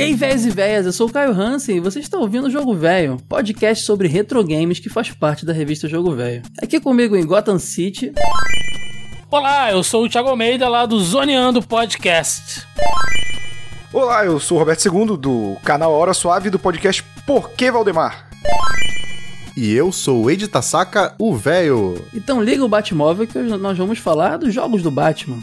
E aí, véias e véias, eu sou o Caio Hansen e você está ouvindo o Jogo Velho, podcast sobre retro games que faz parte da revista Jogo Velho. Aqui comigo em Gotham City. Olá, eu sou o Thiago Almeida lá do Zoneando Podcast. Olá, eu sou o Roberto II do canal Hora Suave do podcast Por que Valdemar? E eu sou o Ed Tasaka, o véio. Então liga o Batmóvel que hoje nós vamos falar dos jogos do Batman.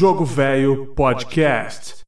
Jogo Velho Podcast.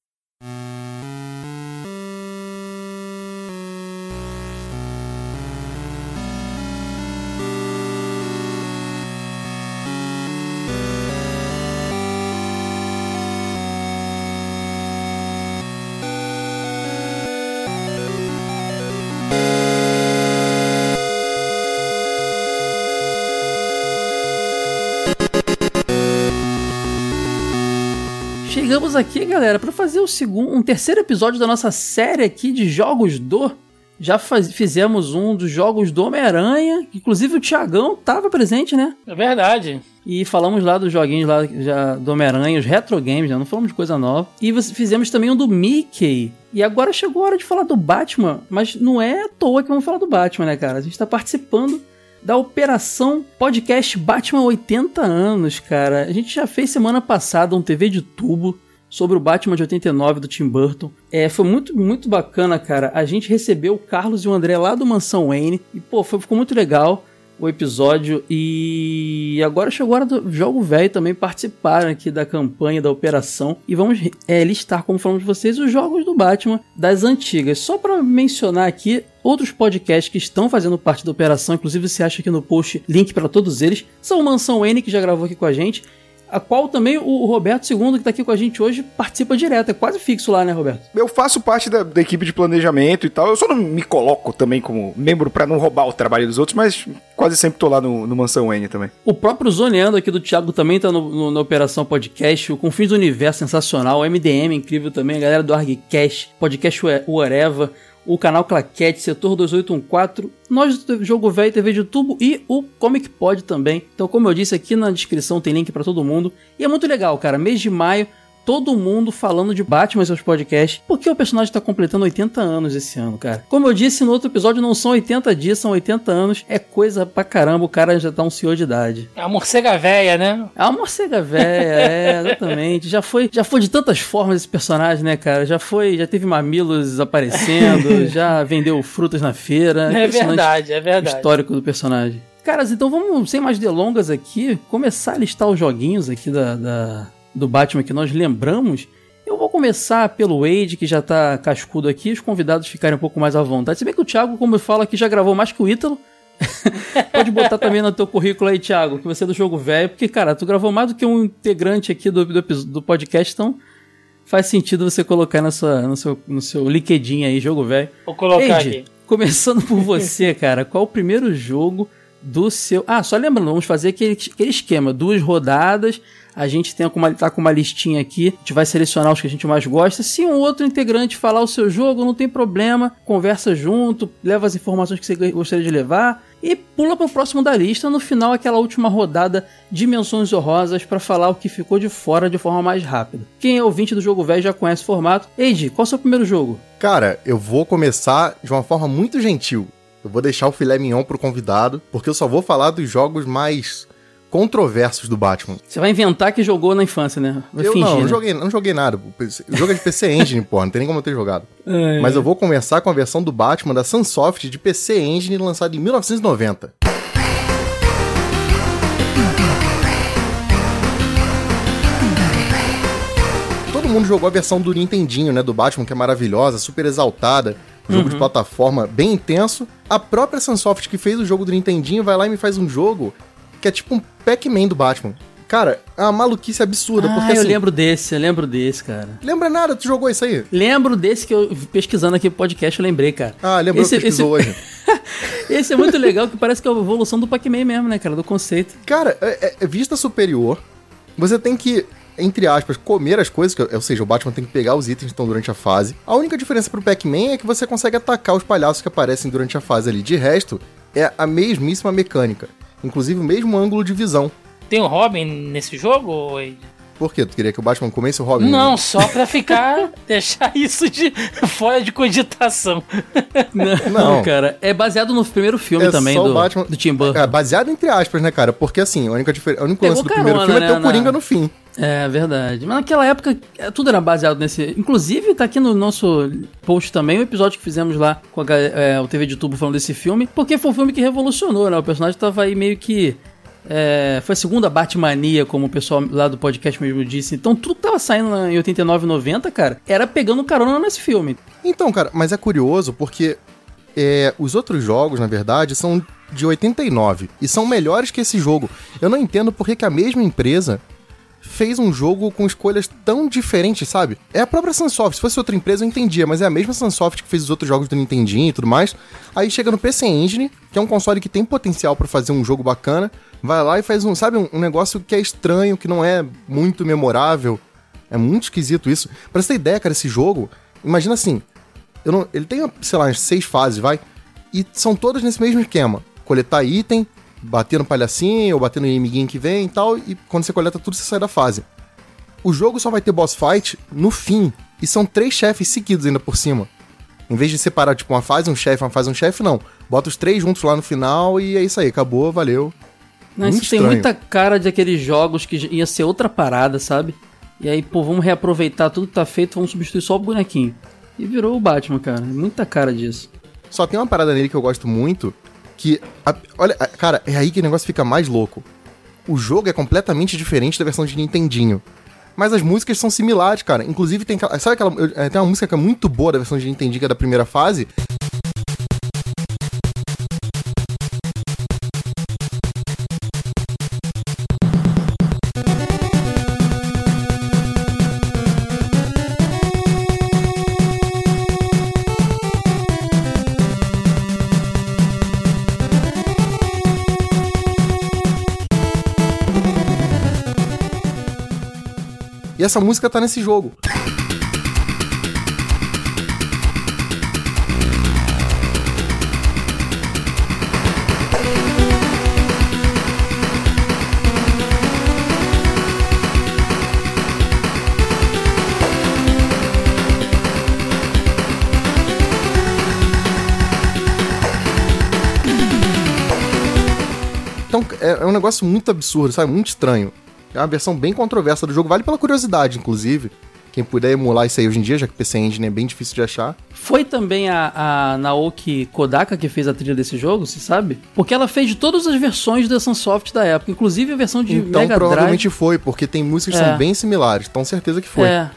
Chegamos aqui, galera, para fazer o segundo, um terceiro episódio da nossa série aqui de jogos do. Já faz, fizemos um dos jogos do Homem-Aranha, inclusive o Thiagão tava presente, né? É verdade. E falamos lá dos joguinhos lá já do Homem-Aranha, os retro games, né? Não falamos de coisa nova. E fizemos também um do Mickey. E agora chegou a hora de falar do Batman, mas não é à toa que vamos falar do Batman, né, cara? A gente tá participando da Operação Podcast Batman 80 anos, cara. A gente já fez semana passada um TV de tubo sobre o Batman de 89 do Tim Burton. É, foi muito, muito bacana, cara. A gente recebeu o Carlos e o André lá do Mansão Wayne e, pô, foi, ficou muito legal o episódio e agora chegou a hora do Jogo Velho também participaram aqui da campanha da operação e vamos é, listar, como falamos de vocês, os jogos do Batman das antigas. Só para mencionar aqui, outros podcasts que estão fazendo parte da operação, inclusive você acha aqui no post link para todos eles, são o Mansão N, que já gravou aqui com a gente, a qual também o Roberto II, que está aqui com a gente hoje, participa direto. É quase fixo lá, né, Roberto? Eu faço parte da, da equipe de planejamento e tal. Eu só não me coloco também como membro para não roubar o trabalho dos outros, mas quase sempre tô lá no, no Mansão N também. O próprio Zoneando aqui do Thiago também tá no, no, na Operação Podcast. O Confins do Universo, sensacional. O MDM, incrível também. A galera do ArgCast, Podcast Uareva o canal Claquete, Setor 2814, nós do Jogo Velho TV de Tubo e o Comic Pod também. Então, como eu disse aqui na descrição, tem link para todo mundo. E é muito legal, cara. Mês de maio todo mundo falando de Batman em seus podcasts, porque o personagem está completando 80 anos esse ano, cara. Como eu disse no outro episódio, não são 80 dias, são 80 anos. É coisa pra caramba, o cara já tá um senhor de idade. É a morcega véia, né? É a morcega véia, é, exatamente. Já foi, já foi de tantas formas esse personagem, né, cara? Já foi, já teve mamilos aparecendo, já vendeu frutas na feira. É verdade, é verdade. Histórico do personagem. Caras, então vamos, sem mais delongas aqui, começar a listar os joguinhos aqui da, da do Batman que nós lembramos, eu vou começar pelo Wade, que já tá cascudo aqui, os convidados ficarem um pouco mais à vontade. Se bem que o Thiago, como eu falo aqui, já gravou mais que o Ítalo. Pode botar também no teu currículo aí, Thiago, que você é do jogo velho, porque, cara, tu gravou mais do que um integrante aqui do, do, do podcast, então faz sentido você colocar na sua, no, seu, no seu LinkedIn aí, jogo velho. Vou colocar aqui. Começando por você, cara, qual o primeiro jogo do seu. Ah, só lembrando, vamos fazer aquele, aquele esquema: duas rodadas a gente tem uma, tá com uma listinha aqui, a gente vai selecionar os que a gente mais gosta. Se um outro integrante falar o seu jogo, não tem problema, conversa junto, leva as informações que você gostaria de levar e pula para o próximo da lista. No final, aquela última rodada de menções honrosas para falar o que ficou de fora de forma mais rápida. Quem é ouvinte do jogo velho já conhece o formato. Eide, qual é o seu primeiro jogo? Cara, eu vou começar de uma forma muito gentil. Eu vou deixar o filé mignon pro convidado, porque eu só vou falar dos jogos mais controversos do Batman. Você vai inventar que jogou na infância, né? Vai eu fingir, não, não, né? joguei, não joguei nada. O jogo é de PC Engine, porra, não tem nem como eu ter jogado. É, Mas eu vou começar com a versão do Batman da Sunsoft de PC Engine lançada em 1990. Todo mundo jogou a versão do Nintendinho, né, do Batman, que é maravilhosa, super exaltada. Jogo uhum. de plataforma bem intenso. A própria Sunsoft que fez o jogo do Nintendinho vai lá e me faz um jogo que é tipo um Pac-Man do Batman. Cara, é uma maluquice absurda. Ah, porque, eu assim, lembro desse, eu lembro desse, cara. Lembra nada? Tu jogou isso aí? Lembro desse que eu, pesquisando aqui o podcast, eu lembrei, cara. Ah, lembrou esse, que pesquisou esse... hoje. esse é muito legal, que parece que é a evolução do Pac-Man mesmo, né, cara? Do conceito. Cara, é, é, é vista superior. Você tem que entre aspas, comer as coisas, que, ou seja, o Batman tem que pegar os itens que estão durante a fase. A única diferença pro Pac-Man é que você consegue atacar os palhaços que aparecem durante a fase ali. De resto, é a mesmíssima mecânica. Inclusive o mesmo ângulo de visão. Tem o Robin nesse jogo, Wade? Por quê? Tu queria que o Batman comesse o Robin? Não, só pra ficar. deixar isso de fora de cogitação. Não, Não. cara. É baseado no primeiro filme É também só o do, Batman- do Tim Burton. É, baseado entre aspas, né, cara? Porque assim, a única diferença, o único lance do primeiro carona, filme é ter né, o Coringa na- no fim. É verdade. Mas naquela época é, tudo era baseado nesse. Inclusive, tá aqui no nosso post também o episódio que fizemos lá com a, é, o TV de Tubo falando desse filme, porque foi um filme que revolucionou, né? O personagem tava aí meio que. É, foi a segunda Batmania, como o pessoal lá do podcast mesmo disse. Então tudo que tava saindo em 89 e 90, cara, era pegando carona nesse filme. Então, cara, mas é curioso porque é, os outros jogos, na verdade, são de 89 e são melhores que esse jogo. Eu não entendo por que que a mesma empresa fez um jogo com escolhas tão diferentes, sabe? É a própria Sunsoft. Se fosse outra empresa, eu entendia, mas é a mesma Sunsoft que fez os outros jogos do Nintendinho e tudo mais. Aí chega no PC Engine, que é um console que tem potencial pra fazer um jogo bacana, vai lá e faz um, sabe, um, negócio que é estranho, que não é muito memorável. É muito esquisito isso. Pra você ter ideia, cara, esse jogo, imagina assim, não, ele tem, sei lá, seis fases, vai, e são todas nesse mesmo esquema. Coletar item, bater no palhacinho, ou bater no inimiguinho que vem e tal, e quando você coleta tudo, você sai da fase. O jogo só vai ter boss fight no fim, e são três chefes seguidos ainda por cima. Em vez de separar, tipo, uma fase, um chefe, uma fase, um chefe, não. Bota os três juntos lá no final e é isso aí, acabou, valeu. Muito Isso tem estranho. muita cara de aqueles jogos que ia ser outra parada, sabe? E aí, pô, vamos reaproveitar tudo que tá feito, vamos substituir só o bonequinho. E virou o Batman, cara. Muita cara disso. Só tem uma parada nele que eu gosto muito, que, a- olha, a- cara, é aí que o negócio fica mais louco. O jogo é completamente diferente da versão de Nintendinho. Mas as músicas são similares, cara. Inclusive tem sabe aquela, é, tem uma música que é muito boa da versão de Nintendinho, que é da primeira fase. E essa música tá nesse jogo. Então é, é um negócio muito absurdo, sabe? Muito estranho. É uma versão bem controversa do jogo, vale pela curiosidade, inclusive. Quem puder emular isso aí hoje em dia, já que PC Engine é bem difícil de achar. Foi também a, a Naoki Kodaka que fez a trilha desse jogo, você sabe? Porque ela fez de todas as versões da Sunsoft da época, inclusive a versão de então Mega provavelmente Drive. foi, porque tem músicas que É. são bem similares, então certeza que foi. É.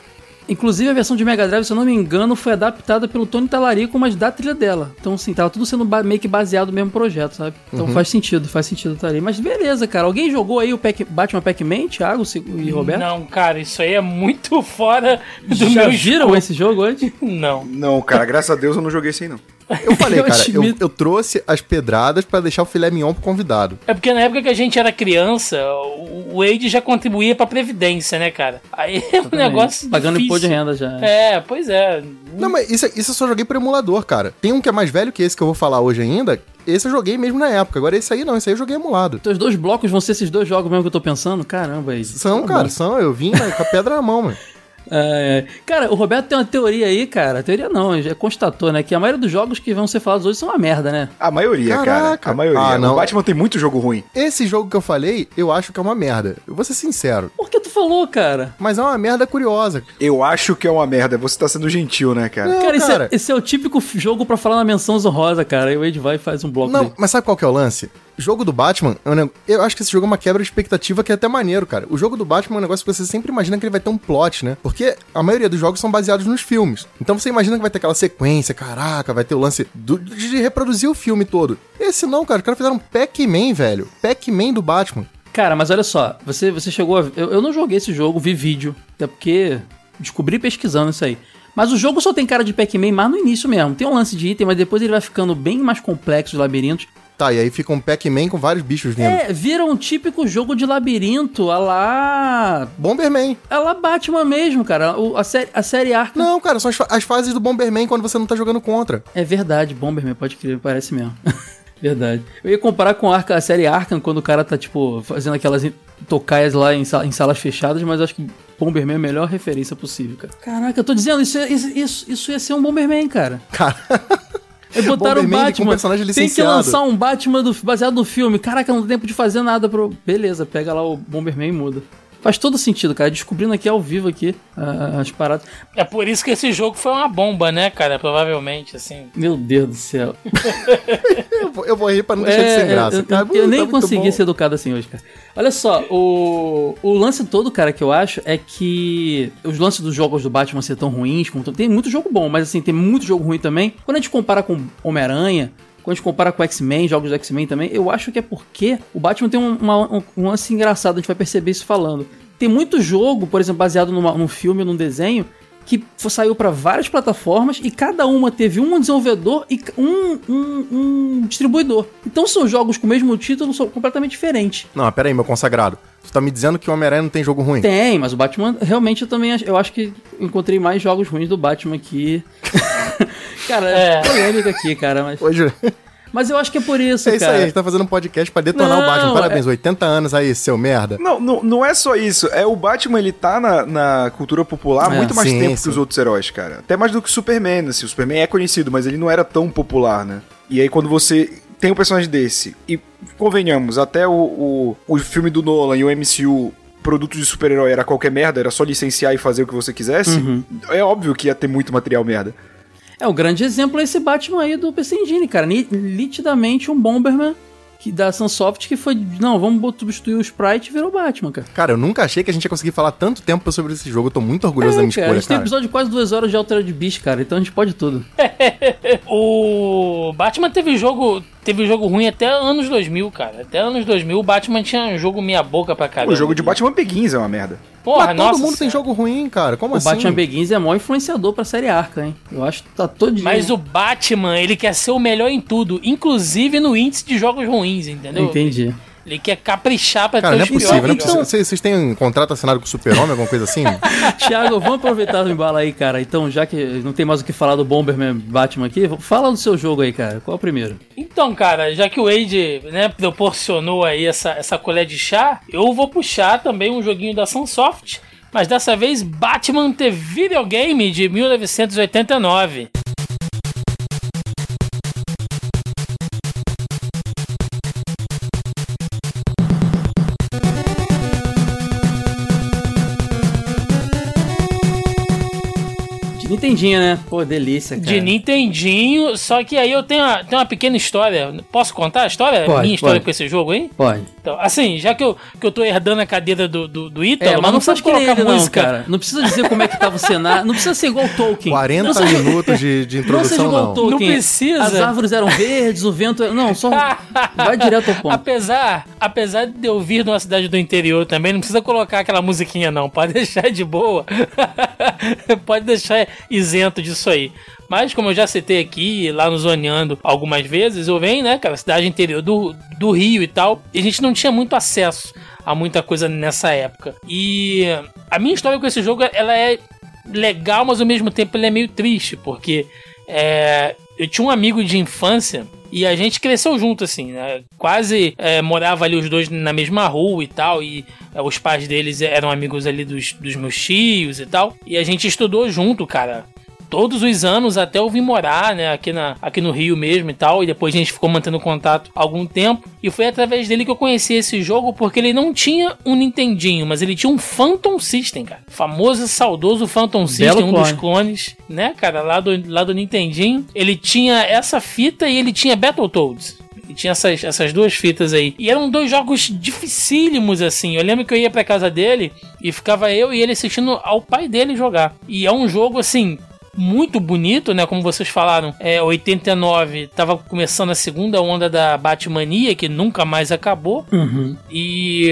Inclusive a versão de Mega Drive, se eu não me engano, foi adaptada pelo Tony Talarico, mas da trilha dela. Então, assim, tava tudo sendo meio que baseado no mesmo projeto, sabe? Uhum. Então faz sentido, faz sentido tá ali. Mas beleza, cara. Alguém jogou aí o Pac Batman Pac-Man, Thiago e Roberto? Não, cara, isso aí é muito fora do Já meu viram esse jogo antes? Não. Não, cara, graças a Deus eu não joguei isso aí, não. Eu falei, Eu cara, eu, eu trouxe as pedradas pra deixar o filé mignon pro convidado. É porque na época que a gente era criança, o Wade já contribuía pra Previdência, né, cara? Aí é um negócio. Pagando imposto de renda já. É, pois é. Não, mas isso, isso eu só joguei por emulador, cara. Tem um que é mais velho que esse que eu vou falar hoje ainda. Esse eu joguei mesmo na época. Agora esse aí não, esse aí eu joguei emulado. Então os dois blocos vão ser esses dois jogos mesmo que eu tô pensando? Caramba, aí. São, Tá cara, bom. são. Eu vim né, com a pedra na mão, mano. É, é. Cara, o Roberto tem uma teoria aí, cara. Teoria não, já constatou, né? Que a maioria dos jogos que vão ser falados hoje são uma merda, né? A maioria, Caraca. cara. A maioria. Ah, não. O Batman tem muito jogo ruim. Esse jogo que eu falei, eu acho que é uma merda. Eu vou ser sincero. Por que tu falou, cara? Mas é uma merda curiosa. Eu acho que é uma merda. Você tá sendo gentil, né, cara? Não, cara, esse, cara. É, esse é o típico jogo pra falar na menção honrosa, cara. Aí o Wade vai e faz um bloco Não, dele. mas sabe qual que é o lance? Jogo do Batman, é eu acho que esse jogo é uma quebra de expectativa que é até maneiro, cara. O jogo do Batman é um negócio que você sempre imagina que ele vai ter um plot, né? Porque a maioria dos jogos são baseados nos filmes. Então você imagina que vai ter aquela sequência, caraca, vai ter o lance do- de reproduzir o filme todo. Esse não, cara. Os caras fizeram um Pac-Man, velho. Pac-Man do Batman. Cara, mas olha só, você, você chegou a. Eu, eu não joguei esse jogo, vi vídeo. Até porque descobri pesquisando isso aí. Mas o jogo só tem cara de Pac-Man mais no início mesmo. Tem um lance de item, mas depois ele vai ficando bem mais complexo os labirintos. Tá, e aí fica um Pac-Man com vários bichos vindo. É, vira um típico jogo de labirinto, a lá. Bomberman. A lá Batman mesmo, cara. O- a, série, a série Arkham. Não, cara, são as, as fases do Bomberman quando você não tá jogando contra. É verdade, Bomberman, pode crer, parece mesmo. verdade. Eu ia comparar com a, a série Arkham, quando o cara tá, tipo, fazendo aquelas tocaias lá em, em salas fechadas, mas acho que Bomberman é a melhor referência possível, cara. Caraca, eu tô dizendo, isso, é- isso, isso, isso ia ser um Bomberman, cara. Cara, Aí botaram o Bomberman com Batman. personagem Tem que licenciado. lançar um Batman do- baseado no filme. Caraca, não tem tempo de fazer nada pro. Beleza, pega lá o Bomberman e muda. Faz todo sentido, cara. Descobrindo aqui ao vivo aqui ah, as paradas. É por isso que esse jogo foi uma bomba, né, cara? Provavelmente, assim. Meu Deus do céu. eu vou, eu vou rir pra não deixar de ser É, graça. eu, cara. eu Uh, nem tá consegui ser educado assim hoje, cara. Olha só, o, o lance todo, cara, que eu acho é que os lances dos jogos do Batman ser tão ruins, como tem muito jogo bom, mas assim, tem muito jogo ruim também. Quando a gente compara com Homem-Aranha, quando a gente compara com X-Men, jogos do X-Men também, eu acho que é porque o Batman tem um, uma- um, lance engraçado, a gente vai perceber isso falando. Tem muito jogo, por exemplo, baseado numa, num filme ou num desenho, que saiu para várias plataformas e cada uma teve um desenvolvedor e um, um- um distribuidor. Então são jogos com o mesmo título, são completamente diferentes. Não, pera aí, meu consagrado. Você tá me dizendo que o Homem-Aranha não tem jogo ruim? Tem, mas o Batman realmente eu também acho, eu acho que encontrei mais jogos ruins do Batman aqui. cara, é É. polêmica aqui, cara, mas, Hoje... mas eu acho que é por isso, É isso cara. aí, a gente tá fazendo um podcast pra detonar o Não, Batman. Parabéns, é- 80 anos aí, seu merda. Não, não, não é só isso. É o Batman, ele tá na, na cultura popular há É, muito mais sim, tempo sim. que os outros heróis, cara. Até mais do que o Superman, assim. O Superman é conhecido, mas ele não era tão popular, né? E aí quando você tem um personagem desse, e convenhamos, até o, o, o filme do Nolan e o MCU, produto de super-herói era qualquer merda, era só licenciar e fazer o que você quisesse, Uhum. é óbvio que ia ter muito material merda. É, o grande exemplo é esse Batman aí do PC Engine, cara. Ni- Nitidamente um Bomberman que, da Sunsoft que foi. Não, vamos substituir o Sprite e virou Batman, cara. Cara, eu nunca achei que a gente ia conseguir falar tanto tempo sobre esse jogo. Eu tô muito orgulhoso da É, minha cara, a escolha, gente tem cara. episódio de quase duas horas de Altered Beast, cara. Então a gente pode tudo. O Batman teve jogo, teve jogo ruim até anos 2000, cara. Até anos 2000 o Batman tinha jogo meia boca pra caramba. O jogo de Batman Begins é uma merda. Porra, Mas todo nossa mundo tem jogo ruim, cara. Como o assim? Batman Begins é maior influenciador pra série Arca, hein? Eu acho que tá todo Mas o Batman, ele quer ser o melhor em tudo, inclusive no índice de jogos ruins, entendeu? Entendi. Ele quer caprichar pra Cara, ter não é possível, não é Então- possível. Vocês vocês têm um contrato assinado com o Super-Homem, alguma coisa assim? Thiago, vamos aproveitar o embalo aí, cara. Então, já que não tem mais o que falar do Bomberman Batman aqui, fala do seu jogo aí, cara. Qual é o primeiro? Então, cara, já que o Wade né, proporcionou aí essa, essa colher de chá, eu vou puxar também um joguinho da Sunsoft, mas dessa vez Batman The Videogame de 1989. Nintendinho, né? Pô, delícia, cara. De Nintendinho, só que aí eu tenho uma, tenho uma pequena história. Posso contar a história? Pode, Minha história pode. com esse jogo aí? Pode. Então, assim, já que eu, que eu tô herdando a cadeira do, do, do Ítalo, É, mas não precisa colocar ele, não, música. cara. Não precisa dizer como é que tava o cenário. Não precisa ser igual o Tolkien. 40 não minutos de, de não seja introdução, igual o não. Tolkien. Não precisa. As árvores eram verdes, o vento... era- Não, só vai direto ao ponto. Apesar, apesar de eu vir de uma cidade do interior também, não precisa colocar aquela musiquinha não, pode deixar de boa. pode deixar isento disso aí. Mas como eu já citei aqui, lá no Zoneando algumas vezes, eu venho, né, cara, cidade interior do, do Rio e tal, e a gente não tinha muito acesso a muita coisa nessa época. E a minha história com esse jogo, ela é legal, mas ao mesmo tempo ele é meio triste, porque é, eu tinha um amigo de infância e a gente cresceu junto, assim, né? Quase é, morava ali os dois na mesma rua e tal, e é, os pais deles eram amigos ali dos, dos meus tios e tal, e a gente estudou junto, cara. Todos os anos até eu vim morar, né, aqui, na, aqui no Rio mesmo e tal, e depois a gente ficou mantendo contato algum tempo, e foi através dele que eu conheci esse jogo, porque ele não tinha um Nintendinho, mas ele tinha um Phantom System, cara. Famoso e saudoso Phantom System, um dos clone. clones, né, cara, lá do, lá do Nintendinho. Ele tinha essa fita e ele tinha Battletoads. E tinha essas, essas duas fitas aí. E eram dois jogos dificílimos, assim. Eu lembro que eu ia pra casa dele e ficava eu e ele assistindo ao pai dele jogar. E é um jogo, assim, muito bonito, né? Como vocês falaram, é 89 tava começando a segunda onda da Batmania, que nunca mais acabou. Uhum. E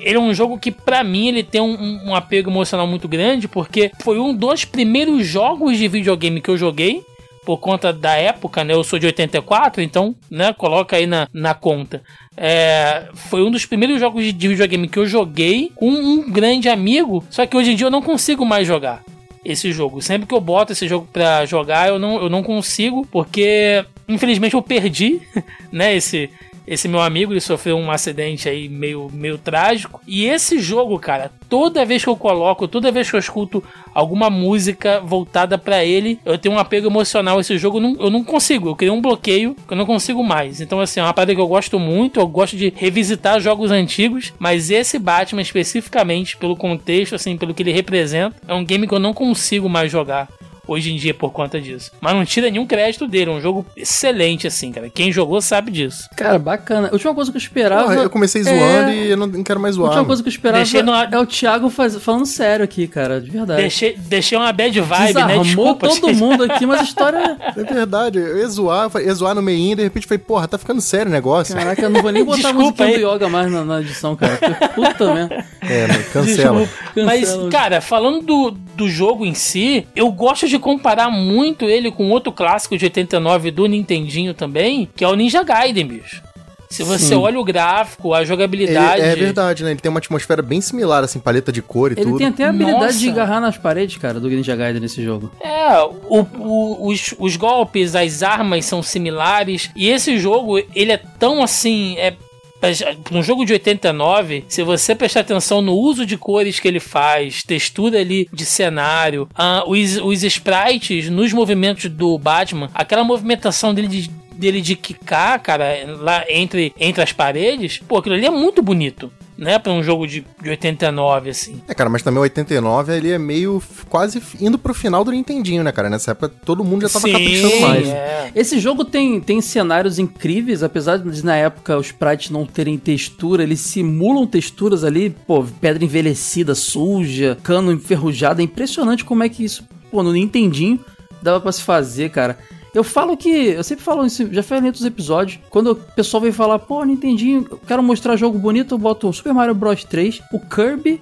ele é um jogo que, pra mim, ele tem um, um apego emocional muito grande, porque foi um dos primeiros jogos de videogame que eu joguei. por conta da época, né? Eu sou de 84, então, né? Coloca aí na, na conta. É, foi um dos primeiros jogos de videogame que eu joguei com um grande amigo, só que hoje em dia eu não consigo mais jogar esse jogo. Sempre que eu boto esse jogo pra jogar, eu não, eu não consigo, porque infelizmente eu perdi, né, esse, esse meu amigo, ele sofreu um acidente aí meio, meio trágico. E esse jogo, cara, toda vez que eu coloco, toda vez que eu escuto alguma música voltada para ele, eu tenho um apego emocional esse jogo. Eu não, eu não consigo, eu criei um bloqueio que eu não consigo mais. Então, assim, é uma parada que eu gosto muito. Eu gosto de revisitar jogos antigos, mas esse Batman, especificamente, pelo contexto, assim, pelo que ele representa, é um game que eu não consigo mais jogar hoje em dia por conta disso. Mas não tira nenhum crédito dele, é um jogo excelente, assim, cara. Quem jogou sabe disso. Cara, bacana. A última coisa que eu esperava. Porra, eu comecei é- zoando e eu não, quero mais A zoar. última mano. coisa que eu esperava Deixei no é o Thiago faz- falando sério aqui, cara, de verdade. Deixei, deixei uma bad vibe, né? Desarmou Desculpa. todo gente. mundo aqui, mas a história. É verdade, eu ia zoar, eu falei- ia zoar no meio e de repente falei, porra, tá ficando sério o negócio. Caraca, eu não vou nem botar a Desculpa musiquinha aí. do yoga mais na, na edição, cara. Puta merda. É, mano, cancela. Desculpa. Mas, Cancela. cara, falando do, do jogo em si, eu gosto de comparar muito ele com outro clássico de 89 do Nintendinho também, que é o Ninja Gaiden, bicho. Se você Sim. olha o gráfico, a Ele- jogabilidade. é verdade, né? Ele tem uma atmosfera bem similar, assim, paleta de cor e Ele tudo. tem até a habilidade Nossa. de agarrar nas paredes, cara, do Ninja Gaiden nesse jogo. É, o- o- os, os golpes, as armas são similares. E esse jogo, ele é tão assim. É, para um jogo de 89, se você prestar atenção no uso de cores que ele faz, textura ali de cenário, ah, os, os sprites nos movimentos do Batman, aquela movimentação dele de, dele de quicar, cara, lá entre, entre as paredes, pô, aquilo ali é muito bonito. Né, pra um jogo de, de 89, assim. É, cara, mas também o 89 ele é meio quase indo pro final do Nintendinho, né, cara? Nessa época todo mundo já tava Sim, caprichando mais. é. Esse jogo tem, tem cenários incríveis, apesar de na época os sprites não terem textura, eles simulam texturas ali, pô, pedra envelhecida, suja, cano enferrujado. É impressionante como é que isso, pô, no Nintendinho dava pra se fazer, cara. Eu falo que, eu sempre falo isso, já falei outros episódios, quando o pessoal vem falar, pô, Nintendinho, eu quero mostrar jogo bonito, eu boto o Super Mario Bros. 3, o Kirby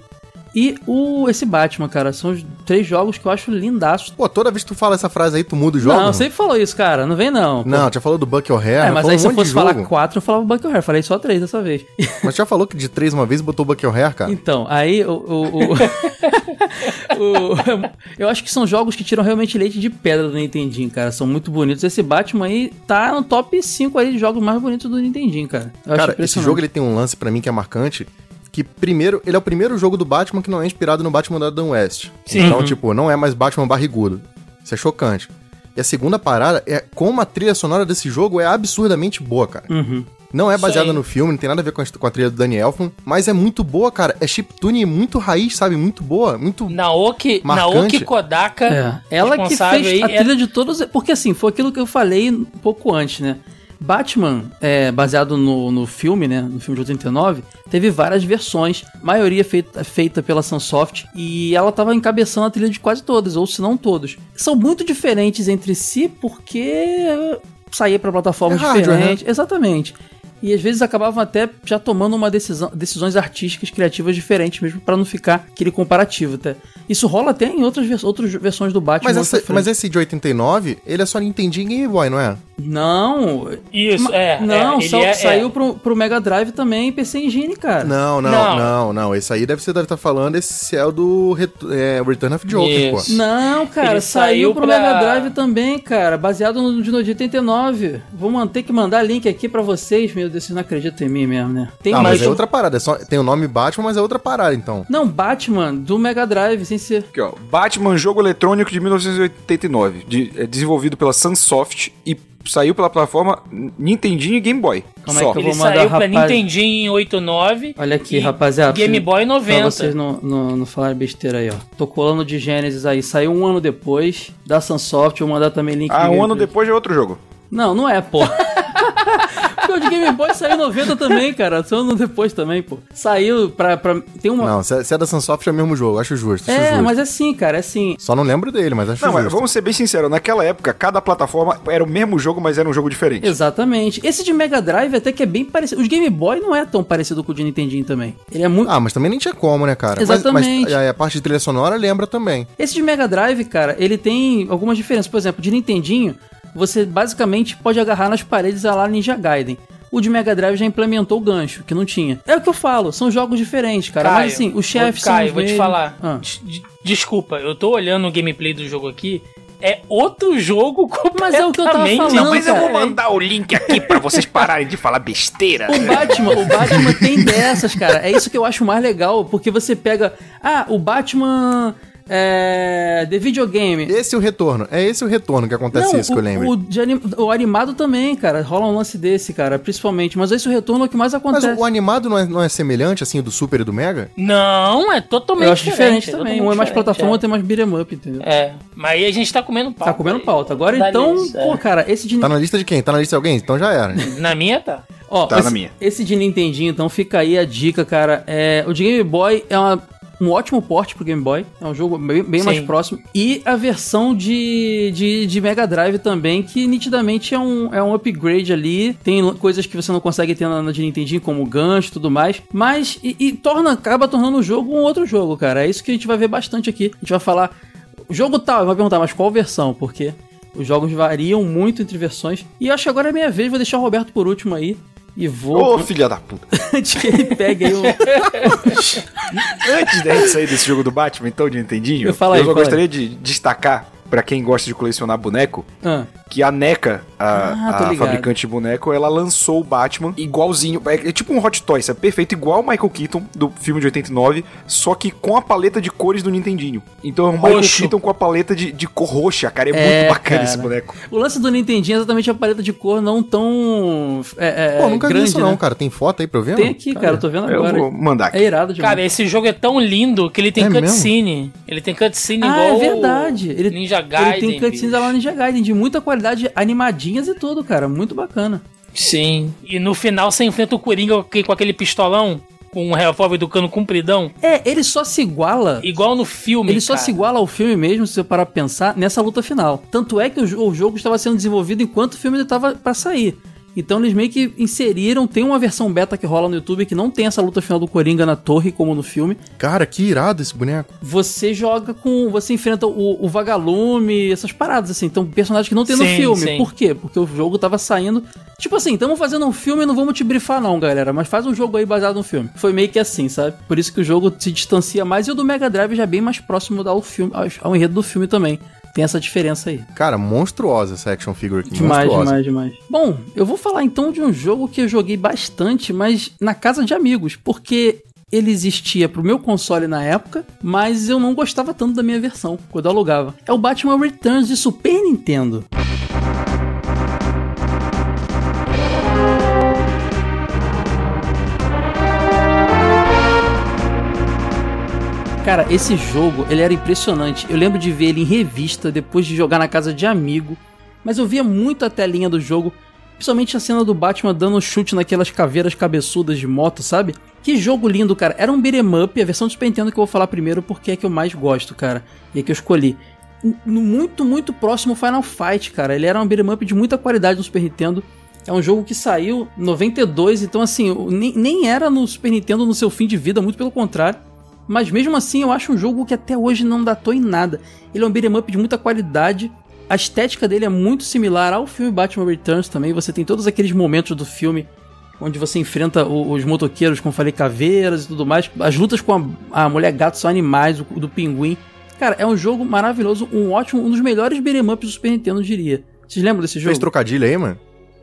e o esse Batman, cara. São os três jogos que eu acho lindaços. Pô, toda vez que tu fala essa frase aí, tu muda o jogo? Não, sempre falou isso, cara. Não vem não. pô. Não, já falou do Buck O'Hare, É, mas aí um se eu fosse falar quatro, eu falava Buck O'Hare. Falei só três dessa vez. Mas já falou que de três uma vez botou o Buck O'Hare, cara? Então, aí o. o- o- o- eu acho que são jogos que tiram realmente leite de pedra do Nintendinho, cara. São muito bonitos. Esse Batman aí tá no top 5 aí de jogos mais bonitos do Nintendinho, cara. Eu Cara, esse jogo ele tem um lance pra mim que é marcante. Que primeiro, ele é o primeiro jogo do Batman que não é inspirado no Batman da Adam West. Sim. Então, Uhum. tipo, não é mais Batman barrigudo. Isso é chocante. E a segunda parada é como a trilha sonora desse jogo é absurdamente boa, cara. Uhum. Não é baseada no filme, não tem nada a ver com a, com a trilha do Danny Elfman, mas é muito boa, cara. É chiptune muito raiz, sabe? Muito boa, muito... Naoki, Marcante. Naoki Kodaka. É, ela que fez a aí, é- trilha de todos. Porque assim, foi aquilo que eu falei um pouco antes, né? Batman, é, baseado no, no filme, né? No filme de 89, teve várias versões, maioria feita, feita pela Sunsoft, e ela tava encabeçando a trilha de quase todas, ou se não todos. São muito diferentes entre si porque saía para plataformas É hardware, diferentes. Exatamente. E às vezes acabavam até já tomando uma decisão, decisões artísticas, criativas diferentes mesmo, pra não ficar aquele comparativo. Até. Isso rola até em outras, vers- outras versões do Batman. Mas, essa- mas esse de 89, ele é só Nintendinho e Game Boy, não é? Não. Isso, Ma- é. Não, é, ele só- é- saiu é. Pro, pro Mega Drive também, PC Engine, cara. Não, não, Não. não, não, Esse aí deve ser, deve estar falando, esse é o do Ret- é, Return of Joker, pô. Não, cara, Ele saiu saiu pro pra- Mega Drive também, cara, baseado no de 89. Vou man- ter que mandar link aqui pra vocês, meu Vocês não acreditam em mim mesmo, né? Tem Ah, mas mais é um- outra parada. é só- tem o nome Batman, mas é outra parada, então. Não, Batman do Mega Drive, sem ser. Aqui, ó. Batman, jogo eletrônico de 1989. de- é desenvolvido pela Sunsoft e saiu pela plataforma Nintendinho e Game Boy. Como é Só. que eu Ele vou mandar, saiu pra rapaz? Nintendinho em 89. Olha aqui, e rapaziada. Game pra- Boy Pra 90. vocês não, não, não falarem besteira aí, ó. Tô colando de Genesis aí. Saiu um ano depois da Sunsoft. Vou mandar também link. Ah, um ano depois é outro jogo. Não, não é, pô. Game Boy saiu em 90 também, cara. Só um ano depois também, pô. Saiu pra. pra tem uma. Não, se é, se é da Sunsoft é o mesmo jogo, acho justo. acho é, justo. mas é assim, cara. É assim. Só não lembro dele, mas acho Não, mas justo. vamos ser bem sinceros. Naquela época, cada plataforma era o mesmo jogo, mas era um jogo diferente. Exatamente. Esse de Mega Drive até que é bem parecido. O de Game Boy não é tão parecido com o de Nintendinho também. Ele é muito. Ah, mas também nem tinha como, né, cara? Mas- Exatamente. Mas, a, a parte de trilha sonora lembra também. Esse de Mega Drive, cara, ele tem algumas diferenças. Por exemplo, de Nintendinho, você basicamente pode agarrar nas paredes a lá Ninja Gaiden. O de Mega Drive já implementou o gancho, que não tinha. É o que eu falo, são jogos diferentes, cara. Caio, Mas assim, os chefes ô, são Caio, vou te falar. Ah. Des- de- Desculpa, eu tô olhando o gameplay do jogo aqui. É outro jogo Mas é o que eu tava completamente falando, Não, mas eu vou mandar o link aqui pra vocês pararem de falar besteira. O Batman, o Batman tem dessas, cara. É isso que eu acho mais legal, porque você pega. Ah, o Batman. É. The videogame. Esse é o retorno. É esse o retorno que acontece isso, que eu o, lembro. o, de anim- o animado também, cara. Rola um lance desse, cara, principalmente. Mas esse retorno é o que mais Mas acontece. o animado não é, não é semelhante, assim, do Super e do Mega? Não, é totalmente eu acho diferente, é também. totalmente Um é mais diferente, plataforma, é. outro é mais beat'em up, entendeu? É, mas aí a gente tá comendo pauta. Tá comendo pauta. Agora Dá então, é. pô, cara, esse de. Tá na lista de quem? Tá na lista de alguém? Então já era. Na minha tá. Ó, Tá esse, na minha. esse de Nintendinho, então fica aí a dica, cara. É, o de Game Boy é uma- um ótimo porte pro Game Boy. É um jogo bem, bem mais próximo. E a versão de, de, de Mega Drive também, que nitidamente é um, é um upgrade ali. Tem coisas que você não consegue ter na, na de Nintendinho, como gancho e tudo mais. Mas, e, e torna, acaba tornando o jogo um outro jogo, cara. É isso que a gente vai ver bastante aqui. A gente vai falar. O jogo tal, vai perguntar, mas qual versão? Por quê? Os jogos variam muito entre versões. E eu acho que agora é minha vez, vou deixar o Roberto por último aí. E vou. Ô, filha da puta. antes que ele pegue aí o. Antes da gente sair desse jogo do Batman, então, de Nintendinho, Eu falo aí, eu só fala gostaria de destacar, pra quem gosta de colecionar boneco, Ah, que a NECA, Ah, a, tô a fabricante de boneco, ela lançou o Batman igualzinho. É, é tipo um Hot Toys, é perfeito, igual o Michael Keaton do filme de 89, só que com a paleta de cores do Nintendinho. Então é o Michael. Keaton com a paleta de, de cor roxa, cara. É, É, muito bacana cara. esse boneco. o lance do Nintendinho é exatamente a paleta de cor não tão. É, é, Pô, nunca grande, vi isso não, né? cara. Tem foto aí pra eu ver? Tem aqui, cara, eu tô vendo Eu agora. vou mandar aqui. É irado demais. Cara, esse jogo é tão lindo que ele tem É cutscene. Ele tem cutscene ah, igual é verdade. Ele, Ninja Gaiden. ele tem cutscenes lá no Ninja Gaiden, de muita qualidade, animadinhas e tudo, cara. Muito bacana. Sim. E no final você enfrenta o Coringa com aquele- com aquele pistolão, com um revólver do cano compridão, É, ele só se iguala. igual no filme. Ele só cara. se iguala ao filme mesmo, se você parar pra pensar, nessa luta final. Tanto é que o, o jogo estava sendo desenvolvido enquanto o filme estava pra sair. Então eles meio que inseriram, tem uma versão beta que rola no YouTube que não tem essa luta final do Coringa na torre, como no filme. Cara, que irado esse boneco. Você joga com. Você enfrenta o, o vagalume, essas paradas, assim. Então, personagens que não tem no Sim, filme. sim. Por quê? Porque o jogo tava saindo. Tipo assim, estamos fazendo um filme e não vamos te brifar, não, galera. Mas faz um jogo aí baseado no filme. Foi meio que assim, sabe? Por isso que o jogo se distancia mais e o do Mega Drive já é bem mais próximo ao filme, ao, ao enredo do filme também. Tem essa diferença aí. Cara, monstruosa essa action figure aqui. Demais, monstruosa. demais, demais. Bom, eu vou falar então de um jogo que eu joguei bastante, mas na casa de amigos, porque ele existia pro meu console na época, mas eu não gostava tanto da minha versão quando eu alugava. É o Batman Returns de Super Nintendo. Cara, esse jogo, ele era impressionante. Eu lembro de ver ele em revista depois de jogar na casa de amigo. Mas eu via muito a telinha do jogo, principalmente a cena do Batman dando um chute naquelas caveiras cabeçudas de moto, sabe? Que jogo lindo, cara. Era um beat'em up, a versão do Super Nintendo que eu vou falar primeiro porque é que eu mais gosto, cara. E é que eu escolhi. No muito, muito próximo Final Fight, cara. Ele era um beat'em up de muita qualidade no Super Nintendo. É um jogo que saiu em 92, então assim, nem, nem era no Super Nintendo no seu fim de vida, muito pelo contrário. Mas mesmo assim, eu acho um jogo que até hoje não datou em nada. Ele é um beat'em up de muita qualidade. A estética dele é muito similar ao filme Batman Returns também. Você tem todos aqueles momentos do filme onde você enfrenta os motoqueiros, como eu falei, caveiras e tudo mais. As lutas com a, a mulher gato são animais, o, do pinguim. Cara, é um jogo maravilhoso, um ótimo, um dos melhores beat'em ups do Super Nintendo, eu diria. Vocês lembram desse jogo? Fez trocadilho aí, mano?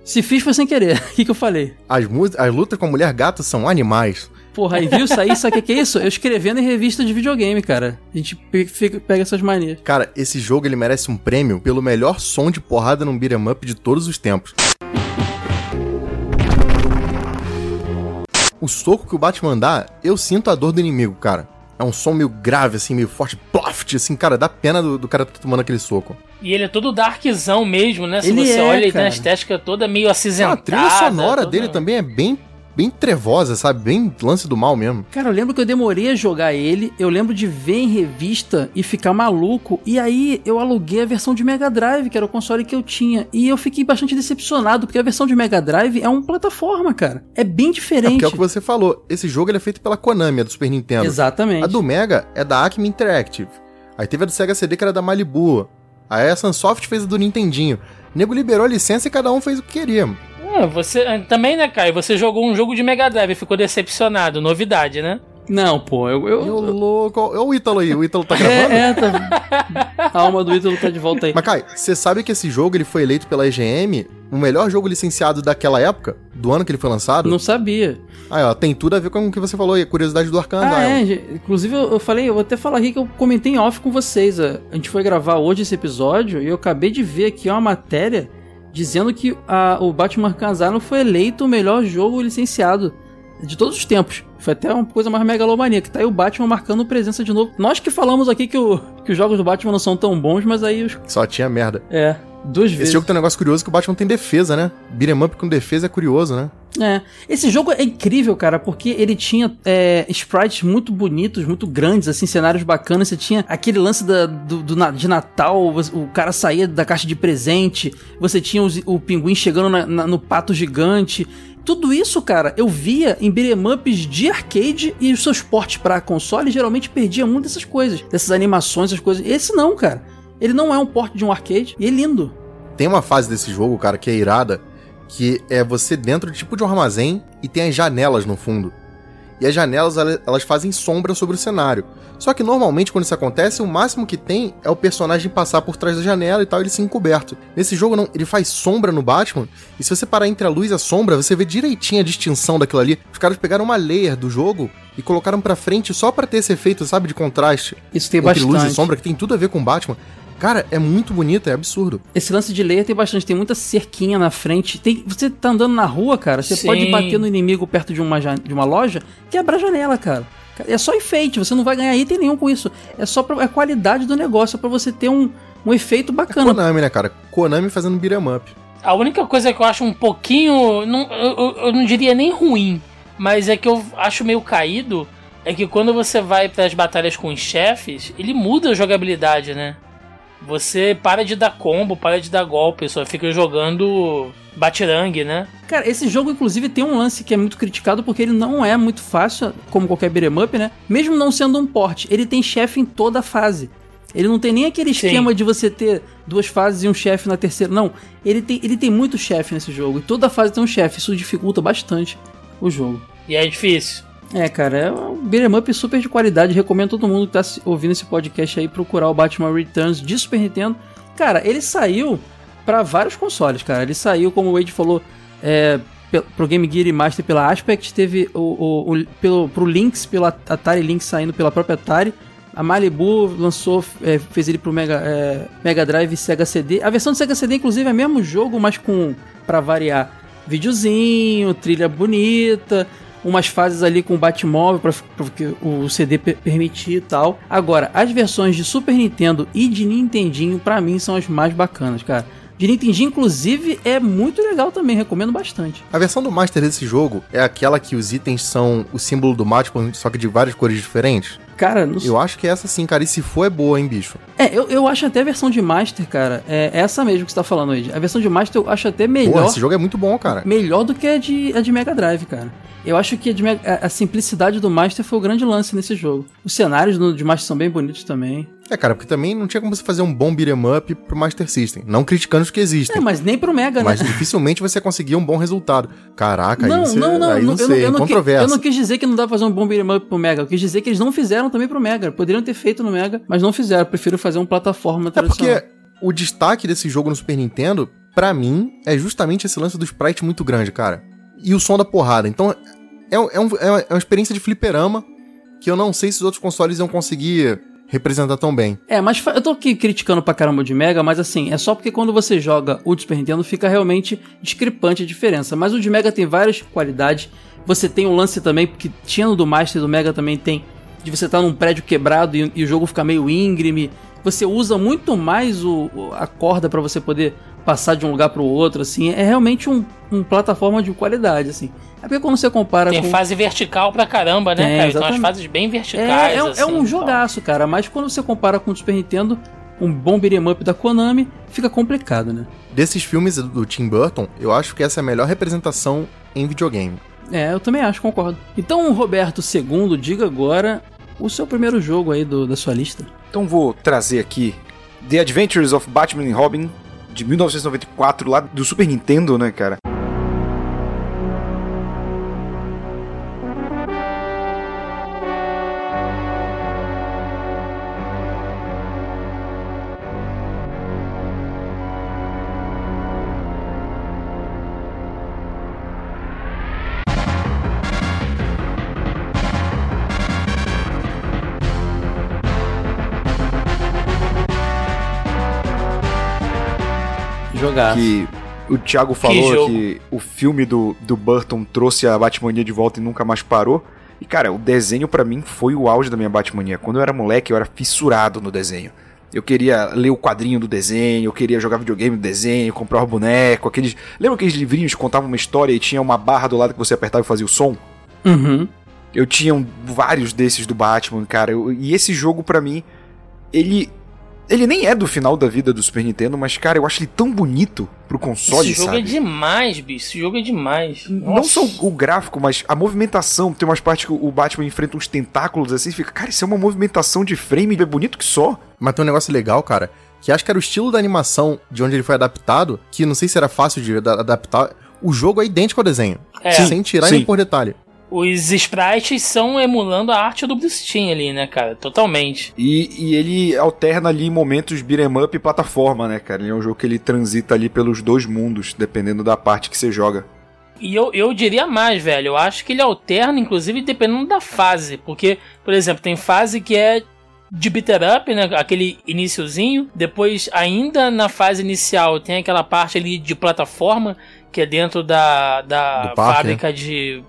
Se fiz foi sem querer. O que, que eu falei? As, as lutas com a mulher gata são animais. Porra, aí viu isso aí? Sabe o que, que é isso? Eu escrevendo em revista de videogame, cara. A gente pega essas manias. Cara, esse jogo ele merece um prêmio pelo melhor som de porrada num beat'em up de todos os tempos. O soco que o Batman dá, eu sinto a dor do inimigo, cara. É um som meio grave, assim, meio forte, ploft, assim, cara, dá pena do, do cara tá tomando aquele soco. E ele é todo darkzão mesmo, né? Se Ele você é, olha, ele tem cara. a estética toda meio Ah, acinzentada. a trilha sonora toda- dele também é bem, bem trevosa, sabe? Bem lance do mal mesmo. Cara, eu lembro que eu demorei a jogar ele, eu lembro de ver em revista e ficar maluco, e aí eu aluguei a versão de Mega Drive, que era o console que eu tinha, e eu fiquei bastante decepcionado, porque a versão de Mega Drive é uma plataforma, cara. É bem É diferente. porque é o que você falou. Esse jogo ele é feito pela Konami, é do Super Nintendo. Exatamente. A do Mega é da Acme Interactive. Aí teve a do Sega CD que era da Malibu. Aí a Sunsoft fez a do Nintendinho. O nego liberou a licença e cada um fez o que queria. Ah, você também, né, Caio? Você jogou um jogo de Mega Drive e ficou decepcionado. Novidade, né? Não, pô, eu. eu, Eu louco. Olha o Ítalo aí, o Ítalo tá gravando. é, é, tá. A alma do Ítalo tá de volta aí. Mas, Kai, você sabe que esse jogo ele foi eleito pela EGM o melhor jogo licenciado daquela época? Do ano que ele foi lançado? Não sabia. Aí, ó, tem tudo a ver com o que você falou aí, a curiosidade do Arkham Ah, é. Inclusive, eu, falei, eu vou até falar aqui que eu comentei em off com vocês. A, a gente foi gravar hoje esse episódio e eu acabei de ver aqui uma matéria dizendo que a- o Batman Asylum foi eleito o melhor jogo licenciado de todos os tempos. Foi até uma coisa mais megalomaníaca. Tá aí o Batman marcando presença de novo. Nós que falamos aqui que, o, que os jogos do Batman não são tão bons, mas aí os. Só tinha merda. É, duas vezes. Esse jogo tem um negócio curioso que o Batman tem defesa, né? Beat'em up com defesa é curioso, né? É. Esse jogo é incrível, cara, porque ele tinha é, sprites muito bonitos, muito grandes, assim, cenários bacanas. Você tinha aquele lance da, do, do de Natal, o cara saía da caixa de presente, você tinha os- o pinguim chegando na- na- no pato gigante. Tudo isso, cara, eu via em beat'em ups de arcade e os seus portes pra console geralmente perdia muito dessas coisas, dessas animações, essas coisas. Esse não, cara. Ele não é um porte de um arcade e é lindo. Tem uma fase desse jogo, cara, que é irada, que é você dentro tipo de um armazém e tem as janelas no fundo. E as janelas, ela- elas fazem sombra sobre o cenário. Só que normalmente quando isso acontece, o máximo que tem é o personagem passar por trás da janela e tal, ele se encoberto. Nesse jogo não, ele faz sombra no Batman, e se você parar entre a luz e a sombra, você vê direitinho a distinção daquilo ali. Os caras pegaram uma layer do jogo e colocaram pra frente só pra ter esse efeito, sabe, de contraste Isso tem entre bastante. luz e sombra, que tem tudo a ver com o Batman. Cara, é muito bonito, é absurdo. Esse lance de layer tem bastante, tem muita cerquinha na frente. Tem, você tá andando na rua, cara, você Sim. pode bater no inimigo perto de uma, de uma loja, quebrar a janela, cara. É só enfeite, você não vai ganhar item nenhum com isso. É só pra, é a qualidade do negócio, é pra você ter um, um efeito bacana. Konami, né, cara? Konami fazendo beat'em up. A única coisa que eu acho um pouquinho. Não, eu, eu- eu não diria nem ruim, mas é que eu acho meio caído. É que quando você vai para as batalhas com os chefes, ele muda a jogabilidade, né? Você para de dar combo, para de dar golpe, só fica jogando batirangue, né? Cara, esse jogo, inclusive, tem um lance que é muito criticado porque ele não é muito fácil, como qualquer beat'em up, né? Mesmo não sendo um porte, ele tem chefe em toda a fase. Ele não tem nem aquele Sim. esquema de você ter duas fases e um chefe na terceira. Não, ele tem, ele tem muito chefe nesse jogo. E toda fase tem um chefe. Isso dificulta bastante o jogo. E é difícil. É, cara, é um beat'em up super de qualidade. Recomendo todo mundo que tá ouvindo esse podcast aí procurar o Batman Returns de Super Nintendo. Cara, ele saiu pra vários consoles, cara. Ele saiu, como o Wade falou, é, pro Game Gear e Master pela Aspect, teve o, o, o- pelo, pro Lynx, pelo Atari Lynx saindo pela própria Atari. A Malibu lançou, é, fez ele pro Mega, é, Mega Drive e Sega CD. A versão do Sega CD, inclusive, é o mesmo jogo, mas com, pra variar, videozinho, trilha bonita, umas fases ali com o Batmóvel para o CD per- permitir e tal. Agora, as versões de Super Nintendo e de Nintendinho, pra mim, são as mais bacanas, cara. De Nintendinho, inclusive, é muito legal também, recomendo bastante. A versão do Master desse jogo é aquela que os itens são o símbolo do Batman, só que de várias cores diferentes? Cara, não Eu acho que é essa sim, cara. E se for, é boa, hein, bicho? É, eu, eu acho até a versão de Master, cara, é essa mesmo que você tá falando aí. A versão de Master eu acho até Pô, melhor. esse jogo é muito bom, cara. Melhor do que a de, a de Mega Drive, cara. Eu acho que a, de a- a simplicidade do Master foi o grande lance nesse jogo. Os cenários do, de Master são bem bonitos também. É, cara, porque também não tinha como você fazer um bom beat'em up pro Master System. Não criticando os que É, existem. mas nem pro Mega, né? Mas dificilmente você conseguia um bom resultado. Caraca, não, você, não, não, aí não, não sei, eu, não, qui- controverso. eu não quis dizer que não dá pra fazer um bom beat'em up pro Mega. Eu quis dizer que eles não fizeram também pro Mega. Poderiam ter feito no Mega, mas não fizeram. Eu prefiro fazer um plataforma É tradicional. porque o destaque desse jogo no Super Nintendo, pra mim, é justamente esse lance do sprite muito grande, cara. E o som da porrada. Então, é, é, um- é uma- é uma experiência de fliperama que eu não sei se os outros consoles iam conseguir representar tão bem. É, mas eu tô aqui criticando pra caramba de Mega, mas assim, é só porque quando você joga o de Super Nintendo fica realmente discrepante a diferença. Mas o de Mega tem várias qualidades. Você tem um lance também, porque tinha no do Master do Mega também tem, de você estar num prédio quebrado e, e o jogo ficar meio íngreme. Você usa muito mais o, a corda pra você poder passar de um lugar pro outro, assim. É realmente um, um plataforma de qualidade, assim. É porque quando você compara Tem com... fase vertical pra caramba, né, Tem, cara? Então as exatamente. fases bem É, verticais. é, um- assim, é um tal. jogaço, cara. Mas quando você compara com o Super Nintendo, um bom beat'em up da Konami, fica complicado, né? Desses filmes do Tim Burton, eu acho que essa é a melhor representação em videogame. É, eu também acho, concordo. Então, Roberto II, diga agora o seu primeiro jogo aí do- da sua lista. Então vou trazer aqui The Adventures of Batman and Robin, de 1994, lá do Super Nintendo, né, cara? Que o Thiago falou jogo. que, o filme do, do Burton trouxe a Batmania de volta e nunca mais parou. E, cara, o desenho pra mim foi o auge da minha Batmania. Quando eu era moleque, eu era fissurado no desenho. Eu queria ler o quadrinho do desenho, eu queria jogar videogame do desenho, comprar o boneco, aqueles... Lembra aqueles livrinhos que contavam uma história e tinha uma barra do lado que você apertava e fazia o som? Uhum. Eu tinha um- vários desses do Batman, cara. Eu- e esse jogo, pra mim, ele. Ele nem é do final da vida do Super Nintendo, mas, cara, eu acho ele tão bonito pro console, Esse jogo sabe? é demais, bicho. Esse jogo é demais. Não Nossa. só o gráfico, mas a movimentação. Tem umas partes que o Batman enfrenta uns tentáculos assim, fica, cara, isso é uma movimentação de frame, é bonito que só. Mas tem um negócio legal, cara, que acho que era o estilo da animação de onde ele foi adaptado, que não sei se era fácil de ada- adaptar. O jogo é idêntico ao desenho. É. Sem tirar sim. nem por detalhe. Os sprites são emulando a arte do Bruce Timm ali, né, cara? Totalmente. E, e ele alterna ali momentos beat'em up e plataforma, né, cara? Ele é um jogo que ele transita ali pelos dois mundos, dependendo da parte que você joga. E eu, eu diria mais, velho. Eu acho que ele alterna, inclusive, dependendo da fase. Porque, por exemplo, tem fase que é de beater up, né? Aquele iniciozinho. Depois, ainda na fase inicial, tem aquela parte ali de plataforma, que é dentro da, da parque, fábrica de.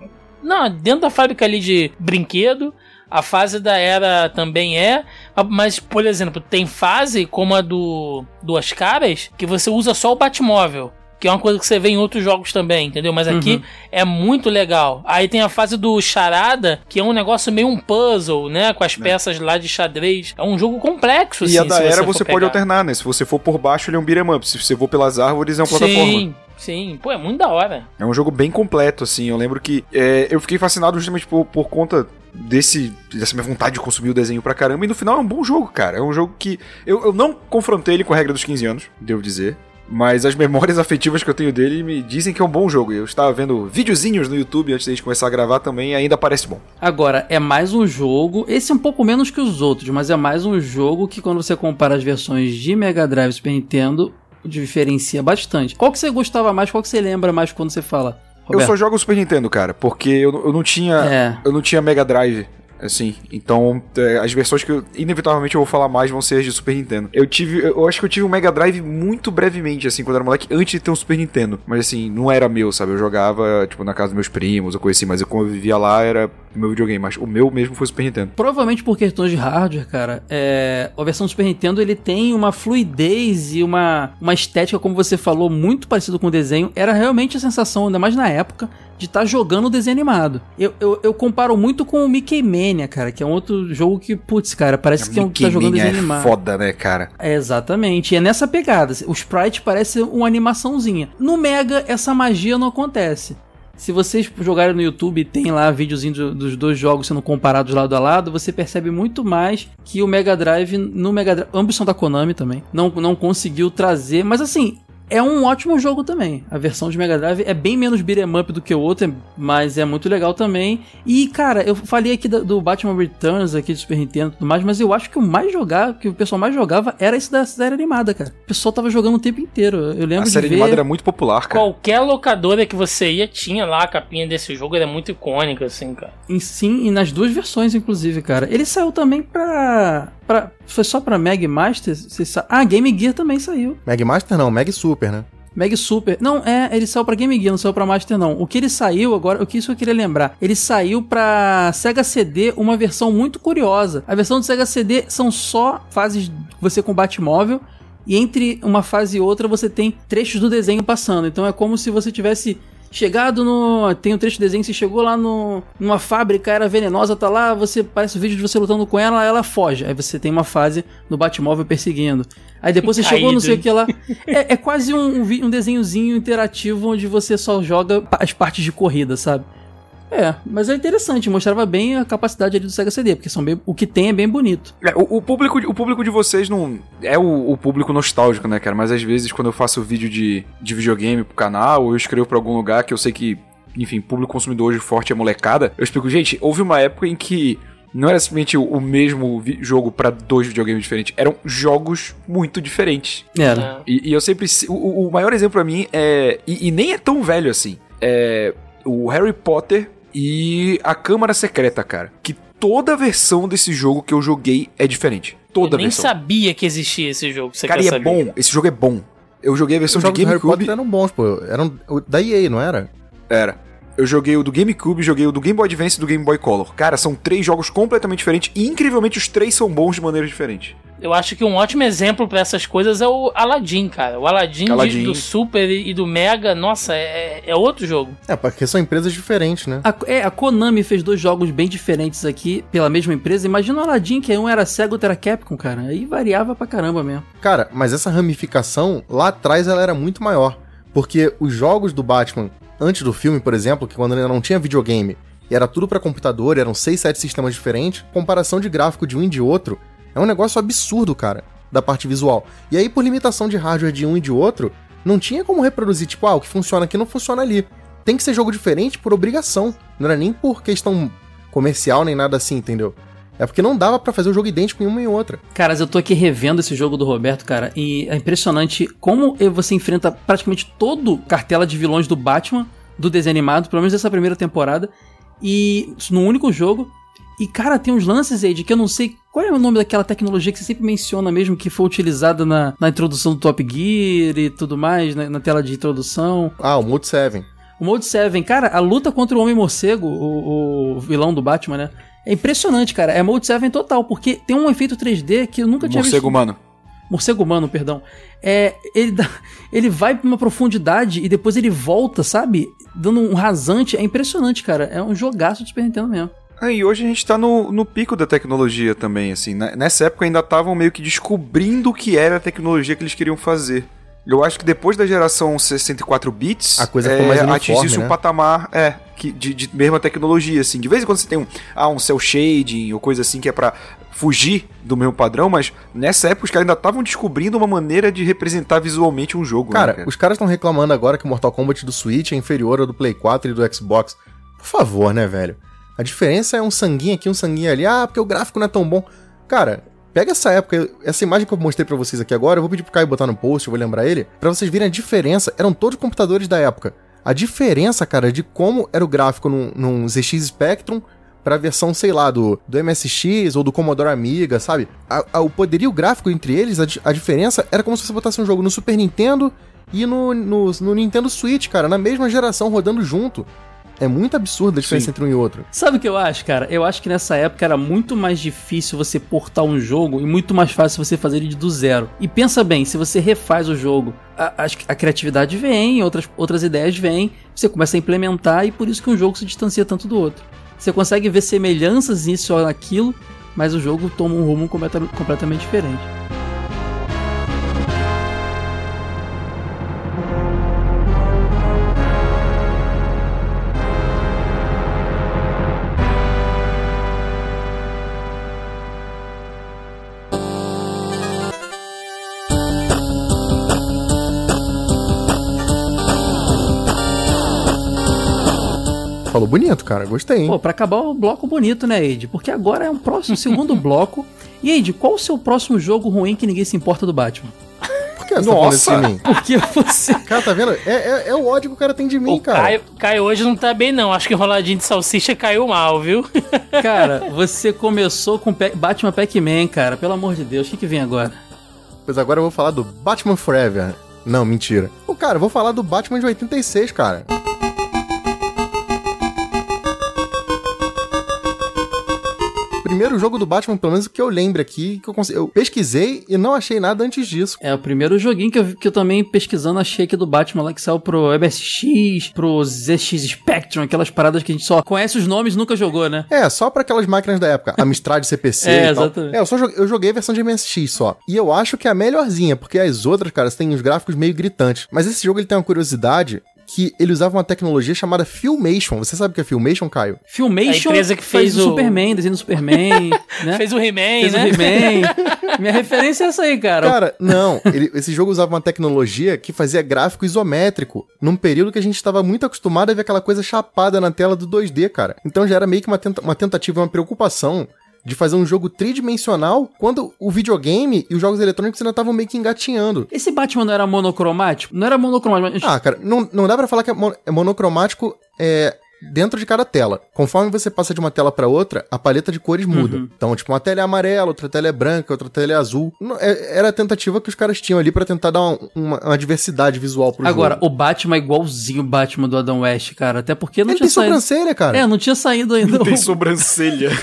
Não, dentro da fábrica ali de brinquedo. A fase da era também é, mas, por exemplo, tem fase como a do Duas Caras que você usa só o Batmóvel. Que é uma coisa que você vê em outros jogos também, entendeu? Mas aqui Uhum. é muito legal. Aí tem a fase do Charada, que é um negócio meio um puzzle, né? Com as peças lá de xadrez. É um jogo complexo, É. e a assim, da se era for você pode alternar, né? Se você for por baixo, ele é um beat'em up. Se você for pelas árvores, é uma plataforma. Sim, sim. Pô, é muito da hora. É um jogo bem completo, assim. Eu lembro que é, eu fiquei fascinado justamente por, por conta desse dessa minha vontade de consumir o desenho pra caramba. E no final é um bom jogo, cara. É um jogo que. Eu, eu não confrontei ele com a regra dos 15 anos, devo dizer. Mas as memórias afetivas que eu tenho dele me dizem que é um bom jogo. E Eu estava vendo videozinhos no YouTube antes de a gente começar a gravar também e ainda parece bom. Agora, é mais um jogo. Esse é um pouco menos que os outros, mas é mais um jogo que, quando você compara as versões de Mega Drive e Super Nintendo, diferencia bastante. Qual que você gostava mais? Qual que você lembra mais quando você fala? Eu Roberto? só jogo o Super Nintendo, cara, porque eu, eu não tinha. É. Eu não tinha Mega Drive. Assim, então é, as versões que eu, inevitavelmente eu vou falar mais vão ser as de Super Nintendo. Eu tive, eu acho que eu tive um Mega Drive muito brevemente, assim, quando eu era moleque, antes de ter um Super Nintendo. Mas assim, não era meu, sabe? Eu jogava, tipo, na casa dos meus primos coisa assim, mas eu, quando eu vivia lá era meu videogame. Mas o meu mesmo foi Super Nintendo. Provavelmente por questões de hardware, cara, é, a versão do Super Nintendo ele tem uma fluidez e uma, uma estética, como você falou, muito parecido com o desenho. Era realmente a sensação, ainda mais na época, de estar jogando o desenho animado. Eu, eu, eu comparo muito com o Mickey Mania, cara, que é um outro jogo que, putz, cara, parece que é um que tá jogando Mickey desenho Mania é animado. foda, né, cara? É, exatamente. E é nessa pegada. O sprite parece uma animaçãozinha. No Mega, essa magia não acontece. Se vocês jogarem no YouTube, tem lá videozinho do- dos dois jogos sendo comparados lado a lado, você percebe muito mais que o Mega Drive, no Mega Drive, ambos são da Konami também, não, não conseguiu trazer, mas assim, é um ótimo jogo também. A versão de Mega Drive é bem menos beat'em up do que o outro, mas é muito legal também. E, cara, eu falei aqui do, do Batman Returns aqui do Super Nintendo e tudo mais, mas eu acho que o mais jogava, que o pessoal mais jogava era esse da série animada, cara. O pessoal tava jogando o tempo inteiro. Eu lembro A série de ver... animada era muito popular, cara. Qualquer locadora que você ia tinha lá a capinha desse jogo, era muito icônica, assim, cara. Em, sim, e nas duas versões, inclusive, cara. Ele saiu também pra. pra foi só pra Mag Master? Ah, Game Gear também saiu. Mag Master não, Mag Super, né? Mag Super. Não, é, ele saiu pra Game Gear, não saiu pra Master, não. O que ele saiu agora, o que isso eu queria lembrar? Ele saiu pra Sega CD uma versão muito curiosa. A versão do Sega CD são só fases que você com Batmóvel. E entre uma fase e outra você tem trechos do desenho passando. Então é como se você tivesse chegado no. Tem um trecho do desenho, você chegou lá no, numa fábrica, era venenosa, tá lá, você parece o vídeo de você lutando com ela, ela foge. Aí você tem uma fase no Batmóvel perseguindo. Aí depois você chegou, não sei o que lá. É, é quase um, um um desenhozinho interativo onde você só joga as partes de corrida, sabe? É, mas é interessante, mostrava bem a capacidade ali do Sega CD, porque são bem, o que tem é bem bonito. É, o, o público, o público de vocês não é o, o público nostálgico, né, cara? Mas às vezes quando eu faço vídeo de, de videogame pro canal, ou eu escrevo pra algum lugar que eu sei que, enfim, público consumidor hoje forte é molecada, eu explico, gente, houve uma época em que não era simplesmente o, mesmo jogo pra dois videogames diferentes, eram jogos muito diferentes. Era. E, e eu sempre. O, o- o maior exemplo pra mim é. E, e nem é tão velho assim. É. O Harry Potter e a Câmara Secreta, cara. Que toda versão desse jogo que eu joguei é diferente. Toda Eu nem versão. sabia que existia esse jogo. Você Cara, quer e é saber? bom. Esse jogo é bom. Eu joguei a versão Os de jogos do Harry GameCube. Potter eram bons, pô. Eram o da EA, não era? Era. Eu joguei o do GameCube, joguei o do Game Boy Advance e do Game Boy Color. Cara, são três jogos completamente diferentes e incrivelmente os três são bons de maneiras diferentes. Eu acho que um ótimo exemplo pra essas coisas é o Aladdin, cara. O Aladdin, de- Aladdin. do Super e do Mega, nossa, é, é outro jogo. É, porque são empresas diferentes, né? A, é, a Konami fez dois jogos bem diferentes aqui, pela mesma empresa. Imagina o Aladdin, que um era Sega, outro era Capcom, cara. Aí variava pra caramba mesmo. Cara, mas essa ramificação, lá atrás ela era muito maior. Porque os jogos do Batman, antes do filme, por exemplo, que quando ainda não tinha videogame, e era tudo pra computador, eram 6, 7 sistemas diferentes, comparação de gráfico de um e de outro, é um negócio absurdo, cara, da parte visual. E aí, por limitação de hardware de um e de outro, não tinha como reproduzir, tipo, ah, o que funciona aqui não funciona ali. Tem que ser jogo diferente por obrigação. Não era nem por questão comercial nem nada assim, entendeu? É porque não dava pra fazer o jogo idêntico em uma e outra. Caras, eu tô aqui revendo esse jogo do Roberto, cara, e é impressionante como você enfrenta praticamente todo cartela de vilões do Batman, do desenho animado, pelo menos dessa primeira temporada, e no único jogo. E, cara, tem uns lances aí de que eu não sei qual é o nome daquela tecnologia que você sempre menciona mesmo, que foi utilizada na, na introdução do Top Gear e tudo mais, né, na tela de introdução. Ah, o Mode 7. O Mode 7, cara, a luta contra o Homem-Morcego, o, o vilão do Batman, né? É impressionante, cara. É Mode 7 total, porque tem um efeito 3D que eu nunca tinha Morcego visto. humano. Morcego humano, perdão. É, ele, dá- ele vai pra uma profundidade e depois ele volta, sabe? Dando um rasante. É impressionante, cara. É um jogaço de Super Nintendo mesmo. Ah, e hoje a gente tá no, no pico da tecnologia também, assim. né? Nessa época ainda estavam meio que descobrindo o que era a tecnologia que eles queriam fazer. Eu acho que depois da geração 64 bits, A coisa ficou mais uniforme, atingisse né? um patamar é, que, de, de mesma tecnologia, assim. De vez em quando você tem um, ah, um cel shading ou coisa assim que é pra fugir do mesmo padrão, mas nessa época os caras ainda estavam descobrindo uma maneira de representar visualmente um jogo. né, Cara, os caras estão reclamando agora que o Mortal Kombat do Switch é inferior ao do Play 4 e do Xbox. Por favor, né, velho? A diferença é um sanguinho aqui, um sanguinho ali. Ah, porque o gráfico não é tão bom. Cara, pega essa época, essa imagem que eu mostrei pra vocês aqui agora, eu vou pedir pro Caio botar no post, eu vou lembrar ele, pra vocês verem a diferença. Eram todos computadores da época. A diferença, cara, de como era o gráfico num, num ZX Spectrum pra versão, sei lá, do, do MSX ou do Commodore Amiga, sabe? A- a- o poderio gráfico entre eles, a, a diferença era como se você botasse um jogo no Super Nintendo e no, no, no Nintendo Switch, cara, na mesma geração, rodando junto. É muito absurda a diferença Sim. entre um e outro. Sabe o que eu acho, cara? Eu acho que nessa época era muito mais difícil você portar um jogo e muito mais fácil você fazer ele do zero. E pensa bem, se você refaz o jogo, a, a- a criatividade vem, outras, outras ideias vêm, você começa a implementar e por isso que um jogo se distancia tanto do outro. Você consegue ver semelhanças nisso ou naquilo, mas o jogo toma um rumo completa- completamente diferente. Falou bonito, cara, gostei, hein? Pô, pra acabar o bloco bonito, né, Eide? Porque agora é um próximo segundo bloco. E Eide, qual o seu próximo jogo ruim que ninguém se importa do Batman? Por que você tá falando isso de mim? Porque você. Cara, tá vendo? É, é, é o ódio que o cara tem de mim, O cara. Caio, Caio hoje não tá bem, não. Acho que enroladinho de salsicha caiu mal, viu? Cara, você começou com Batman Pac-Man, cara. Pelo amor de Deus, o que, que vem agora? Pois agora eu vou falar do Batman Forever. Não, mentira. Ô, cara, eu vou falar do Batman de 86, cara. Primeiro jogo do Batman, pelo menos que eu lembro aqui, que eu, eu pesquisei e não achei nada antes disso. É o primeiro joguinho que eu, que eu também pesquisando achei aqui do Batman lá que saiu pro MSX, pro ZX Spectrum, aquelas paradas que a gente só conhece os nomes e nunca jogou, né? É, só pra aquelas máquinas da época. Amstrad CPC É, exatamente. É, eu só joguei, eu joguei a versão de MSX só. E eu acho que é a melhorzinha, porque as outras, cara, têm os gráficos meio gritantes. Mas esse jogo ele tem uma curiosidade que ele usava uma tecnologia chamada Filmation. Você sabe o que é Filmation, Caio? Filmation A empresa que fez o- Superman, desenho do Superman, né? Fez o He-Man, Fez né? o He-Man. Minha referência é essa aí, cara. Cara, não. ele- esse jogo usava uma tecnologia que fazia gráfico isométrico, num período que a gente estava muito acostumado a ver aquela coisa chapada na tela do 2D, cara. Então já era meio que uma, tenta- uma tentativa, uma preocupação de fazer um jogo tridimensional quando o videogame e os jogos eletrônicos ainda estavam meio que engatinhando. Esse Batman não era monocromático? Não era monocromático, mas... Ah, cara, não, não dá pra falar que é, é monocromático é, dentro de cada tela. Conforme você passa de uma tela pra outra, a paleta de cores muda. Então, tipo, uma tela é amarela, outra tela é branca, outra tela é azul. Não- é- era a tentativa que os caras tinham ali pra tentar dar um- uma, uma diversidade visual pro Agora, jogo. o Batman é igualzinho o Batman do Adam West, cara. Até porque não Ele tinha tem saído... sobrancelha, cara. É, não tinha saído ainda. Tem o- sobrancelha.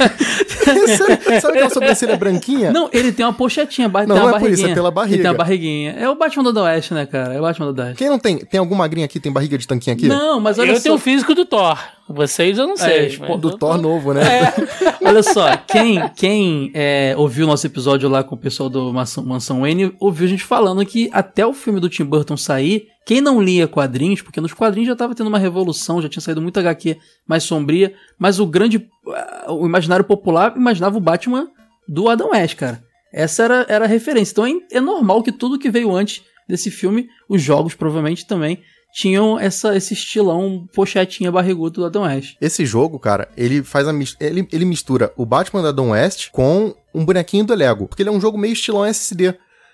sabe, sabe aquela sobrancelha branquinha? Não, ele tem uma pochetinha, bar... Não, tem uma não é por isso, barriguinha. é pela barriga. Ele tem uma barriguinha. É o Batman do Adam West, né, cara? É o Batman do Adam West. Quem não tem? Tem algum magrinho aqui? Tem barriga de tanquinho aqui? Não, mas olha Eu só. tenho o físico do Thor. Vocês eu não sei. É, Do Thor tô- novo, né? Olha só, quem, quem é, ouviu nosso episódio lá com o pessoal do Mansão, Mansão Wayne, ouviu a gente falando que até o filme do Tim Burton sair, quem não lia quadrinhos, porque nos quadrinhos já tava tendo uma revolução, já tinha saído muita HQ mais sombria, mas o grande, ah, o imaginário popular imaginava o Batman do Adam West, cara. Essa era, era a referência. Então é, é normal que tudo que veio antes desse filme, os jogos provavelmente também, tinham essa, esse estilão pochetinha barrigudo do Adam West. Esse jogo, cara, ele faz a ele, ele mistura o Batman da Adam West com um bonequinho do Lego, porque ele é um jogo meio estilão SSD.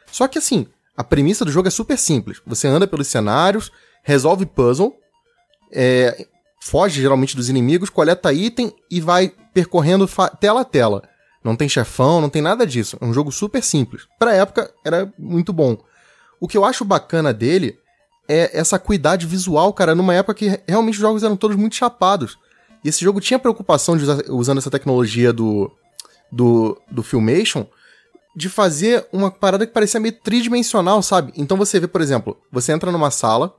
Só que assim, a premissa do jogo é super simples. Você anda pelos cenários, resolve puzzle, é, foge geralmente dos inimigos, coleta item e vai percorrendo tela a tela. Não tem chefão, não tem nada disso. É um jogo super simples. Pra época, era muito bom. O que eu acho bacana dele é essa acuidade visual, cara, numa época que realmente os jogos eram todos muito chapados. E esse jogo tinha preocupação de usar, usando essa tecnologia do, do, do Filmation de fazer uma parada que parecia meio tridimensional, sabe? Então você vê, por exemplo, você entra numa sala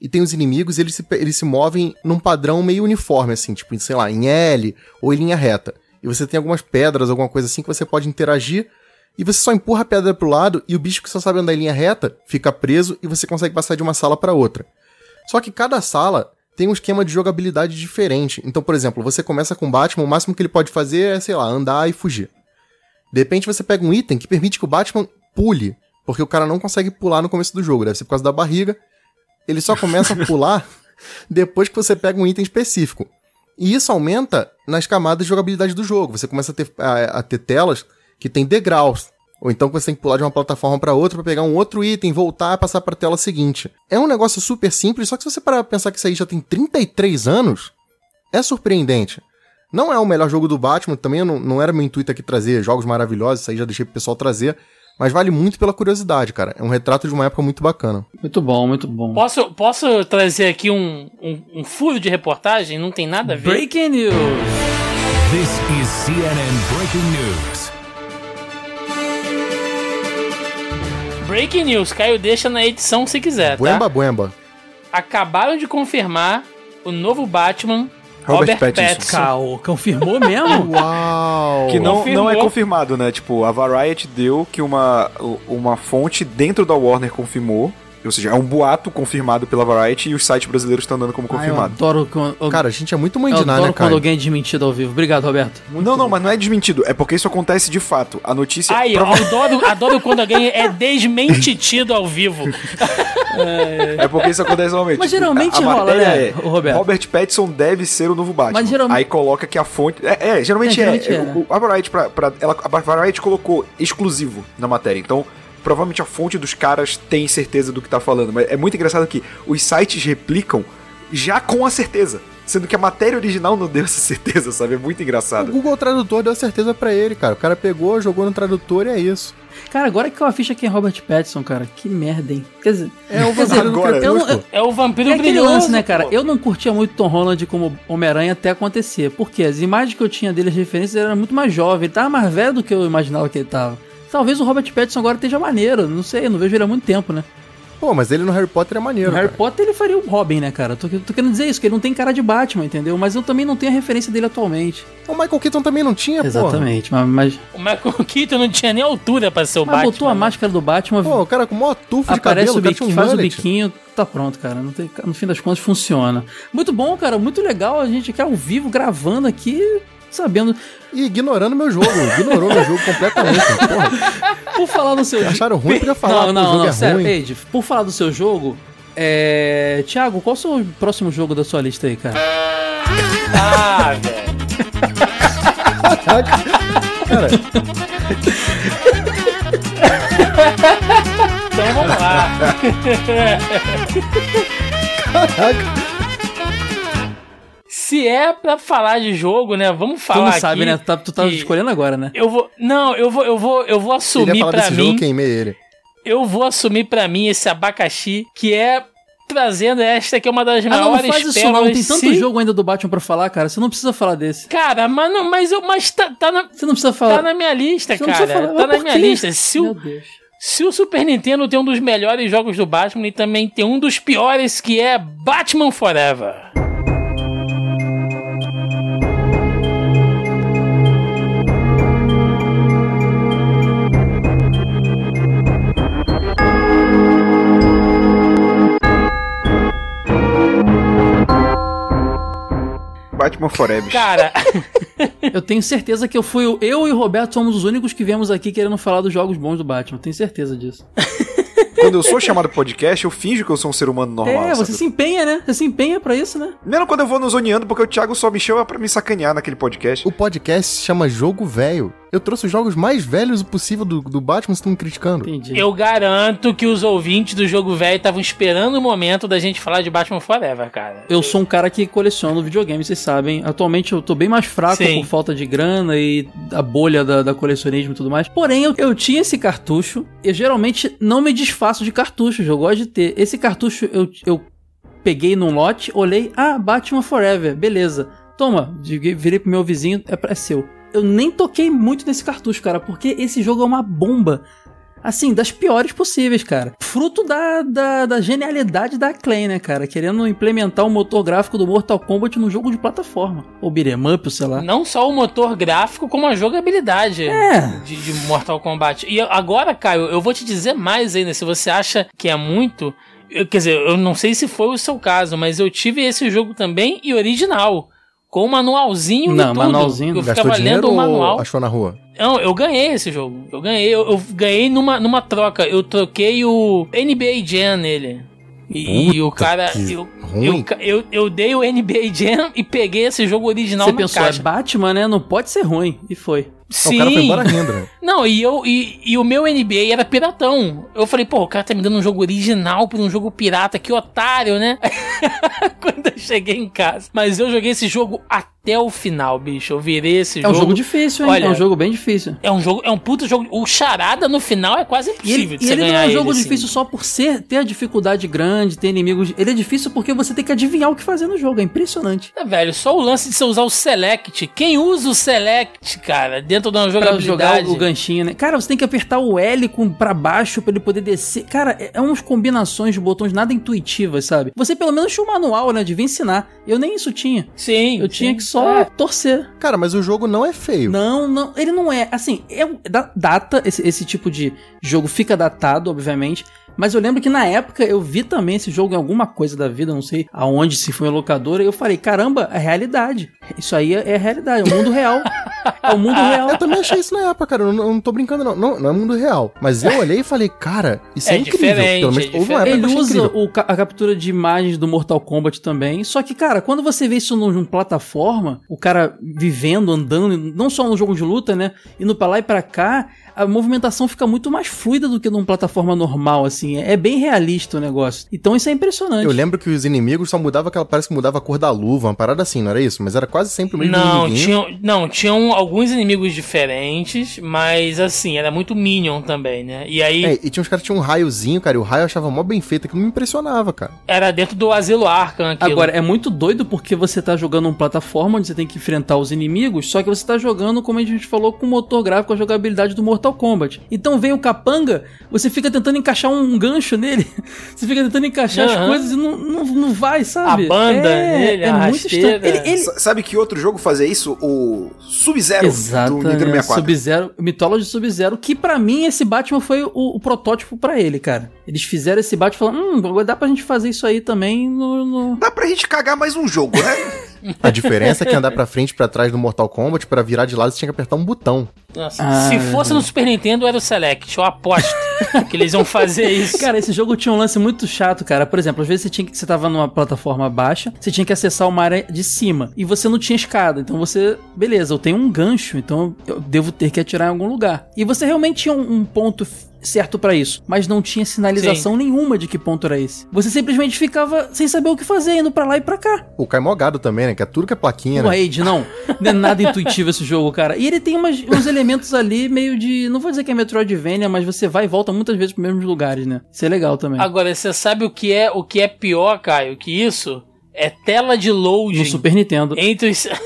e tem os inimigos, eles se, eles se movem num padrão meio uniforme, assim, tipo, sei lá, em L ou em linha reta. E você tem algumas pedras, alguma coisa assim que você pode interagir e você só empurra a pedra pro lado e o bicho que só sabe andar em linha reta fica preso e você consegue passar de uma sala para outra. Só que cada sala tem um esquema de jogabilidade diferente. Então, por exemplo, você começa com o Batman, o máximo que ele pode fazer é, sei lá, andar e fugir. De repente você pega um item que permite que o Batman pule, porque o cara não consegue pular no começo do jogo, deve ser por causa da barriga. Ele só começa a pular depois que você pega um item específico. E isso aumenta nas camadas de jogabilidade do jogo. Você começa a ter, a, a ter telas que tem degraus. Ou então que você tem que pular de uma plataforma para outra para pegar um outro item, voltar e passar para a tela seguinte. É um negócio super simples, só que se você parar pra pensar que isso aí já tem 33 anos, é surpreendente. Não é o melhor jogo do Batman, também não, não era meu intuito aqui trazer jogos maravilhosos, isso aí já deixei pro pessoal trazer. Mas vale muito pela curiosidade, cara. É um retrato de uma época muito bacana. Muito bom, muito bom. Posso, posso trazer aqui um, um, um furo de reportagem? Não tem nada a ver. Breaking news. This is CNN Breaking News. Breaking news, Caio deixa na edição se quiser, tá? Buemba, buemba. Acabaram de confirmar o novo Batman, Robert Robert, Pattinson. Pattinson. Cal, confirmou mesmo? Uau! Que não, Confirmou. não é confirmado, né? Tipo, a Variety deu que uma, uma fonte dentro da Warner confirmou. Ou seja, é um boato confirmado pela Variety e os sites brasileiros estão dando como Ah, eu confirmado. adoro quando, Cara, a gente é muito eu mandinar, adoro né, quando cara? alguém é desmentido ao vivo. Obrigado, Roberto. Muito não, não, bom. mas não é desmentido. É porque isso acontece de fato. A notícia. Ai, eu prova- adoro, adoro quando alguém é desmentitido ao vivo. É porque isso acontece normalmente. Mas geralmente a, a rola, matéria né, é, Roberto? Robert Pattinson deve ser o novo Batman. Mas geralmente- Aí coloca que a fonte. É, é, geralmente É, é. geralmente é, É, o- A Variety, pra, pra- ela, a Variety colocou exclusivo na matéria. Então, provavelmente a fonte dos caras tem certeza do que tá falando. Mas é muito engraçado que os sites replicam já com a certeza. Sendo que a matéria original não deu essa certeza, sabe? É muito O engraçado. Google Tradutor deu certeza pra ele, cara. O cara pegou, jogou no tradutor e é isso. Cara, agora que eu ficha quem é Robert Pattinson, cara. Que merda, hein? Quer dizer, É o dizer, Agora, eu, não- eu, É o vampiro é aquele brilhoso. lance, né, cara? pô. Eu não curtia muito Tom Holland como Homem-Aranha até acontecer. Porque as imagens que eu tinha dele, as referências, ele era muito mais jovem. Ele tava mais velho do que eu imaginava que ele tava. Talvez o Robert Pattinson agora esteja maneiro. Não sei, não vejo ele há muito tempo, né? Pô, mas ele no Harry Potter é maneiro. No Harry cara. Potter ele faria o Robin, né, cara? Tô, tô querendo dizer isso, que ele não tem cara de Batman, entendeu? Mas eu também não tenho a referência dele atualmente. O Michael Keaton também não tinha, pô. Exatamente, mas, mas, O Michael Keaton não tinha nem altura pra ser o mas Batman. botou a né? máscara do Batman, Pô, o cara com o maior tufo de aparece cabelo, o o cara um faz o biquinho, tá pronto, cara. Não tem- no fim das contas funciona. Muito bom, cara, muito legal a gente aqui ao vivo gravando aqui, sabendo. E ignorando meu jogo. Ignorou meu jogo completamente. Porra, Por falar do seu acharam ruim, podia falar Não, que não, jogo não, é sério, ruim. Ed, por falar do seu jogo, é. Thiago, qual é o seu próximo jogo da sua lista aí, cara? Ah, velho. Cara, Então vamos lá. caraca. Se é pra falar de jogo, né? Vamos Tu falar não sabe, aqui né? Tu tá, tu tá escolhendo agora, né? Eu vou. Não, eu vou, eu vou, eu vou Ele ia assumir falar pra desse mim. jogo, queimei ele. Eu vou assumir pra mim esse abacaxi que é trazendo esta que é uma das Ah, não, não maiores faz isso não. Tem tanto se- jogo ainda do Batman pra falar, cara. Você não precisa falar desse. Cara, mas, não, mas eu, mas tá, tá na, Você não precisa falar. tá na minha lista, Você não cara. precisa falar. Tá na minha lista. Se Meu o, Deus. se o Super Nintendo tem um dos melhores jogos do Batman, ele também tem um dos piores que é Batman Forever. Batman Forever. Cara, Eu tenho certeza que eu fui. o- Eu e o Roberto somos os únicos que viemos aqui querendo falar dos jogos bons do Batman. Tenho certeza disso. Quando eu sou chamado podcast, eu finjo que eu sou um ser humano normal. é, você sabe? se empenha, né? Você se empenha pra isso, né? Mesmo quando eu vou no zoneando, porque o Thiago só me chama pra me sacanear naquele podcast. O podcast se chama Jogo Velho. Eu trouxe os jogos mais velhos possível do, do Batman, vocês estão me criticando. Entendi. eu garanto que os ouvintes do jogo velho estavam esperando o momento da gente falar de Batman Forever, cara. Eu sou um cara que coleciona videogame, vocês sabem. Atualmente eu tô bem mais fraco Sim. por falta de grana e a bolha da, da colecionismo e tudo mais. Porém, eu, eu tinha esse cartucho. Eu geralmente não me desfaço de cartuchos, eu gosto de ter. Esse cartucho eu, eu peguei num lote, olhei, ah, Batman Forever, beleza. Toma, virei pro meu vizinho, é, pra- é seu. Eu nem toquei muito nesse cartucho, cara, porque esse jogo é uma bomba. Assim, das piores possíveis, cara. Fruto da, da, da genialidade da Acclaim, né, cara? Querendo implementar o motor gráfico do Mortal Kombat num jogo de plataforma. Ou beat'em up, sei lá. Não só o motor gráfico, como a jogabilidade É. de, de Mortal Kombat. E agora, Caio, eu vou te dizer mais ainda. Se você acha que é muito. eu- quer dizer, eu não sei se foi o seu caso, mas eu tive esse jogo também e original. Com manualzinho e Não, tudo. manualzinho. Eu Gastou ficava lendo o manual. ou achou na rua? Não, eu ganhei esse jogo. Eu ganhei. Eu, eu ganhei numa, numa troca. Eu troquei o NBA Jam nele. E, e o cara. Eu, ruim. eu, eu, eu dei o NBA Jam e peguei esse jogo original Você na pensou, caixa. é Batman, né? Não pode ser ruim. E foi. Sim. O cara foi embora rindo, né? Não, e eu e, e o meu NBA era piratão. Eu falei, pô, o cara tá me dando um jogo original por um jogo pirata, que otário, né? Quando eu cheguei em casa. Mas eu joguei esse jogo até o final, bicho. Eu virei esse É jogo. um jogo difícil, hein? Olha, é um jogo bem difícil. É um jogo, é um puto jogo. O charada no final é quase E impossível ele, de e você ele não ganhar é um jogo ele, assim. difícil só por ser, ter a dificuldade grande, ter inimigos. Ele é difícil porque você tem que adivinhar o que fazer no jogo. É impressionante. É, velho, só o lance de você usar o Select. Quem usa o Select, cara, dentro uma Pra jogabilidade? jogar o ganchinho, né? Cara, você tem que apertar o L com, pra baixo pra ele poder descer. Cara, é, é umas combinações de botões nada intuitivas, sabe? Você pelo menos tinha um manual, né? Devia ensinar. Eu nem isso tinha. Sim. Eu tinha sim. que só É. torcer. Cara, mas o jogo não é feio. Não, não, ele não é. Assim, é da- data, esse, esse tipo de jogo fica datado, obviamente. Mas eu lembro que na época eu vi também esse jogo em alguma coisa da vida, não sei aonde, se foi em locadora, e eu falei, caramba, é realidade. Isso aí é, é realidade, é o mundo real. É o mundo real. Eu também achei isso na época, cara. Eu não, eu não tô brincando, não. não. Não é mundo real. Mas eu olhei e falei, cara, isso é, É incrível. diferente, Pelo menos é houve uma época eu Ele usa o ca- a captura de imagens do Mortal Kombat também. Só que, cara, quando você vê isso num, num plataforma, o cara vivendo, andando, não só no jogo de luta, né? Indo pra lá e pra cá, a movimentação fica muito mais fluida do que numa plataforma normal, assim. É, é bem realista o negócio. Então isso é impressionante. Eu lembro que os inimigos só mudavam aquela. Parece que mudava a cor da luva, uma parada assim, não era isso? Mas era quase sempre o mesmo Não, inimiguinho. tinham, não, tinham alguns inimigos diferentes, mas assim, era muito Minion também, né? E aí É, e tinha uns caras que tinham um raiozinho, cara, e o raio eu achava mó bem feito, que não me impressionava, cara. era dentro do Asilo Arkham aquilo. Agora, é muito doido porque você tá jogando uma plataforma onde você tem que enfrentar os inimigos, só que você tá jogando, como a gente falou, com o motor gráfico, a jogabilidade do Mortal Kombat. Então vem o capanga, você fica tentando encaixar um gancho nele, você fica tentando encaixar as Aham. coisas e não, não, não vai, sabe? A banda nele, é a muito estranho. Ele, ele... Sabe que outro jogo fazia isso? O Sub-Zero Exato, do Nintendo né? 64. Sub-Zero, Mythology Sub-Zero, que pra mim esse Batman foi o, o protótipo pra ele, cara. Eles fizeram esse Batman e falaram, hum, agora dá pra gente fazer isso aí também no... no- Dá pra gente cagar mais um jogo, né? A diferença é que andar pra frente e pra trás no Mortal Kombat, pra virar de lado, você tinha que apertar um botão. Nossa, Ah, se é fosse no Super Nintendo, era o Select. Eu aposto que eles iam fazer isso. Cara, esse jogo tinha um lance muito chato, cara. Por exemplo, às vezes você, tinha, que- você tava numa plataforma baixa, você tinha que acessar uma área de cima e você não tinha escada. Então você, beleza, eu tenho um gancho, então eu devo ter que atirar em algum lugar. E você realmente tinha um, um ponto certo pra isso, mas não tinha sinalização nenhuma de que ponto era esse. Você simplesmente ficava sem saber o que fazer, indo pra lá e pra cá. O cai mogado também, né? Que é tudo que é plaquinha, O né? Raid, não. Não é nada intuitivo esse jogo, cara. E ele tem umas- uns elementos ali meio de. Não vou dizer que é Metroidvania, mas você vai e volta muitas vezes pros mesmos lugares, né? Isso é legal também. Agora, você sabe o que é o que é pior, Caio, que isso? É tela de loading No Super Nintendo. entre os.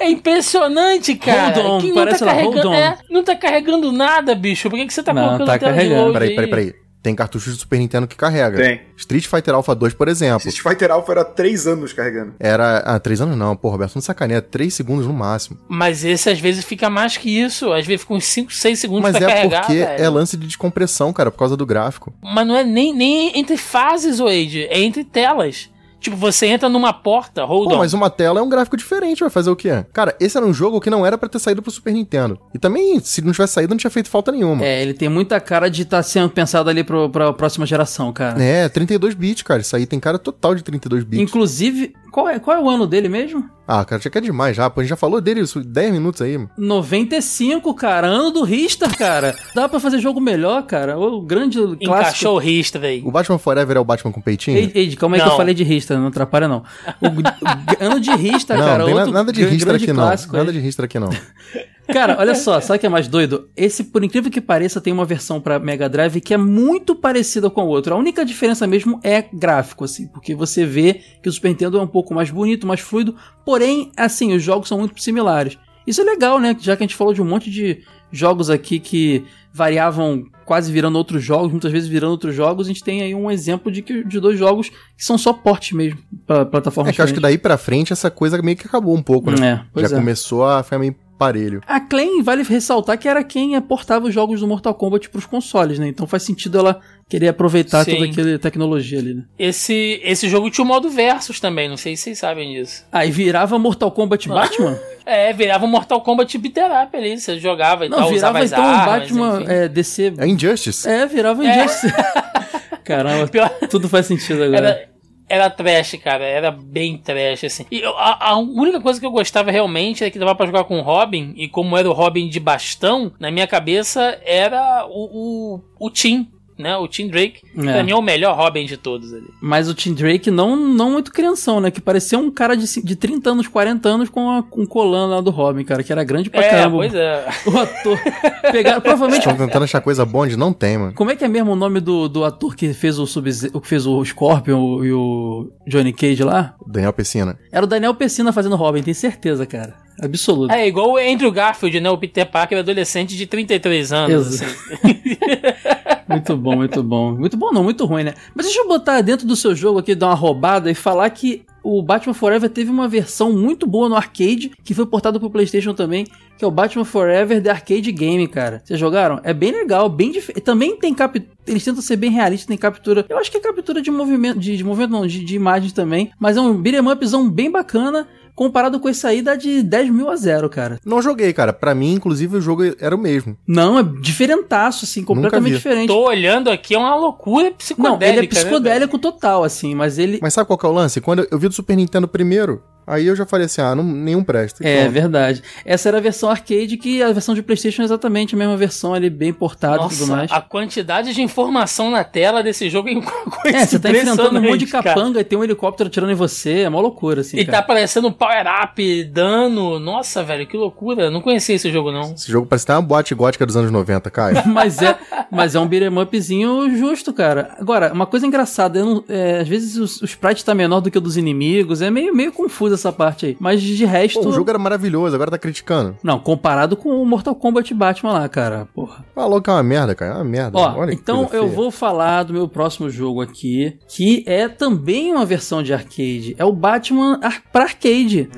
É impressionante, cara. Hold on, que não parece tá lá, carregando, hold on. é, não tá carregando nada, bicho. Por que, que você tá Não, colocando tá tela carregando. de load Peraí, aí? peraí, peraí. Tem cartuchos de Super Nintendo que carrega. Tem. Street Fighter Alpha 2, por exemplo. Street Fighter Alpha era 3 anos carregando. Era. Ah, três anos não, pô, Roberto, não sacaneia. Três segundos no máximo. Mas esse às vezes fica mais que isso. Às vezes fica uns 5, 6 segundos Mas pra é carregar. porque velho. é lance de descompressão, cara, por causa do gráfico. Mas não é nem, nem entre fases, Wade. É entre telas. Tipo, você entra numa porta, hold Pô, on. mas uma tela é um gráfico diferente, vai fazer o quê? Cara, esse era um jogo que não era pra ter saído pro Super Nintendo. E também, se não tivesse saído, não tinha feito falta nenhuma. É, ele tem muita cara de estar sendo pensado ali pro, pra próxima geração, cara. É, 32 bits, cara. Isso aí tem cara total de 32 bits. Inclusive, qual é, qual é o ano dele mesmo? Ah, cara, já que é demais já. Pô, a gente já falou dele isso 10 minutos aí. mano. 95, cara. Ano do Ristar, cara. Dá pra fazer jogo melhor, cara. O grande clássico. Encaixou o Ristra aí. O Batman Forever é o Batman com peitinho? Ei, ei, calma aí que Não. eu falei de Ristar, não atrapalha não. O, o ano de não, cara. outro nada de grande aqui não. Nada de ristra aqui não. Cara, olha só, sabe o que é mais doido? Esse, por incrível que pareça, tem uma versão pra Mega Drive que é muito parecida com a outra. A única diferença mesmo é gráfico, assim, porque você vê que o Super Nintendo é um pouco mais bonito, mais fluido, porém, assim, os jogos são muito similares. Isso é legal, né? Já que a gente falou de um monte de jogos aqui que variavam quase virando outros jogos, muitas vezes virando outros jogos, a gente tem aí um exemplo de, que, de dois jogos que são só porte mesmo, pra plataformas É que eu acho que daí pra frente essa coisa meio que acabou um pouco, né? É, já é. começou a ficar meio parelho. A Claim, vale ressaltar que era quem aportava os jogos do Mortal Kombat pros consoles, né? Então faz sentido ela querer aproveitar Sim. toda aquela tecnologia ali, né? Esse, esse jogo tinha o modo versus também, não sei se vocês sabem disso. Aí virava Mortal Kombat Batman? É, virava Mortal Kombat beat 'em up ali, você jogava e Não, tal, virava usava as então um armas, Batman é, DC. É Injustice. É, virava Injustice. Caramba, Pior- tudo faz sentido agora. Era, era trash, cara. Era bem trash, assim. E a, a única coisa que eu gostava realmente era que dava pra jogar com o Robin. E como era o Robin de bastão, na minha cabeça era o, o, o Tim, né? O Tim Drake. É. Pra mim é o melhor Robin de todos ali. Mas o Tim Drake não, não muito crianção, né? Que parecia um cara de, de 30 anos, 40 anos com a, um colã lá do Robin, cara, que era grande pra é, caramba. pois é. O ator. Pegaram, provavelmente Estão tentando achar coisa bonde? Não tem, mano. Como é que é mesmo o nome do, do ator que fez o sub que fez o Scorpion e o Johnny Cage lá? Daniel Pessina. Era o Daniel Pessina fazendo Robin, tenho certeza, cara. Absoluto. É igual o Andrew Garfield, né? O Peter Parker adolescente de 33 anos. Exa- assim. Muito bom, muito bom. Muito bom não, muito ruim, né? Mas deixa eu botar dentro do seu jogo aqui, dar uma roubada e falar que o Batman Forever teve uma versão muito boa no arcade, que foi portada pro Playstation também, que é o Batman Forever The Arcade Game, cara. Vocês jogaram? É bem legal, bem diferente. Também tem captura. Eles tentam ser bem realistas, tem captura. Eu acho que é captura de movimento, de, de movimento não, de, de imagens também. Mas é um beat'em upzão bem bacana. Comparado com esse aí, dá de 10 mil a 0, cara. Não joguei, cara. Pra mim, inclusive, o jogo era o mesmo. Não, é diferentaço, assim, completamente diferente. Tô olhando aqui, é uma loucura psicodélica. Não, ele é né, psicodélico total, assim, mas ele. Mas sabe qual que é o lance? Quando eu vi do Super Nintendo primeiro, Aí eu já falei assim, ah, não, nenhum presta. É pronto. verdade. Essa era a versão arcade, que a versão de PlayStation é exatamente a mesma versão ali, bem portada e tudo Nossa, mais. a quantidade de informação na tela desse jogo é coisa É, você tá enfrentando um monte de impressionante, cara. capanga e tem um helicóptero atirando em você, é uma loucura, assim. E tá cara. Power-up, dano. Nossa, velho, que loucura. Não conhecia esse jogo, não. Esse jogo parece até uma boate gótica dos anos 90, Caio. Mas é, mas é um beat'em upzinho justo, cara. Agora, uma coisa engraçada, eu não- é, às vezes o, o sprite tá menor do que o dos inimigos, é meio, meio confuso essa parte aí. Mas de resto. Pô, o jogo era maravilhoso, agora tá criticando. Não, comparado com o Mortal Kombat Batman lá, cara. Porra. Falou que é uma merda, cara. É uma merda. Ó, Olha então eu vou falar do meu próximo jogo aqui, que é também uma versão de arcade. É o Batman ar pra arcade grande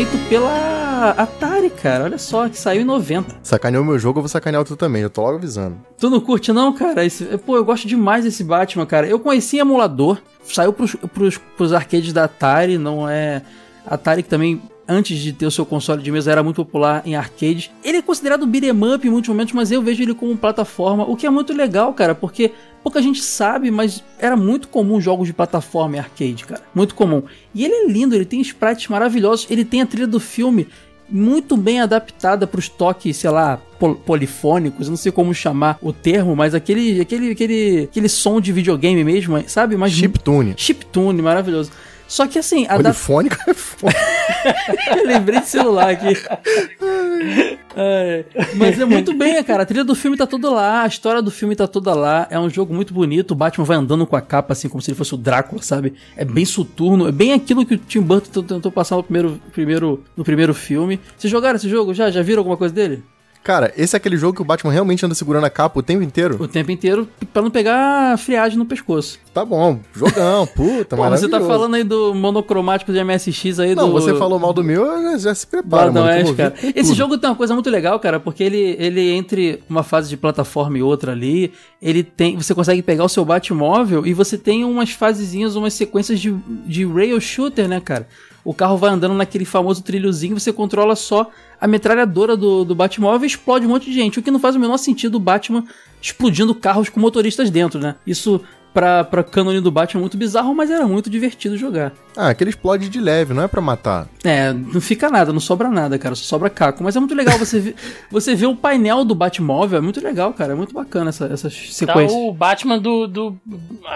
Feito pela Atari, cara. Olha só, que saiu em 90. Sacaneou meu jogo, eu vou sacanear o teu também, eu tô logo avisando. Tu não curte não, cara? Esse- pô, eu gosto demais desse Batman, cara. Eu conheci em emulador, saiu pros, pros, pros arcades da Atari, não é... Atari que também, antes de ter o seu console de mesa, era muito popular em arcades. Ele é considerado beat'em up em muitos momentos, mas eu vejo ele como plataforma, o que é muito legal, cara, porque pouca gente sabe, mas era muito comum jogos de plataforma em arcade, cara. Muito comum. E ele é lindo, ele tem sprites maravilhosos, ele tem a trilha do filme muito bem adaptada para os toques, sei lá, pol- polifônicos, eu não sei como chamar o termo, mas aquele aquele aquele aquele som de videogame mesmo, sabe? Mas Chiptune. chiptune maravilhoso. Só que assim, a da... Polifônico é foda. Lembrei de celular aqui. É, mas é muito bem, cara. A trilha do filme tá toda lá, a história do filme tá toda lá. É um jogo muito bonito. O Batman vai andando com a capa, assim, como se ele fosse o Drácula, sabe? É bem soturno. É bem aquilo que o Tim Burton tentou passar no primeiro, primeiro, no primeiro filme. Vocês jogaram esse jogo já? Já viram alguma coisa dele? Cara, esse é aquele jogo que o Batman realmente anda segurando a capa o tempo inteiro? O tempo inteiro, pra não pegar friagem no pescoço. Tá bom, jogão, puta, Pô, você tá falando aí do monocromático de MSX aí Não, do... você falou mal do meu, já, já se prepara, mano. vir cara. Esse jogo tem uma coisa muito legal, cara, porque ele, ele entre uma fase de plataforma e outra ali, ele tem, você consegue pegar o seu Batmóvel e você tem umas fasezinhas, umas sequências de, de rail shooter, né, cara? O carro vai andando naquele famoso trilhozinho, você controla só a metralhadora do, do Batmóvel e explode um monte de gente, o que não faz o menor sentido o Batman explodindo carros com motoristas dentro, né? Isso pra, pra cânone do Batman é muito bizarro, mas era muito divertido jogar. Ah, aquele explode de leve, não é pra matar. É, não fica nada, não sobra nada, cara, só sobra caco. Mas é muito legal você ver, você ver o painel do Batmóvel, é muito legal, cara, é muito bacana essa, essas Tá sequências. o Batman do, do.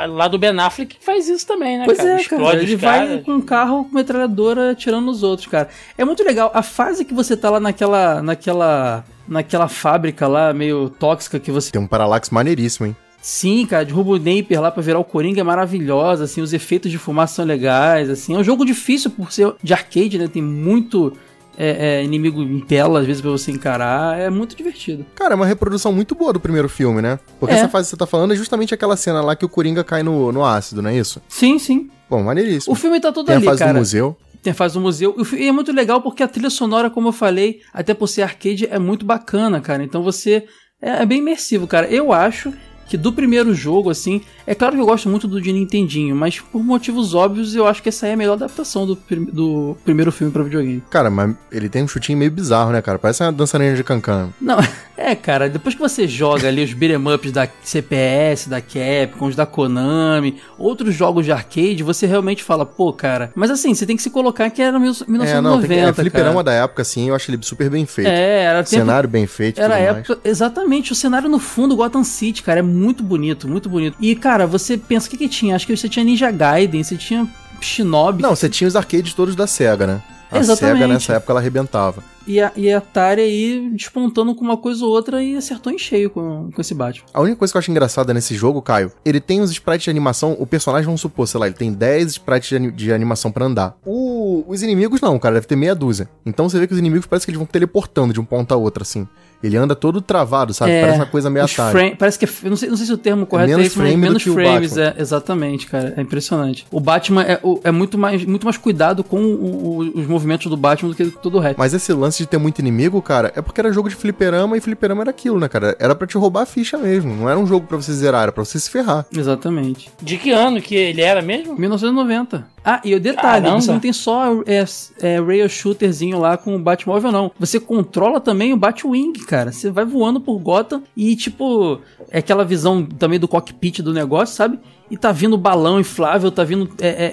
lá do Ben Affleck que faz isso também, né, Pois cara? é, Explode cara, ele vai caras. com um carro com metralhadora atirando nos outros, cara. É muito legal. A fase que você tá lá naquela, naquela, naquela fábrica lá, meio tóxica que você Tem um paralaxe maneiríssimo, hein? Sim, cara, derruba o Napier lá pra virar o Coringa é maravilhosa, assim, os efeitos de fumaça são legais, assim. É um jogo difícil por ser de arcade, né? Tem muito é, é, inimigo em tela, às vezes, pra você encarar. É muito divertido. Cara, é uma reprodução muito boa do primeiro filme, né? Porque É. essa fase que você tá falando é justamente aquela cena lá que o Coringa cai no, no ácido, não é isso? Sim, sim. Bom, maneiríssimo. O filme tá todo Tem a ali, fase cara. do museu. Tem a fase do museu. E é muito legal porque a trilha sonora, como eu falei, até por ser arcade, é muito bacana, cara. Então você. É, é bem imersivo, cara. Eu acho que do primeiro jogo, assim. É claro que eu gosto muito do de Nintendinho, mas por motivos óbvios, eu acho que essa aí é a melhor adaptação do, prim- do primeiro filme pra videogame. Cara, mas ele tem um chutinho meio bizarro, né, cara? Parece uma dançarina de cancan. Não, é, cara, depois que você joga ali os beat'em ups da CPS, da Capcom, os da Konami, outros jogos de arcade, você realmente fala, pô, cara. Mas assim, você tem que se colocar que era mil- 1990, é, não, tem que, é, fliperama cara. da época, assim, eu acho ele super bem feito. É, era tempo, Cenário bem feito Era a tudo mais. época, exatamente, o cenário no fundo, Gotham City, cara, é muito bonito, muito bonito. E, cara, você pensa, o que que tinha? Acho que você tinha Ninja Gaiden, você tinha Shinobi. Não, você tinha os arcades todos da SEGA, né? A Exatamente. SEGA nessa época ela arrebentava. E a, e a Atari aí despontando com uma coisa ou outra e acertou em cheio com, com esse Batman. A única coisa que eu acho engraçada nesse jogo, Caio, ele tem os sprites de animação, o personagem, vamos supor, sei lá, ele tem 10 sprites de, de animação pra andar. O- os inimigos não, cara, deve ter meia dúzia. Então você vê que os inimigos parece que eles vão teleportando de um ponto a outro, assim. Ele anda todo travado, sabe? parece uma coisa meio É, Atari. parece que é, não sei, não sei se o termo correto é, menos esse, mas frame menos frames, é, exatamente, cara, é impressionante. O Batman é, o- é muito, mais, muito mais cuidado com o- o- os movimentos do Batman do que todo o resto. Mas esse lance de ter muito inimigo, cara, é porque era jogo de fliperama e fliperama era aquilo, né, cara? Era pra te roubar a ficha mesmo. Não era um jogo pra você zerar, era pra você se ferrar. Exatamente. De que ano que ele era mesmo? 1990. Ah, e o detalhe, Caramba. você não tem só é, é, rail shooterzinho lá com o Batmóvel, não. Você controla também o Batwing, cara. Você vai voando por Gotham e, tipo, é aquela visão também do cockpit do negócio, sabe? E tá vindo balão inflável, tá vindo é, é, é,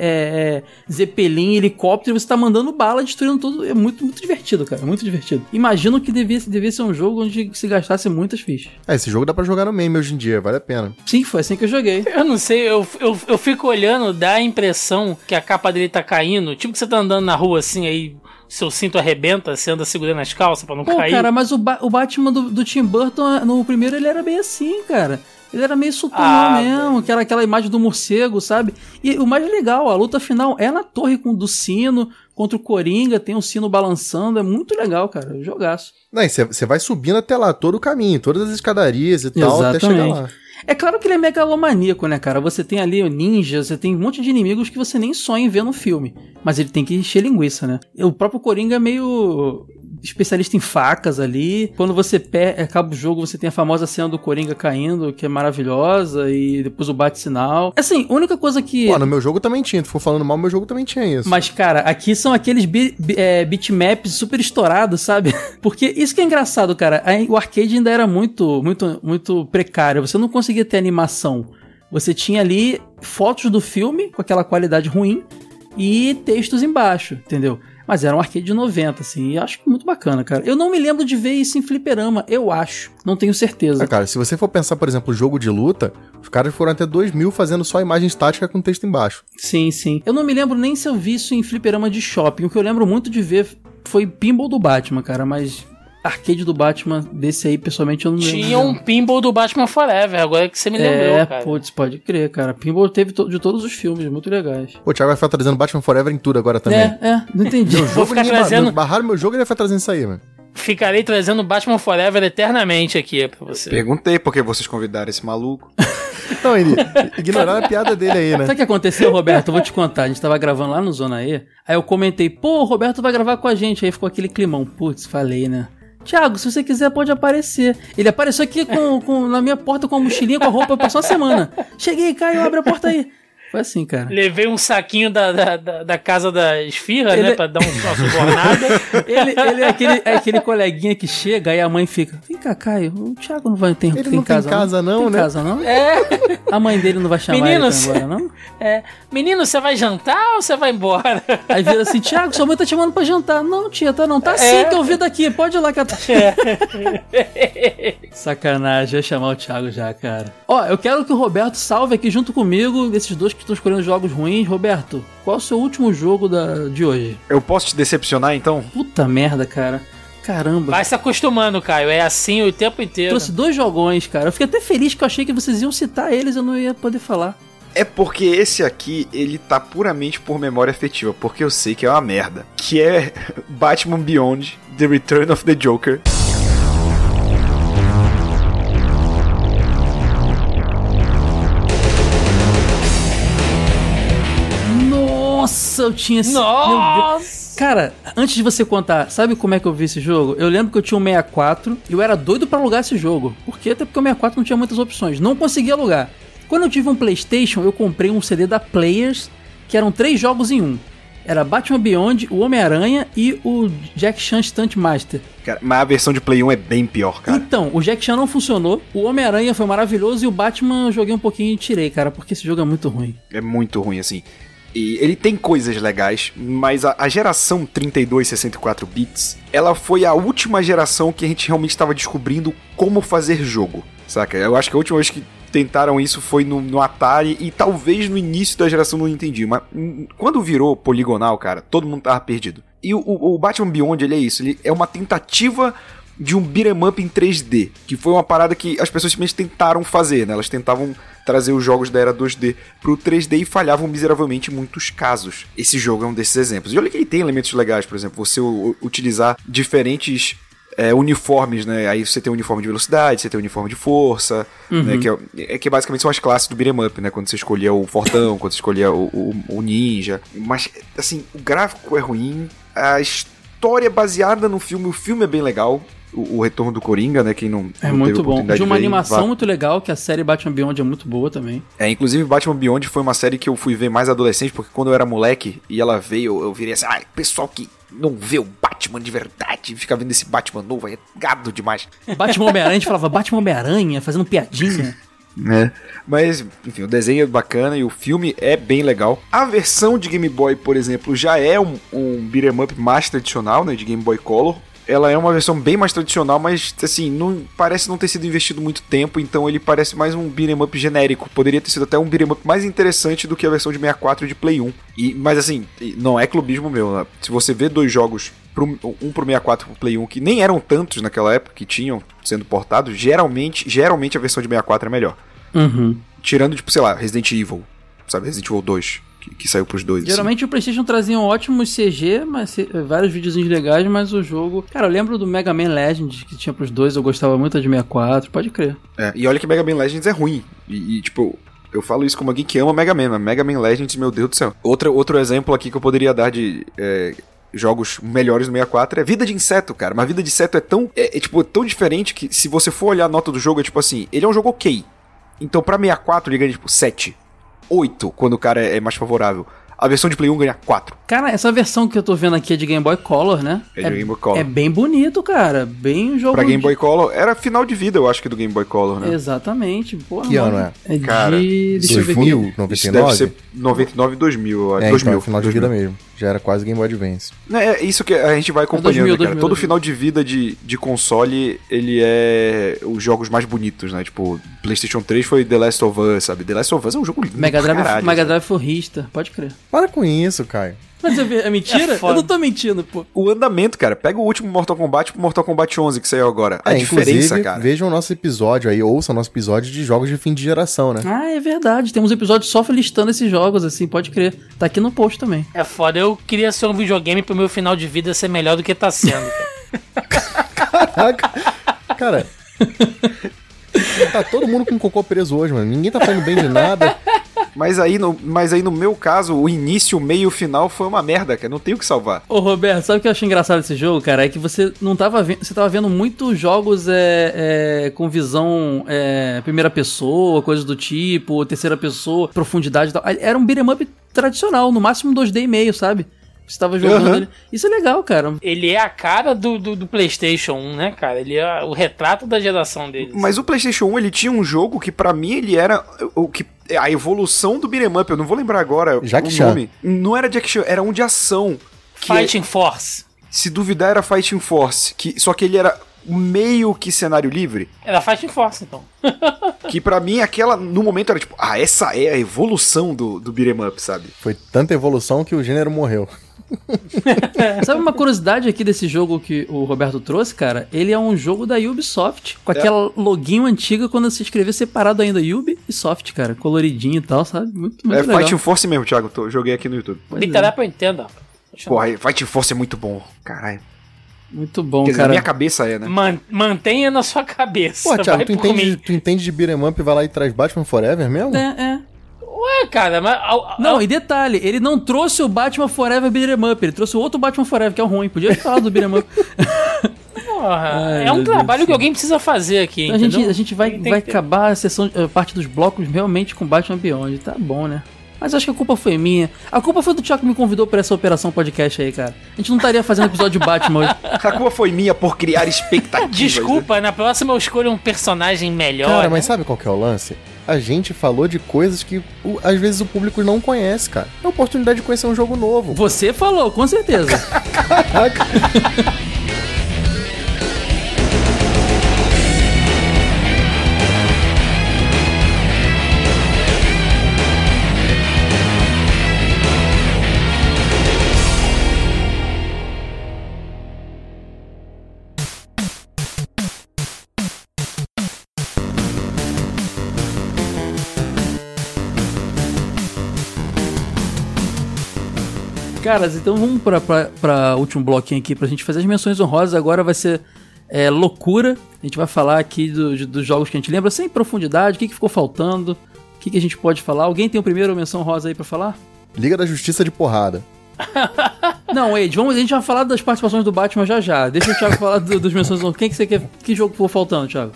é, zeppelin, helicóptero, e você tá mandando bala, destruindo tudo. É muito, muito divertido, cara. Muito divertido. Imagino que devia, devia ser um jogo onde se gastasse muitas fichas. É, esse jogo dá pra jogar no meme hoje em dia, vale a pena. Sim, foi assim que eu joguei. Eu não sei, eu, eu, eu fico olhando, dá a impressão que a capa dele tá caindo. Tipo que você tá andando na rua assim, aí seu cinto arrebenta, você anda segurando as calças pra não Pô, cair. cara, mas o, Ba- o Batman do, do Tim Burton, no primeiro, ele era bem assim, cara. Ele era meio sutumão Ah, mesmo, que era aquela imagem do morcego, sabe? E o mais legal, a luta final é na torre com do sino contra o Coringa, tem um sino balançando, é muito legal, cara. Jogaço. Não, e você vai subindo até lá, todo o caminho, todas as escadarias e tal, até chegar Exatamente. lá. É claro que ele é megalomaníaco, né, cara? Você tem ali o ninja, você tem um monte de inimigos que você nem sonha em ver no filme. Mas ele tem que encher linguiça, né? E O próprio Coringa é meio especialista em facas ali. Quando você pe- acaba o jogo, você tem a famosa cena do Coringa caindo, que é maravilhosa, e depois o bate-sinal. Assim, a única coisa que... Pô, no meu jogo também tinha, tu for falando mal, meu jogo também tinha isso. Mas, cara, aqui são aqueles bi- bi- é, bitmaps super estourados, sabe? Porque isso que é engraçado, cara. O arcade ainda era muito, muito, muito precário. Você não conseguia ter animação. Você tinha ali fotos do filme com aquela qualidade ruim e textos embaixo, entendeu? Mas era um arcade de 90, assim, e acho muito bacana, cara. Eu não me lembro de ver isso em fliperama, eu acho. Não tenho certeza. Ah, cara, se você for pensar, por exemplo, jogo de luta, os caras foram até 2000 fazendo só imagem estática com texto embaixo. Sim, sim. Eu não me lembro nem se eu vi isso em fliperama de shopping. O que eu lembro muito de ver foi pinball do Batman, cara, mas arcade do Batman desse aí, pessoalmente, eu não lembro. Tinha um pinball do Batman Forever, agora que você me lembrou, É, cara. putz, pode crer, cara. Pinball teve to- de todos os filmes, muito legais. Pô, o Thiago vai ficar trazendo Batman Forever em tudo agora também. É, é, não entendi. Meu Vou jogo, ficar trazendo- meu- barraram meu jogo e ele vai ficar trazendo isso aí, mano. Ficarei trazendo Batman Forever eternamente aqui pra você. Perguntei por que vocês convidaram esse maluco. Não, ele ignoraram a piada dele aí, né? Sabe o que aconteceu, Roberto? Eu vou te contar. A gente tava gravando lá no Zona E. Aí eu comentei, pô, o Roberto vai gravar com a gente. Aí ficou aquele climão. Putz, falei, né? Tiago, se você quiser, pode aparecer. Ele apareceu aqui com, com- na minha porta com a mochilinha, com a roupa, passou uma semana. Cheguei, Caio, abre a porta aí. Foi assim, cara. Levei um saquinho da, da, da, da casa da esfirra, Ele- né? Pra dar um- uma subornada. Ele, ele é, aquele, é aquele coleguinha que chega, aí a mãe fica: Vem cá, Caio, o Thiago não vai ter Ele tem não tem casa, casa não, tem né? casa não? é. A mãe dele não vai chamar Meninos. ele pra embora, não? É, menino, você vai jantar ou você vai embora? Aí vira assim, Thiago, sua mãe tá te chamando pra jantar. Não, tia, tá não. Tá sim É. que eu vi daqui, pode ir lá que ela tá... Sacanagem, ia chamar o Thiago já, cara. Ó, eu quero que o Roberto salve aqui junto comigo, esses dois que estão escolhendo jogos ruins. Roberto, qual é o seu último jogo da, de hoje? Eu posso te decepcionar então? Puta merda, cara. Caramba. Vai se acostumando, Caio. É assim o tempo inteiro. Trouxe dois jogões, cara. Eu fiquei até feliz que eu achei que vocês iam citar eles, eu não ia poder falar. É porque esse aqui, ele tá puramente por memória afetiva, porque eu sei que é uma merda. Que é Batman Beyond, The Return of the Joker. Nossa, eu tinha esse. Nossa! Cara, antes de você contar, sabe como é que eu vi esse jogo? Eu lembro que eu tinha um 64 e eu era doido pra alugar esse jogo. Por quê? Até porque o 64 não tinha muitas opções. Não conseguia alugar. Quando eu tive um PlayStation, eu comprei um CD da Players, que eram três jogos em um. Era Batman Beyond, o Homem-Aranha e o Jack Chan Stunt Master. Cara, mas a versão de Play 1 é bem pior, cara. Então, o Jack Chan não funcionou, o Homem-Aranha foi maravilhoso e o Batman eu joguei um pouquinho e tirei, cara, porque esse jogo é muito ruim. É muito ruim, assim. E ele tem coisas legais, mas a, a geração 32 64 bits, ela foi a última geração que a gente realmente estava descobrindo como fazer jogo, saca? Eu acho que a última vez que tentaram isso foi no, no Atari e talvez no início da geração do Nintendo, mas quando virou poligonal, cara, todo mundo tava perdido. E o, o Batman Beyond, ele é isso. Ele é uma tentativa de um beat'em up em 3D, que foi uma parada que as pessoas simplesmente tentaram fazer, né? Elas tentavam trazer os jogos da era 2D pro 3D e falhavam miseravelmente em muitos casos. Esse jogo é um desses exemplos. E olha que ele tem elementos legais, por exemplo, você utilizar diferentes é, uniformes, né? Aí você tem o uniforme de velocidade, você tem o uniforme de força, né? Que, é, é que basicamente são as classes do beat'em up, né? Quando você escolhia o fortão, quando você escolhia o, o- o ninja. Mas, assim, o gráfico é ruim, a história é baseada no filme, o filme é bem legal. O, o Retorno do Coringa, né? Quem não, É não muito bom. De uma animação muito legal, que a série Batman Beyond é muito boa também. É, inclusive Batman Beyond foi uma série que eu fui ver mais adolescente, porque quando eu era moleque e ela veio, eu, eu virei assim, ai, pessoal que não vê o Batman de verdade, fica vendo esse Batman novo, é gado demais. Batman Homem-Aranha, a gente falava Batman Homem-Aranha, fazendo piadinha. né? Mas, enfim, o desenho é bacana e o filme é bem legal. A versão de Game Boy, por exemplo, já é um, um beat'em up mais tradicional, né, de Game Boy Color. Ela é uma versão bem mais tradicional, mas assim, não parece não ter sido investido muito tempo, então ele parece mais um beat'em up genérico. Poderia ter sido até um beat'em up mais interessante do que a versão de 64 e de Play 1. E, mas assim, não é clubismo meu, né? Se você vê dois jogos, pro, um pro 64 e pro Play 1, que nem eram tantos naquela época que tinham sendo portados, geralmente, geralmente a versão de 64 é melhor. Uhum. Tirando, tipo, sei lá, Resident Evil, sabe? Resident Evil 2, que, que saiu pros dois. assim. Geralmente o PlayStation trazia ótimos CG, mas vários videozinhos legais, mas o jogo. Cara, eu lembro do Mega Man Legends que tinha pros dois, eu gostava muito de 64, pode crer. É, e olha que Mega Man Legends é ruim. E, e, tipo, eu falo isso como alguém que ama Mega Man, mas Mega Man Legends, meu Deus do céu. Outro, outro exemplo aqui que eu poderia dar de é, jogos melhores no 64 é Vida de Inseto, cara. Mas Vida de Inseto é tão, é, é, tipo, tão diferente que se você for olhar a nota do jogo, é tipo assim, ele é um jogo ok. Então pra 64 ele ganha tipo 7, 8, quando o cara é, mais favorável. A versão de Play 1 ganha 4. Cara, essa versão que eu tô vendo aqui é de Game Boy Color, né? É de Game Boy Color. É bem bonito, cara. Bem um jogo. Pra Game de- Boy Color, era final de vida, eu acho que do Game Boy Color, né? Exatamente. Porra, Que ano mano. é? É Cara, de. Deixa eu ver aqui. 2000, Isso 99? deve ser 99 e 2000, eu acho. É, 2000. então, é final de 2000. vida mesmo. Já era quase Game Boy Advance. É, isso que a gente vai acompanhando, 2000, né, cara. 2000, Todo 2000. final de vida de, de console, ele é os jogos mais bonitos, né? Tipo, PlayStation 3 foi The Last of Us, sabe? The Last of Us é um jogo lindo Mega pra Drive, caralho, Mega? Drive forrista, pode crer. Para com isso, Caio. Mas é, é mentira? É eu não tô mentindo, pô. O andamento, cara. Pega o último Mortal Kombat pro Mortal Kombat 11 que saiu agora. A É, diferença, inclusive, cara. vejam o nosso episódio aí, ouçam o nosso episódio de jogos de fim de geração, né? Ah, é verdade. Tem uns episódios só listando esses jogos, assim, pode crer. Tá aqui no post também. É foda, eu queria ser um videogame pro meu final de vida ser melhor do que tá sendo. cara. Caraca. Cara. tá todo mundo com cocô preso hoje, mano. Ninguém tá falando bem de nada. Mas aí, no, mas aí, no meu caso, o início, o meio e o final foi uma merda, cara. Não tem o que salvar. Ô, Roberto, sabe o que eu achei engraçado desse jogo, cara? É que você não tava vendo. Você tava vendo muitos jogos é, é, com visão é, primeira pessoa, coisas do tipo, terceira pessoa, profundidade e tal. Era um beat'em up tradicional, no máximo 2D e meio, sabe? Você tava jogando ali. Isso é legal, cara. Ele é a cara do, do, do PlayStation 1, né, cara? Ele é o retrato da geração dele. Mas o PlayStation 1, ele tinha um jogo que pra mim ele era o que a evolução do beat'em up, eu não vou lembrar agora Jack o Chan. nome. Não era Jack Chan, era um de ação. Que é- Fighting Force. se duvidar era Fighting Force, que só que ele era meio que cenário livre, Era Fighting Force, então. que pra mim aquela no momento era tipo, ah, essa é a evolução do do beat'em up, sabe? Foi tanta evolução que o gênero morreu. Sabe uma curiosidade aqui desse jogo que o Roberto trouxe, cara? Ele é um jogo da Ubisoft, com aquela loginho antiga quando se escrevia separado ainda Ubisoft, cara, coloridinho e tal, sabe? Muito, muito é legal. Fighting Force mesmo, Thiago, tô, joguei aqui no YouTube. Pois é. Literal pra Nintendo. Porra, Fighting Force é muito bom, caralho. Muito bom, Quer dizer, na cara. minha cabeça é, né? Man- mantenha na sua cabeça. Pô, Thiago, vai tu por entende, mim. tu entende de beat'em up e vai lá e traz Batman Forever mesmo? É, é. Ué, cara, mas. ao- ao- Não, e detalhe, ele não trouxe o Batman Forever Beat'em Up, ele trouxe o outro Batman Forever, que é o ruim. Podia ter falado do Beat'em Up. porra, Ai, é um trabalho Deus que alguém precisa fazer aqui. Então a gente, entendeu? a gente vai, Tem- tem vai acabar a sessão, a parte dos blocos realmente com Batman Beyond. Tá bom, né? Mas acho que a culpa foi minha. A culpa foi do Thiago que me convidou pra essa operação podcast aí, cara. A gente não estaria fazendo episódio de Batman hoje. A culpa foi minha por criar expectativas. né? Desculpa, na próxima eu escolho um personagem melhor. Cara, né? mas sabe qual que é o lance? A gente falou de coisas que o- às vezes o público não conhece, cara. É a oportunidade de conhecer um jogo novo. Você falou, com certeza. Caraca. Caras, então vamos pra, pra, pra último bloquinho aqui pra gente fazer as menções honrosas. Agora vai ser é, loucura. A gente vai falar aqui do- de- dos jogos que a gente lembra sem profundidade, o que, que ficou faltando, o que, que a gente pode falar. Alguém tem o primeiro menção rosa aí pra falar? Liga da Justiça de porrada. Não, Wade, vamos, a gente vai falar das participações do Batman já já. Deixa o Thiago falar do- dos menções honrosas. Quem que você quer? Que jogo ficou faltando, Thiago?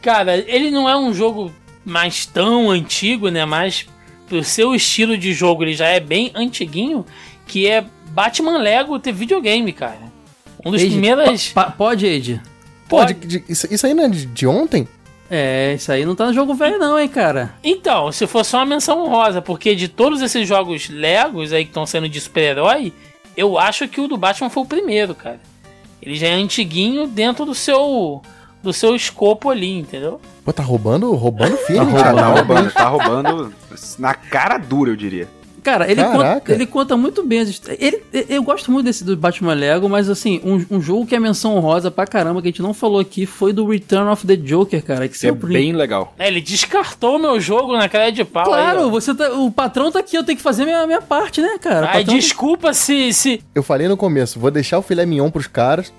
Cara, ele não é um jogo mais tão antigo, né? Mas pro seu estilo de jogo ele já é bem antiguinho, que é Batman Lego ter videogame, cara. Um dos primeiros. pode? Pô, Pode. de- de- isso, isso aí não é de, de ontem? É, isso aí não tá no jogo velho não, hein, cara. Então, se for só uma menção honrosa, porque de todos esses jogos Legos aí que estão sendo de super-herói, eu acho que o do Batman foi o primeiro, cara. Ele já é antiguinho dentro do seu do seu escopo ali, entendeu? Pô, tá roubando, roubando filho, Tá Thiago. roubando, tá roubando na cara dura, eu diria. Cara, ele conta, ele conta muito bem as ele Eu gosto muito desse do Batman Lego, mas assim, um, um jogo que é menção honrosa pra caramba, que a gente não falou aqui, foi do Return of the Joker, cara. Que É bem legal. É, ele descartou meu jogo na cara de pau. Claro, aí, você tá, o patrão tá aqui, eu tenho que fazer minha, minha parte, né, cara? Ai, desculpa se, se. Eu falei no começo, vou deixar o filé mignon pros caras.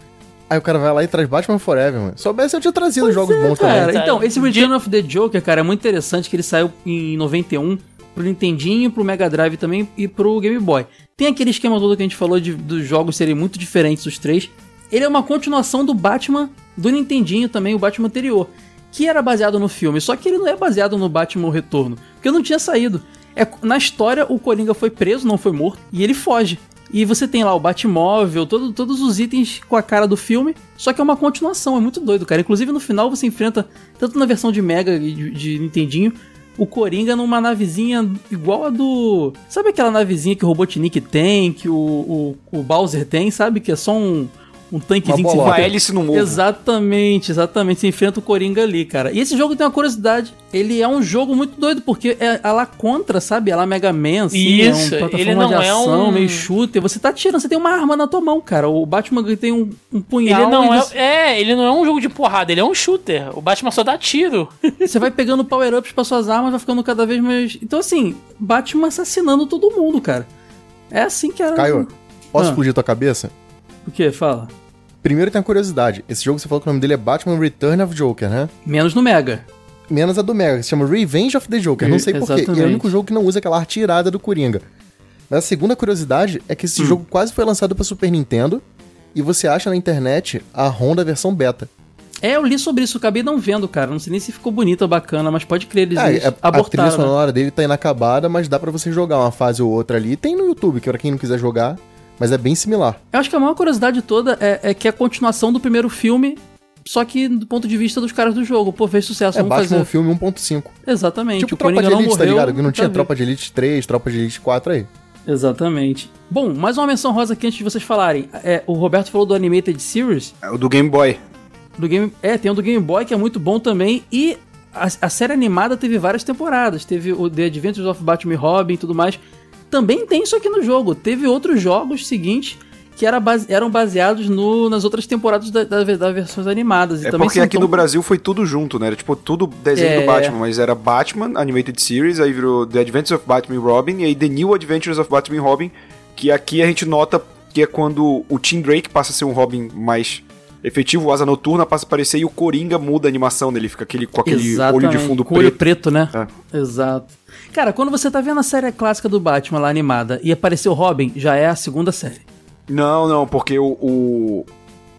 Aí o cara vai lá e traz Batman Forever, mano. Soubesse eu tinha trazido jogos É, bons cara. também. Então, esse De- Return of the Joker, cara, é muito interessante que ele saiu em 91 pro Nintendinho, pro Mega Drive também e pro Game Boy. Tem aquele esquema todo que a gente falou de, dos jogos serem muito diferentes os três. Ele é uma continuação do Batman do Nintendinho também, o Batman anterior, que era baseado no filme, só que ele não é baseado no Batman Retorno, porque não tinha saído. É, na história, o Coringa foi preso, não foi morto, e ele foge. E você tem lá o Batmóvel, todo, todos os itens com a cara do filme, só que é uma continuação, é muito doido, cara. Inclusive no final você enfrenta, tanto na versão de Mega e de, de Nintendinho, o Coringa numa navezinha igual a do. Sabe aquela navezinha que o Robotnik tem, que o, o, o Bowser tem, sabe? Que é só um, um tanquezinho que. Uma enfrenta- hélice no ovo. Exatamente, exatamente. Você enfrenta o Coringa ali, cara. E esse jogo tem uma curiosidade. Ele é um jogo muito doido, porque é a lá contra, sabe? A lá Mega Man, assim, Isso, é um plataforma ele não de é ação, um- meio shooter. Você tá tirando, você tem uma arma na tua mão, cara. O Batman tem um, um punhal. Ele não é, você- é, ele não é um jogo de porrada, ele é um shooter. O Batman só dá tiro. Você vai pegando power-ups pra suas armas, vai ficando cada vez mais. Então, assim, Batman assassinando todo mundo, cara. É assim que era. Caio, posso Ah. explodir tua cabeça? O que? Fala. Primeiro tem a curiosidade. Esse jogo você falou que o nome dele é Batman Return of Joker, né? Menos no Mega. Menos a do Mega, que se chama Revenge of the Joker. Não sei porquê. E é o único jogo que não usa aquela arte irada do Coringa. Mas a segunda curiosidade é que esse Hum. jogo quase foi lançado pra Super Nintendo e você acha na internet a Honda versão beta. É, eu li sobre isso, acabei não vendo, cara. Não sei nem se ficou bonito ou bacana, mas pode crer, eles, eles é- a trilha abortaram. né? sonora dele tá inacabada, mas dá pra você jogar uma fase ou outra ali. Tem no YouTube, que pra quem não quiser jogar, mas é bem similar. Eu acho que a maior curiosidade toda é, é que é a continuação do primeiro filme, só que do ponto de vista dos caras do jogo. Pô, fez sucesso, É vamos Batman fazer. filme 1.5. Exatamente. Tipo o Tropa Coringa de não Elite, tá morreu, ligado? Que não tinha tá Tropa de Elite 3, Tropa de Elite 4 aí. Exatamente. Bom, mais uma menção rosa aqui antes de vocês falarem. É, o Roberto falou do Animated Series. É o do Game Boy. Do Game, é, tem o do Game Boy que é muito bom também. E a, a série animada teve várias temporadas. Teve o The Adventures of Batman e Robin e tudo mais. Também tem isso aqui no jogo. Teve outros jogos seguintes que era base- eram baseados no- nas outras temporadas da- da- das versões animadas. E É também porque aqui tão- no Brasil foi tudo junto, né? Era tipo tudo desenho É. do Batman, mas era Batman Animated Series, aí virou The Adventures of Batman e Robin, e aí The New Adventures of Batman e Robin, que aqui a gente nota que é quando o Tim Drake passa a ser um Robin mais efetivo, o Asa Noturna passa a aparecer e o Coringa muda a animação dele, fica aquele, com aquele olho de fundo com olho preto. preto, né? É. Exato. Cara, quando você tá vendo a série clássica do Batman lá animada e apareceu o Robin, já é a segunda série. Não, não, porque o, o,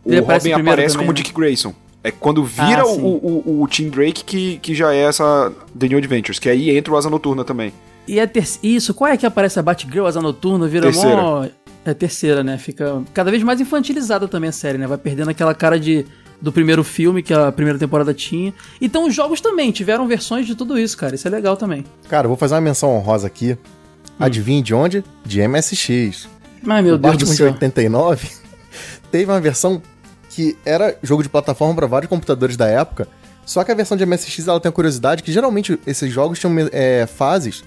o aparece Robin aparece também, como né? Dick Grayson. É quando vira Ah, o, o, o Tim Drake que, que já é essa The New Adventures, que aí entra o Asa Noturna também. E é ter... isso, qual é que aparece a Batgirl, Asa Noturna, vira Terceira. mó... É terceira, né? Fica cada vez mais infantilizada também a série, né? Vai perdendo aquela cara de do primeiro filme que a primeira temporada tinha. Então os jogos também tiveram versões de tudo isso, cara. Isso é legal também. Cara, eu vou fazer uma menção honrosa aqui. Hum. Adivinhe de onde? De MSX. Ai, meu o Deus do Batman de céu. 89 teve uma versão que era jogo de plataforma para vários computadores da época. Só que a versão de MSX ela tem a curiosidade que geralmente esses jogos tinham é, fases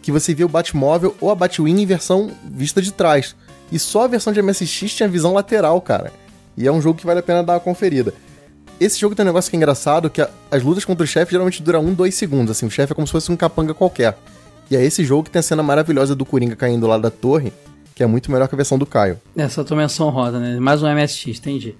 que você via o Batmóvel ou a Batwing em versão vista de trás. E só a versão de MSX tinha visão lateral, cara. E é um jogo que vale a pena dar uma conferida. Esse jogo tem um negócio que é engraçado, que a- as lutas contra o chefe geralmente duram um, dois segundos, assim, o chefe é como se fosse um capanga qualquer. E é esse jogo que tem a cena maravilhosa do Coringa caindo lá da torre, que é muito melhor que a versão do Caio. Essa é tua menção rosa, né? Mais um MSX, entendi.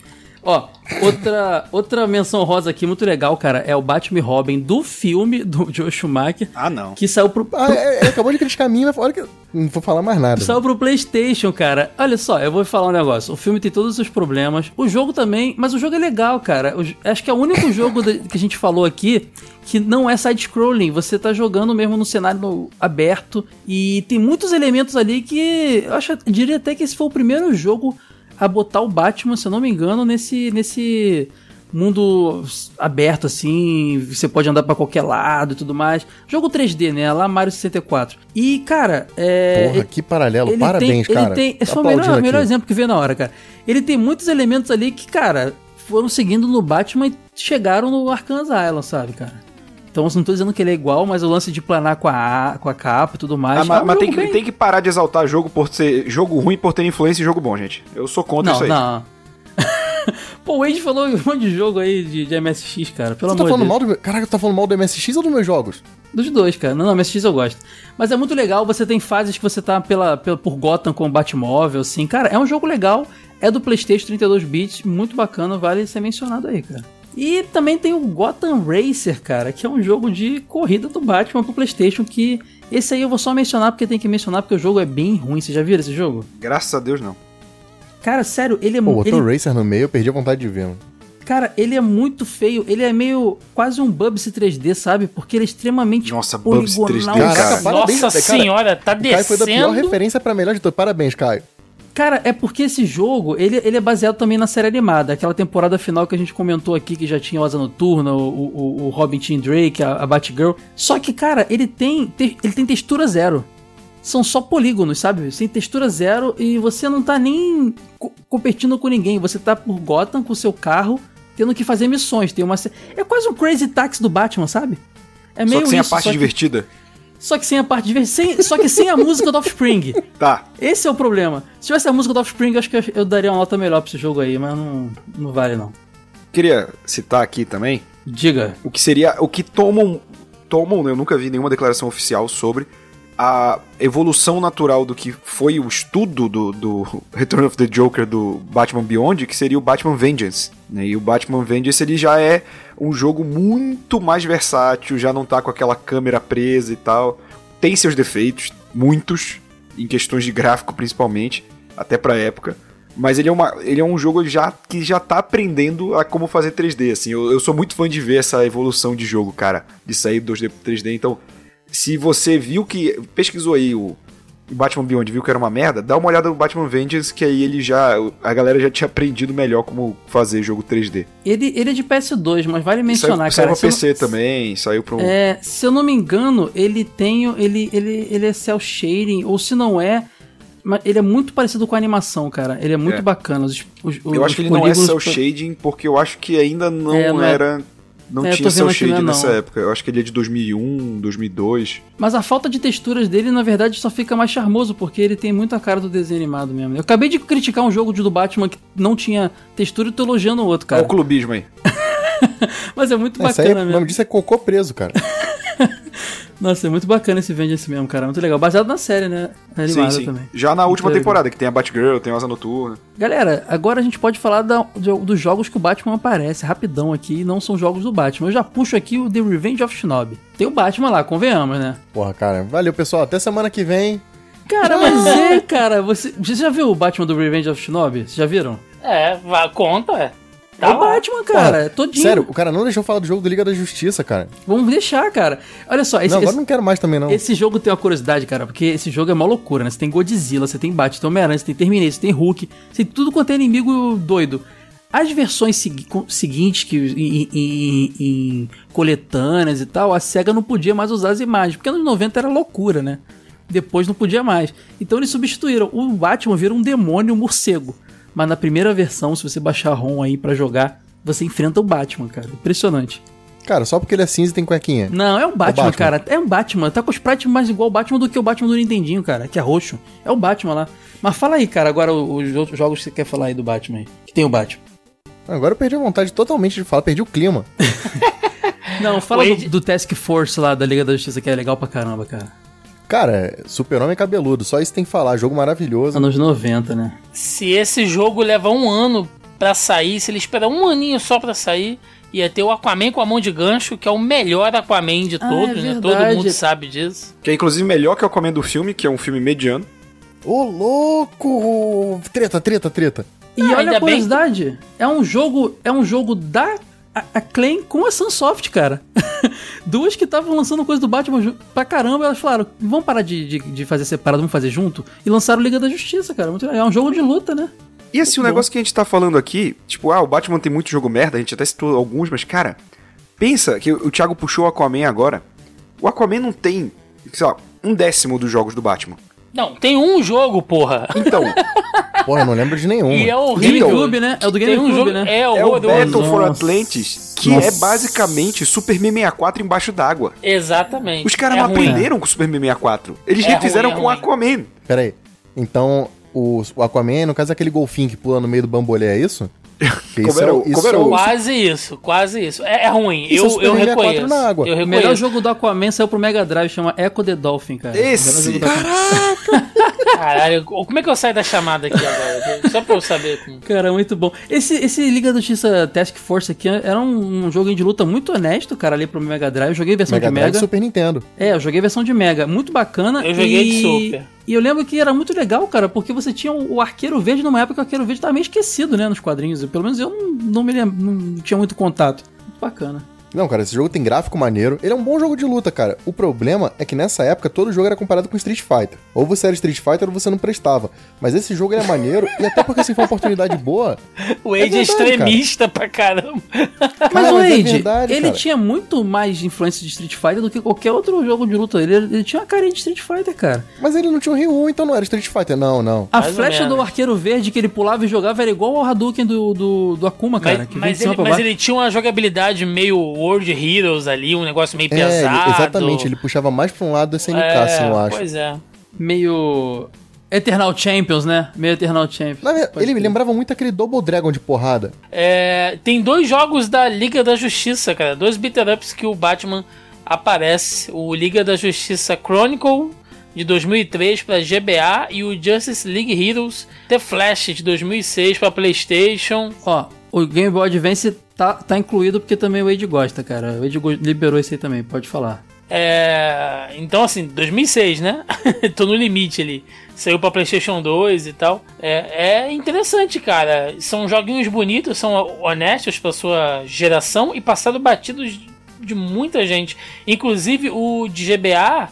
Ó, outra, outra menção rosa aqui muito legal, cara, é o Batman Robin do filme do Joe Schumacher, Ah, não. que saiu pro, Ah, é, é, acabou de criticar a mim, mas olha que. Não vou falar mais nada. Saiu pro PlayStation, cara. Olha só, eu vou falar um negócio. O filme tem todos os seus problemas. O jogo também, mas o jogo é legal, cara. O acho que é o único jogo que a gente falou aqui que não é side-scrolling. Você tá jogando mesmo no cenário no- aberto. E tem muitos elementos ali que. Eu acho, eu diria até que esse foi o primeiro jogo a botar o Batman, se eu não me engano, nesse. nesse mundo aberto assim, você pode andar pra qualquer lado e tudo mais. Jogo 3D, né? Lá Mario 64. E, cara, é Porra, que paralelo. Parabéns, tem, cara. Ele tem, esse foi o melhor, melhor exemplo que veio na hora, cara. Ele tem muitos elementos ali que, cara, foram seguindo no Batman e chegaram no Arkham Asylum, sabe, cara? Então, eu não tô dizendo que ele é igual, mas o lance de planar com a, com a capa e tudo mais. Ah, mas é um mas tem, que, tem que parar de exaltar jogo por ser jogo ruim por ter influência em jogo bom, gente. Eu sou contra Não, isso aí. não. Pô, o Wade falou um monte de jogo aí de, de MSX, cara. Pelo Você tá amor de falando Deus. mal do meu... Caraca, tu tá falando mal do MSX ou dos meus jogos? Dos dois, cara. Não, não, MSX eu gosto. Mas é muito legal, você tem fases que você tá pela, pela, por Gotham com o Batmóvel, assim. Cara, é um jogo legal, é do Playstation 32 bits, muito bacana, vale ser mencionado aí, cara. E também tem o Gotham Racer, cara, que é um jogo de corrida do Batman pro Playstation, que esse aí eu vou só mencionar porque tem que mencionar, porque o jogo é bem ruim. Você já viram esse jogo? Graças a Deus, não. Cara, sério, ele é Pô, muito... botou Racer no meio, eu perdi a vontade de ver. mano. Cara, ele é muito feio, ele é meio quase um Bubsy 3D, sabe? Porque ele é extremamente Nossa, Bubsy 3D, poligonal. cara. Caraca, parabéns, Nossa cara. senhora, tá O Caio foi da pior descendo. referência pra melhor de todos. Parabéns, Caio. Cara, é porque esse jogo, ele, ele é baseado também na série animada. Aquela temporada final que a gente comentou aqui, que já tinha o Asa Noturna, o, o, o Robin Tim Drake, a, a Batgirl. Só que, cara, ele tem, te- ele tem textura zero. São só polígonos, sabe? Sem textura zero e você não tá nem co- competindo com ninguém. Você tá por Gotham com o seu carro, tendo que fazer missões. Tem uma... É quase um Crazy Taxi do Batman, sabe? É Só que sem isso, a parte só que- divertida. Só que sem a parte divertida. Sem, só que sem a música do Offspring. Tá. Esse é o problema. Se tivesse a música do Offspring, acho que eu- eu daria uma nota melhor pra esse jogo aí, mas não, não vale não. Queria citar aqui também Diga. o que seria. O que tomam. Tomam, né? Eu nunca vi nenhuma declaração oficial sobre a evolução natural do que foi o estudo do, do Return of the Joker do Batman Beyond, que seria o Batman Vengeance. Né? E o Batman Vengeance ele já é um jogo muito mais versátil, já não tá com aquela câmera presa e tal. Tem seus defeitos, muitos, em questões de gráfico principalmente, até pra época. Mas ele é, uma, ele é um jogo já que já tá aprendendo a como fazer 3D, assim. Eu, eu sou muito fã de ver essa evolução de jogo, cara. De sair do 2D pro 3D. Então, se você viu que... Pesquisou aí o Batman Beyond, viu que era uma merda, dá uma olhada no Batman Vengeance, que aí ele já... A galera já tinha aprendido melhor como fazer jogo 3D. Ele, ele é de PS2, mas vale saiu, mencionar, saiu cara. pra se eu PC não- também, saiu pro... É, se eu não me engano, ele tem. Ele, ele, ele é cel shading, ou se não é. mas Ele é muito parecido com a animação, cara. Ele é muito É. bacana. Os, os, Eu os acho que ele não é cel shading, porque eu acho que ainda não, É, não é- era... Não É, tinha cel vendo aqui, não é nessa época. Eu acho que ele é de 2001, 2002. Mas a falta de texturas dele, na verdade, só fica mais charmoso, porque ele tem muita cara do desenho animado mesmo. Eu acabei de criticar um jogo de do Batman que não tinha textura e tô elogiando o outro, Olha cara. o clubismo aí. Mas é muito Isso aí, bacana o mesmo. nome disso é cocô preso, cara. Nossa, é muito bacana esse Vengeance mesmo, cara. Muito legal. Baseado na série, né? Animada sim, sim. também. Já na última legal. temporada, que tem a Batgirl, tem a Asa Noturna. Galera, agora a gente pode falar da- de- dos jogos que o Batman aparece, rapidão aqui, e não são jogos do Batman. Eu já puxo aqui o The Revenge of Shinobi. Tem o Batman lá, convenhamos, né? Porra, cara. Valeu, pessoal. Até semana que vem. Cara, mas é, cara, você, você já viu o Batman do Revenge of Shinobi? Vocês já viram? É, vá, conta, é. É o Batman, cara, é todinho. Sério, o cara não deixou falar do jogo do Liga da Justiça, cara. Vamos deixar, cara. Olha só, esse, não, agora esse- não quero mais também, não. esse jogo tem uma curiosidade, cara, porque esse jogo é uma loucura, né? Você tem Godzilla, você tem Batman, você tem Homem-Aranha, você tem Terminator, você tem Hulk, você tem tudo quanto é inimigo doido. As versões segui- seguintes, que em, em- em coletâneas e tal, a SEGA não podia mais usar as imagens, porque nos 90 era loucura, né? Depois não podia mais. Então eles substituíram. O Batman vira um demônio morcego. Mas na primeira versão, se você baixar a ROM aí pra jogar, você enfrenta o Batman, cara. Impressionante. Cara, só porque ele é cinza e tem cuequinha. Não, é um Batman, Batman. cara. É um Batman. Tá com os sprites mais igual o Batman do que o Batman do Nintendinho, cara. Que é roxo. É o Batman lá. Mas fala aí, cara, agora os outros jogos que você quer falar aí do Batman aí. Que tem o Batman. Agora eu perdi a vontade totalmente de falar, perdi o clima. Não, fala do, do Task Force lá da Liga da Justiça, que é legal pra caramba, cara. Cara, Super-Homem cabeludo, só isso tem que falar. Jogo maravilhoso. Anos 90, né? Se esse jogo leva um ano pra sair, se ele espera um aninho só pra sair, ia ter o Aquaman com a mão de gancho, que é o melhor Aquaman de Ah, todos, é né? Todo mundo sabe disso. Que é inclusive melhor que o Aquaman do filme, que é um filme mediano. Ô, louco! Treta, treta, treta. E Ah, olha a bem- curiosidade, é um jogo, é um jogo da a- Acclaim com a Sunsoft, cara. Duas que estavam lançando coisa do Batman pra caramba, elas falaram, vamos parar de, de, de fazer separado, vamos fazer junto. E lançaram Liga da Justiça, cara. Muito legal. É um jogo de luta, né? E assim, o Bom. negócio que a gente tá falando aqui, tipo, ah, o Batman tem muito jogo merda, a gente até citou alguns, mas, cara, pensa que o Thiago puxou o Aquaman agora. O Aquaman não tem, sei lá, um décimo dos jogos do Batman. Não, tem um jogo, porra. Então, Porra, eu não lembro de nenhum. E é Então, horrível. GameCube, né? É o do um GameCube, jogo, né? É é o. Battle for. Atlantis, que é Nossa. basicamente Super 64 embaixo d'água. Exatamente. Os caras é não ruim. aprenderam com o Super 64. Eles É nem fizeram ruim, é com o. Aquaman. Pera aí. Então, o, o Aquaman, no caso, é aquele golfinho que pula no meio do bambolê, é isso? Como isso era é, o- isso como era é o- Quase isso, quase isso. É, é ruim. Isso é eu, Super eu 64 reconheço. na água. Eu O melhor reconheço. jogo do Aquaman saiu pro Mega Drive, chama Echo the Dolphin, cara. Esse? Aquaman. Caralho, como é que eu saio da chamada aqui agora? Só pra eu saber. como- Cara, muito bom. Esse, esse Liga da Justiça Task Force aqui era um, um jogo de luta muito honesto, cara, ali pro Mega Drive. Eu joguei versão Mega de Drive Mega. e Super Nintendo. É, eu joguei versão de Mega. Muito bacana. Eu joguei e... de Super. E eu lembro que era muito legal, cara, porque você tinha o Arqueiro Verde numa época que o Arqueiro Verde tava meio esquecido, né, nos quadrinhos. Pelo menos eu não, não me lembro, não tinha muito contato. Muito bacana. Não, cara, esse jogo tem gráfico maneiro. Ele é um bom jogo de luta, cara. O problema é que nessa época todo jogo era comparado com Street Fighter. Ou você era Street Fighter ou você não prestava. Mas esse jogo ele é maneiro e até porque se for uma oportunidade boa. O Wade é, verdade, extremista pra caramba. Mas Cara, o mas é Wade, verdade, ele cara. tinha muito mais influência de Street Fighter do que qualquer outro jogo de luta. Ele, ele tinha uma carinha de Street Fighter, cara. Mas ele não tinha o Ryu, então não era Street Fighter. Não, não. A Mais flecha do. Arqueiro Verde que ele pulava e jogava era igual ao Hadouken do, do, do Akuma, cara. Mas, mas ele, mas ele tinha uma jogabilidade meio World Heroes ali, um negócio meio É, ele- pesado. exatamente. Ele puxava mais pra um lado do SNK, é, assim, eu acho. Pois é. Meio... Eternal Champions, né? Meio Eternal Champions. Na verdade, ele me crer. lembrava muito aquele Double Dragon de porrada. É, tem dois jogos da Liga da Justiça, cara. Dois beat ups que o Batman aparece. O Liga da Justiça Chronicle de 2003 para GBA e o Justice League Heroes The Flash de 2006 para PlayStation. Ó, o Game Boy Advance tá, tá incluído porque também o Wade gosta, cara. O Wade liberou esse aí também, pode falar. É, então, assim, 2006, né? Tô no limite ali. Saiu pra PlayStation 2 e tal. É, é interessante, cara. São joguinhos bonitos, são honestos pra sua geração e passaram batidos de muita gente. Inclusive o de GBA,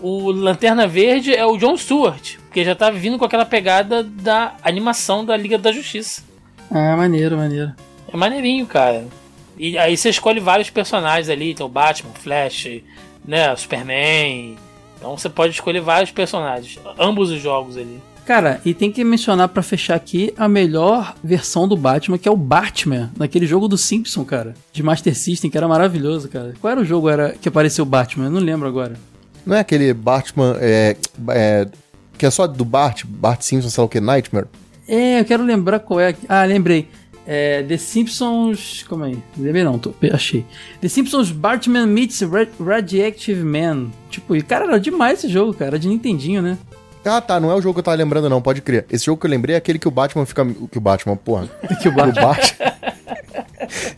o Lanterna Verde é o John Stewart, porque já tá vindo com aquela pegada da animação da Liga da Justiça. Ah, maneiro, maneiro. É maneirinho, cara. E aí você escolhe vários personagens ali, tem o Batman, o Flash, né, Superman. Então você pode escolher vários personagens, ambos os jogos ali. Cara, e tem que mencionar pra fechar aqui a melhor versão do Batman, que é o Batman, naquele jogo do Simpson, cara, de Master System, que era maravilhoso, cara. Qual era o jogo era que apareceu o Batman? Eu não lembro agora. Não é aquele Batman é, é, que é só do Bart, Bart Simpson, sei lá o que, Nightmare? É, eu quero lembrar qual é. Ah, lembrei. É, The Simpsons. Como aí? Lembrei não, tô, achei. The Simpsons Batman Meets Ra- Radioactive Man. Tipo, e cara, era demais esse jogo, cara. Era de Nintendinho, né? Ah, tá, não é o jogo que eu tava lembrando não, pode crer. Esse jogo que eu lembrei é aquele que o Batman fica... Que o Batman, porra. Que o Batman.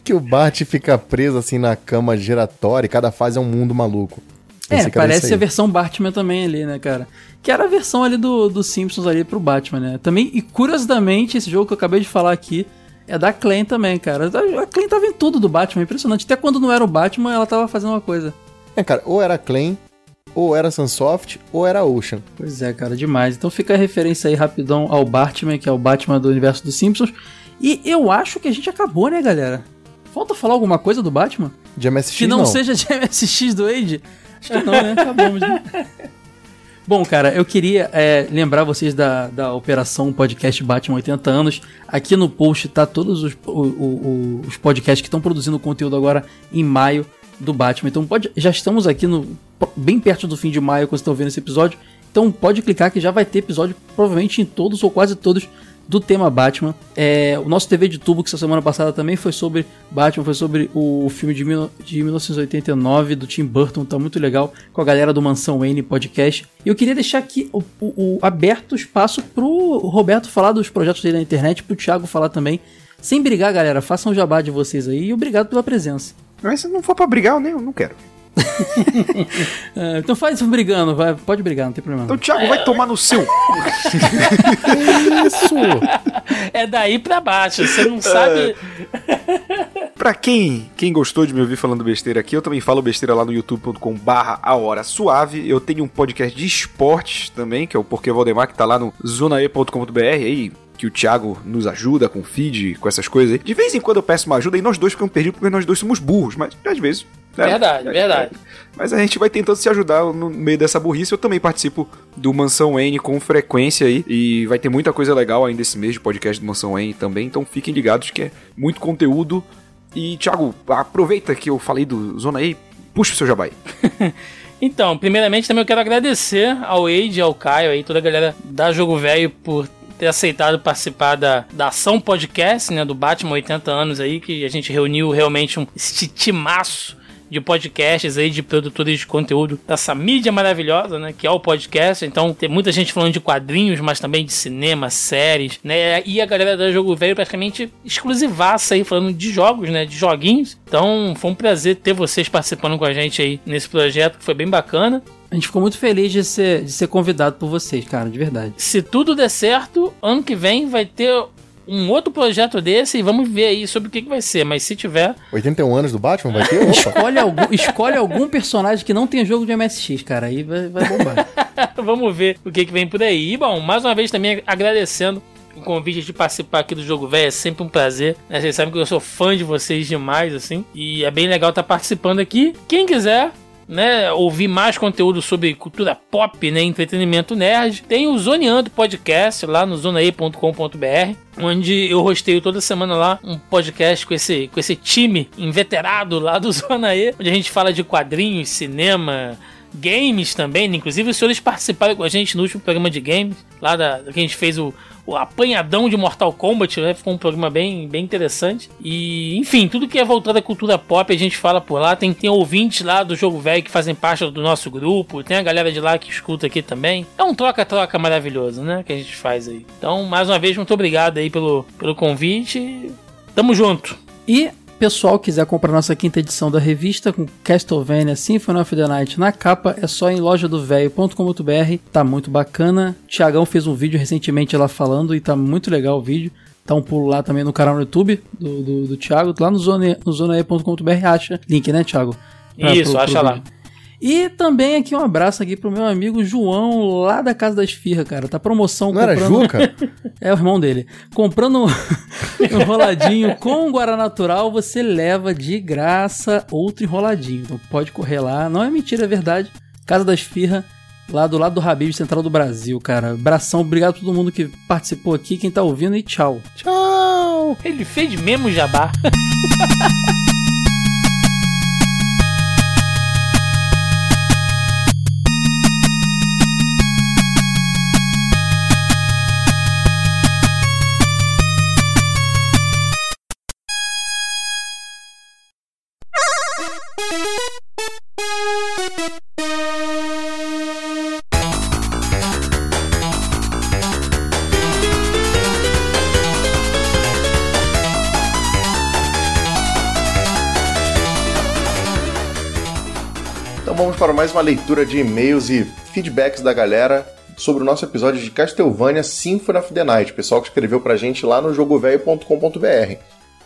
Que o Bart fica preso assim na cama giratória e cada fase é um mundo maluco. É, Pensei parece a versão Batman também ali, né, cara? Que era a versão ali do, do Simpsons ali pro Batman, né? Também, e curiosamente, esse jogo que eu acabei de falar aqui é da Clan também, cara. A Clan tava em tudo do Batman, impressionante. Até quando não era o Batman, ela tava fazendo uma coisa. É, cara, ou era Claim, ou era Sunsoft, ou era Ocean. Pois é, cara, demais. Então fica a referência aí rapidão ao Batman, que é o Batman do universo dos Simpsons. E eu acho que a gente acabou, né, galera? Falta falar alguma coisa do Batman? De MSX Que não, não. seja de MSX do Age? Acho que não, né? Acabamos, né? Bom, cara, eu queria é, lembrar vocês da, da operação podcast Batman 80 anos. Aqui no post tá todos os, o- o- os podcasts que estão produzindo conteúdo agora em maio do Batman. Então pode, já estamos aqui no bem perto do fim de maio quando vocês estão vendo esse episódio. Então pode clicar que já vai ter episódio provavelmente em todos ou quase todos do tema Batman. É, o nosso TV de tubo, que essa semana passada também foi sobre Batman, foi sobre o filme de, mil, de 1989 do Tim Burton, tá muito legal, com a galera do Mansão Wayne Podcast. E eu queria deixar aqui o, o, o aberto espaço pro Roberto falar dos projetos dele na internet, pro Thiago falar também. Sem brigar, galera, façam um jabá de vocês aí e obrigado pela presença. Mas se não for pra brigar, eu nem eu não quero. É, então faz isso brigando, vai, pode brigar, não tem problema. Então o Thiago vai tomar no seu. Isso! É daí pra baixo, você não sabe. Pra quem, quem gostou de me ouvir falando besteira aqui, eu também falo besteira lá no youtube.com barra a hora suave. Eu tenho um podcast de esportes também, que é o Porquê Valdemar, que tá lá no zonae.com.br aí. Que o Thiago nos ajuda com feed, com essas coisas aí. De vez em quando eu peço uma ajuda e nós dois ficamos perdidos porque nós dois somos burros, mas às vezes. Né? Verdade, É, verdade. é. Mas a gente vai tentando se ajudar no meio dessa burrice. Eu também participo do Mansão N com frequência aí. E vai ter muita coisa legal ainda esse mês de podcast do Mansão N também. Então fiquem ligados que é muito conteúdo. E, Thiago, aproveita que eu falei do Zona aí, puxa o seu jabai. Então, primeiramente também eu quero agradecer ao Eide, ao Caio aí, toda a galera da Jogo Velho por ter aceitado participar da, da ação podcast, né, do Batman 80 anos aí, que a gente reuniu realmente um este timaço de podcasts aí, de produtores de conteúdo dessa mídia maravilhosa, né, que é o podcast. Então, tem muita gente falando de quadrinhos, mas também de cinema, séries, né, e a galera da Jogo Velho praticamente exclusivaça aí, falando de jogos, né, de joguinhos. Então, foi um prazer ter vocês participando com a gente aí nesse projeto, que foi bem bacana. A gente ficou muito feliz de ser, de ser convidado por vocês, cara, de verdade. Se tudo der certo, ano que vem vai ter um outro projeto desse e vamos ver aí sobre o que, que vai ser. Mas se tiver, 81 anos do Batman vai ter? Escolhe algum, escolhe algum personagem que não tem jogo de MSX, cara, aí vai, vai bombar. vamos ver o que, que vem por aí. E bom, mais uma vez também agradecendo o convite de participar aqui do Jogo Velho. É sempre um prazer. Né? Vocês sabem que eu sou fã de vocês demais, assim. E é bem legal estar participando aqui. Quem quiser. Né, ouvir mais conteúdo sobre cultura pop, né, entretenimento nerd. Tem o Zoneando Podcast lá no zonae.com.br, onde eu rosteio toda semana lá um podcast com esse, com esse time inveterado lá do Zona E, onde a gente fala de quadrinhos, cinema, games também. Inclusive, os senhores participaram com a gente no último programa de games, lá da, que a gente fez o, o apanhadão de Mortal Kombat, né? Ficou um programa bem, bem interessante. E, enfim, tudo que é voltado à cultura pop a gente fala por lá. Tem, tem ouvintes lá do Jogo Velho que fazem parte do nosso grupo. Tem a galera de lá que escuta aqui também. É um troca-troca maravilhoso, né? Que a gente faz aí. Então, mais uma vez, muito obrigado aí pelo, pelo convite. Tamo junto. E pessoal quiser comprar nossa quinta edição da revista com Castlevania Symphony of the Night na capa, é só em lojadovelho.com.br, tá muito bacana. Tiagão fez um vídeo recentemente lá falando e tá muito legal o vídeo. Tá um pulo lá também no canal no YouTube do, do, do Thiago, lá no, zonae.com.br, acha link, né, Thiago? Pra- Isso, pro- pro acha lá. vídeo. E também aqui um abraço aqui pro meu amigo João, lá da Casa da Esfirra, cara. Tá promoção Não era comprando- Juca? é o irmão dele. Comprando um enroladinho com Guaraná Natural, você leva de graça outro enroladinho. Então pode correr lá. Não é mentira, é verdade. Casa da Esfirra, lá do lado do Habib, Central do Brasil, cara. Abração, obrigado a todo mundo que participou aqui, quem tá ouvindo e tchau. Tchau! Ele fez mesmo jabá. mais uma leitura de e-mails e feedbacks da galera sobre o nosso episódio de Castlevania Symphony of the Night, pessoal que escreveu pra gente lá no jogovelho.com.br.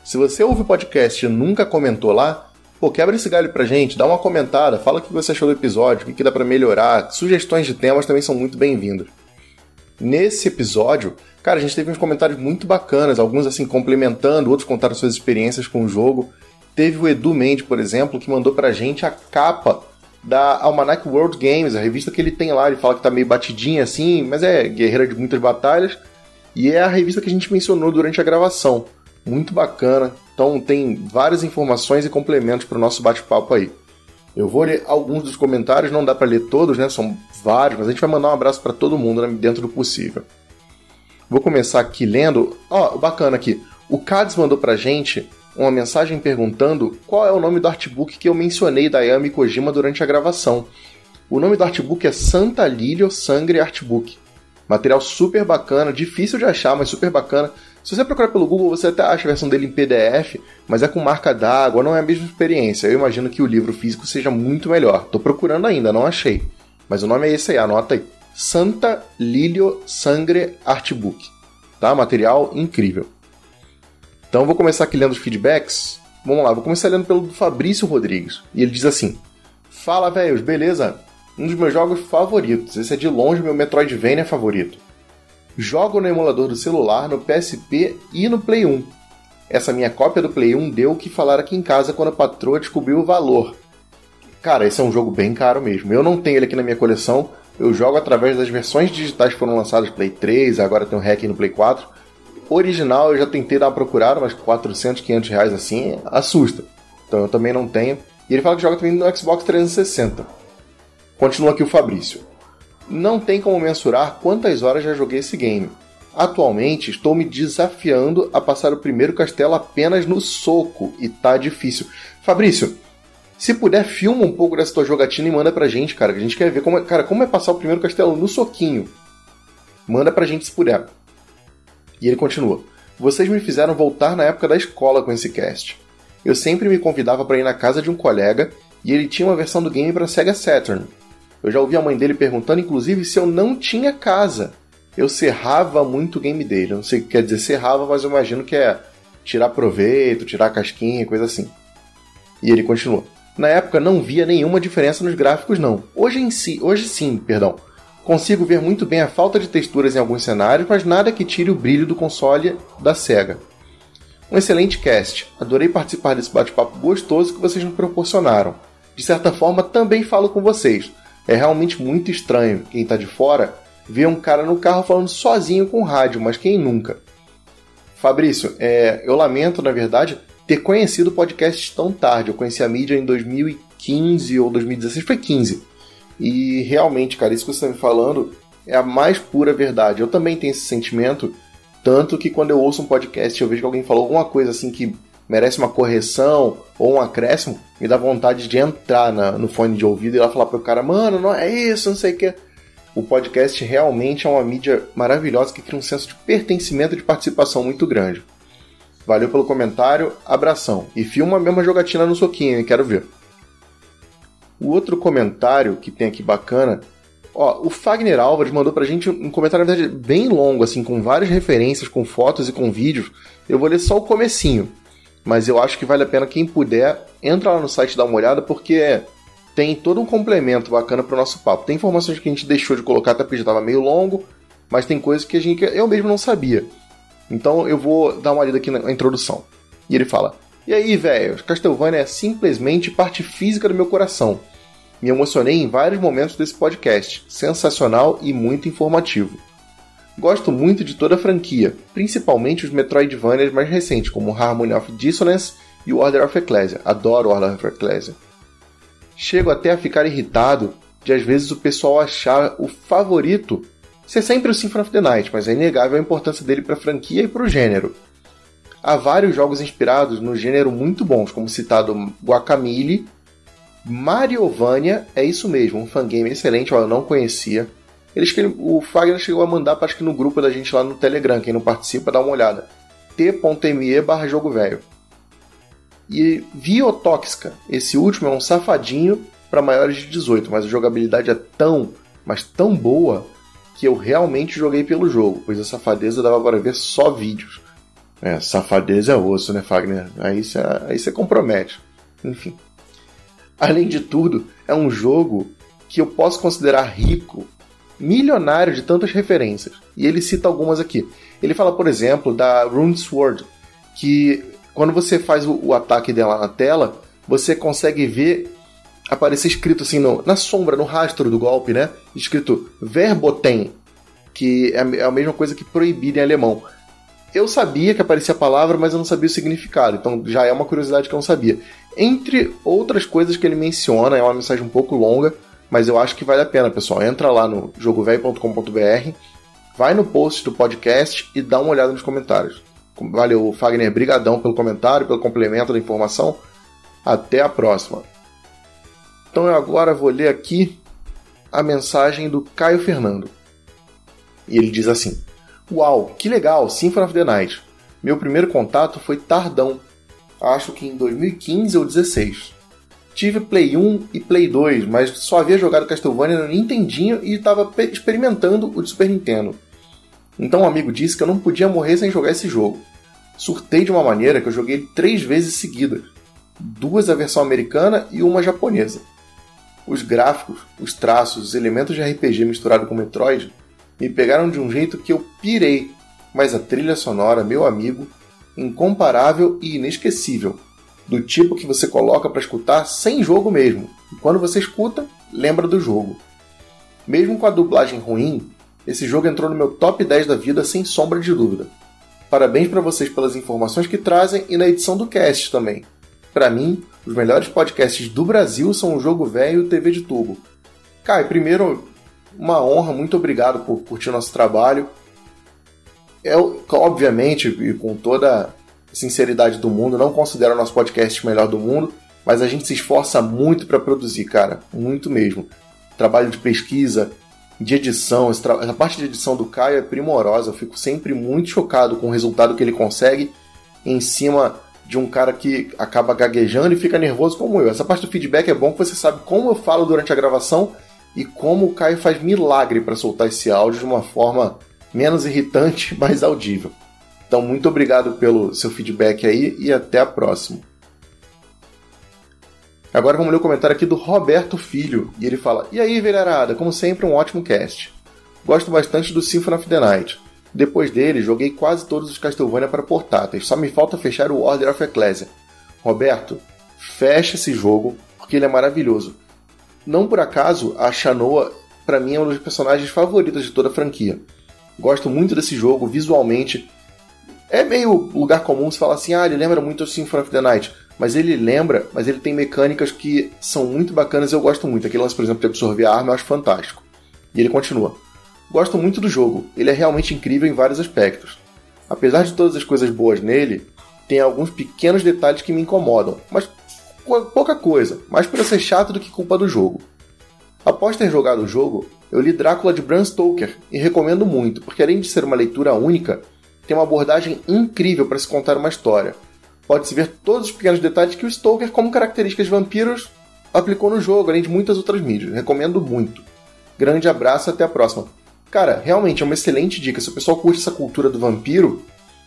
Se você ouve o podcast e nunca comentou lá, pô, quebra esse galho pra gente, dá uma comentada, fala o que você achou do episódio, o que dá pra melhorar, sugestões de temas também são muito bem-vindos. Nesse episódio, cara, a gente teve uns comentários muito bacanas, alguns assim complementando, outros contaram suas experiências com o jogo. Teve o Edu Mendes, por exemplo, que mandou pra gente a capa da Almanac World Games, a revista que ele tem lá. Ele fala que tá meio batidinha assim, mas é guerreira de muitas batalhas. E é a revista que a gente mencionou durante a gravação. Muito bacana. Então tem várias informações e complementos para o nosso bate-papo aí. Eu vou ler alguns dos comentários, não dá para ler todos, né? São vários, mas a gente vai mandar um abraço para todo mundo né? dentro do possível. Vou começar aqui lendo. Ó, bacana aqui. O Cads mandou pra gente uma mensagem perguntando qual é o nome do artbook que eu mencionei da Yami Kojima durante a gravação. O nome do artbook é Santa Lilio Sangre Artbook. Material super bacana, difícil de achar, mas super bacana. Se você procurar pelo Google, você até acha a versão dele em PDF, mas é com marca d'água, não é a mesma experiência. Eu imagino que o livro físico seja muito melhor. Tô procurando ainda, não achei. Mas o nome é esse aí, anota aí. Santa Lilio Sangre Artbook. Tá? Material incrível. Então vou começar aqui lendo os feedbacks. Vamos lá, vou começar lendo pelo do Fabrício Rodrigues. E ele diz assim: Fala, velhos, beleza? Um dos meus jogos favoritos. Esse é de longe meu Metroidvania favorito. Jogo no emulador do celular, no PSP e no Play 1. Essa minha cópia do Play 1 deu o que falar aqui em casa quando a patroa descobriu o valor. Cara, esse é um jogo bem caro mesmo. Eu não tenho ele aqui na minha coleção, eu jogo através das versões digitais que foram lançadas Play 3, agora tem o um hack no Play 4. Original eu já tentei dar uma procurada, mas 400, 500 reais assim, assusta. Então eu também não tenho. E ele fala que joga também no Xbox 360. Continua aqui o Fabrício. Não tem como mensurar quantas horas já joguei esse game. Atualmente estou me desafiando a passar o primeiro castelo apenas no soco e tá difícil. Fabrício, se puder, filma um pouco dessa tua jogatina e manda pra gente, cara. Que a gente quer ver como é, cara, como é passar o primeiro castelo no soquinho. Manda pra gente se puder. E ele continua. Vocês me fizeram voltar na época da escola com esse cast. Eu sempre me convidava para ir na casa de um colega e ele tinha uma versão do game para Sega Saturn. Eu já ouvi a mãe dele perguntando, inclusive, se eu não tinha casa. Eu serrava muito o game dele. Eu não sei o que quer dizer serrava, mas eu imagino que é tirar proveito, tirar casquinha, coisa assim. E ele continua. Na época não via nenhuma diferença nos gráficos não. Hoje em si, hoje sim, perdão. Consigo ver muito bem a falta de texturas em alguns cenários, mas nada que tire o brilho do console da Sega. Um excelente cast. Adorei participar desse bate-papo gostoso que vocês me proporcionaram. De certa forma, também falo com vocês. É realmente muito estranho quem está de fora ver um cara no carro falando sozinho com o rádio, mas quem nunca? Fabrício, é, eu lamento, na verdade, ter conhecido o podcast tão tarde. Eu conheci a mídia em 2015 ou 2016, foi 15. E realmente, cara, isso que você está me falando é a mais pura verdade. Eu também tenho esse sentimento, tanto que quando eu ouço um podcast eu vejo que alguém falou alguma coisa assim que merece uma correção ou um acréscimo, me dá vontade de entrar na, no fone de ouvido e lá falar pro cara, mano, não é isso, não sei o que. O podcast realmente é uma mídia maravilhosa que cria um senso de pertencimento e de participação muito grande. Valeu pelo comentário, abração. E filma a mesma jogatina no soquinho, hein? Quero ver. O outro comentário que tem aqui bacana. Ó, o Fagner Álvares mandou pra gente um comentário, na verdade, bem longo, assim, com várias referências, com fotos e com vídeos. Eu vou ler só o comecinho. Mas eu acho que vale a pena quem puder, entra lá no site e dá uma olhada, porque tem todo um complemento bacana pro nosso papo. Tem informações que a gente deixou de colocar até porque já tava meio longo, mas tem coisas que a gente, eu mesmo não sabia. Então eu vou dar uma lida aqui na introdução. E ele fala: E aí, velho, Castlevania é simplesmente parte física do meu coração. Me emocionei em vários momentos desse podcast, sensacional e muito informativo. Gosto muito de toda a franquia, principalmente os Metroidvanias mais recentes, como Harmony of Dissonance e Order of Ecclesia. Adoro Order of Ecclesia. Chego até a ficar irritado de às vezes o pessoal achar o favorito ser sempre o Symphony of the Night, mas é inegável a importância dele para a franquia e para o gênero. Há vários jogos inspirados no gênero muito bons, como citado Guacamole, Mariovania, é isso mesmo, um fangame excelente, eu não conhecia. Eles, o Fagner chegou a mandar, acho que no grupo da gente lá no Telegram, quem não participa, dá uma olhada. t.me barra jogo velho. E Biotóxica, esse último é um safadinho para maiores de 18, mas a jogabilidade é tão, mas tão boa que eu realmente joguei pelo jogo, pois a safadeza dava para ver só vídeos. É, safadeza é osso, né, Fagner? Aí você compromete. Enfim. Além de tudo, é um jogo que eu posso considerar rico, milionário de tantas referências. E ele cita algumas aqui. Ele fala, por exemplo, da Rune Sword, que quando você faz o, o ataque dela na tela, você consegue ver aparecer escrito assim no, na sombra, no rastro do golpe, né? Escrito Verboten, que é, é a mesma coisa que proibir em alemão. Eu sabia que aparecia a palavra, mas eu não sabia o significado, então já é uma curiosidade que eu não sabia. Entre outras coisas que ele menciona, é uma mensagem um pouco longa, mas eu acho que vale a pena, pessoal. Entra lá no jogovelho.com.br, vai no post do podcast e dá uma olhada nos comentários. Valeu, Fagner, brigadão pelo comentário, pelo complemento da informação. Até a próxima. Então eu agora vou ler aqui a mensagem do Caio Fernando. E ele diz assim: Uau, que legal, Symphony of the Night. Meu primeiro contato foi tardão, acho que em 2015 ou 16. Tive Play 1 e Play 2, mas só havia jogado Castlevania no Nintendinho e estava experimentando o de Super Nintendo. Então um amigo disse que eu não podia morrer sem jogar esse jogo. Surtei de uma maneira que eu joguei três vezes seguidas. Duas a versão americana e uma japonesa. Os gráficos, os traços, os elementos de RPG misturado com Metroid me pegaram de um jeito que eu pirei, mas a trilha sonora, meu amigo, incomparável e inesquecível, do tipo que você coloca para escutar sem jogo mesmo. E quando você escuta, lembra do jogo. Mesmo com a dublagem ruim, esse jogo entrou no meu top 10 da vida sem sombra de dúvida. Parabéns para vocês pelas informações que trazem e na edição do cast também. Para mim, os melhores podcasts do Brasil são o Jogo Velho e o TV de Tubo. Kai, primeiro, uma honra, muito obrigado por curtir nosso trabalho. Obviamente, e com toda a sinceridade do mundo, não considero o nosso podcast o melhor do mundo, mas a gente se esforça muito para produzir, cara, muito mesmo. Trabalho de pesquisa, de edição, essa parte de edição do Caio é primorosa, eu fico sempre muito chocado com o resultado que ele consegue em cima de um cara que acaba gaguejando e fica nervoso como eu. Essa parte do feedback é bom que você sabe como eu falo durante a gravação e como o Caio faz milagre para soltar esse áudio de uma forma menos irritante, mais audível. Então, muito obrigado pelo seu feedback aí e até a próxima. Agora vamos ler o comentário aqui do Roberto Filho, e ele fala: E aí, velharada, como sempre, um ótimo cast. Gosto bastante do Symphony of the Night. Depois dele, joguei quase todos os Castlevania para portáteis, só me falta fechar o Order of Ecclesia. Roberto, fecha esse jogo, porque ele é maravilhoso. Não por acaso, a Shanoa, para mim, é um dos personagens favoritos de toda a franquia. Gosto muito desse jogo, visualmente. É meio lugar comum se falar assim, ah, ele lembra muito o Symphony of the Night. Mas ele lembra, mas ele tem mecânicas que são muito bacanas e eu gosto muito. Aquele lance, por exemplo, de absorver a arma eu acho fantástico. E ele continua. Gosto muito do jogo, ele é realmente incrível em vários aspectos. Apesar de todas as coisas boas nele, tem alguns pequenos detalhes que me incomodam, mas pouca coisa, mais por ser chato do que culpa do jogo. Após ter jogado o jogo, eu li Drácula de Bram Stoker e recomendo muito, porque além de ser uma leitura única, tem uma abordagem incrível para se contar uma história. Pode-se ver todos os pequenos detalhes que o Stoker, como características de vampiros, aplicou no jogo, além de muitas outras mídias. Recomendo muito. Grande abraço até a próxima. Cara, realmente é uma excelente dica. Se o pessoal curte essa cultura do vampiro,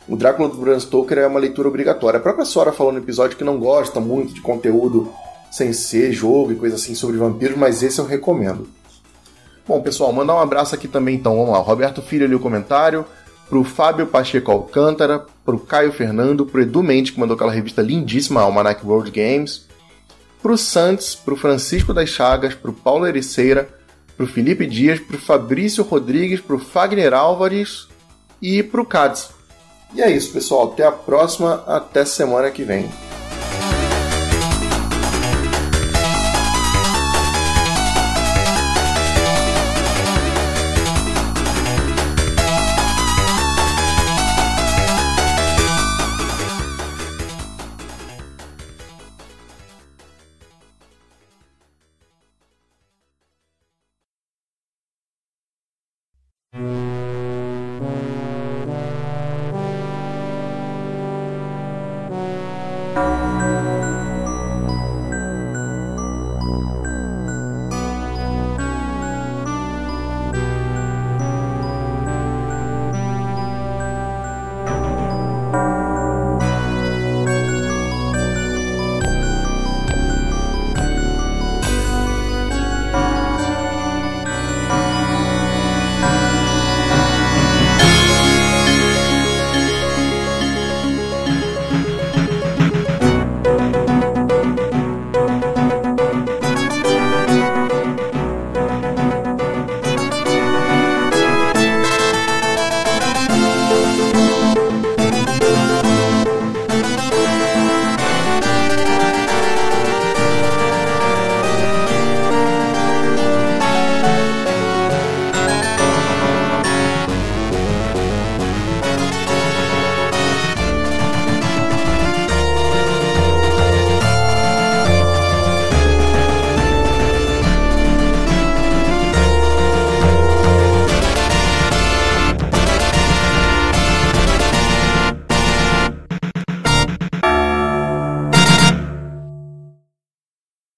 o Drácula do Bram Stoker é uma leitura obrigatória. A própria Sora falou no episódio que não gosta muito de conteúdo sem ser jogo e coisa assim sobre vampiros, mas esse eu recomendo. Bom, pessoal, mandar um abraço aqui também então. Vamos lá. Roberto Filho ali o comentário. Pro Fábio Pacheco Alcântara, pro Caio Fernando, pro Edu Mendes, que mandou aquela revista lindíssima, Almanac World Games, pro Santos, pro Francisco das Chagas, pro Paulo Ericeira, pro Felipe Dias, pro Fabrício Rodrigues, pro Fagner Álvares e pro Cades. E é isso, pessoal. Até a próxima. Até semana que vem.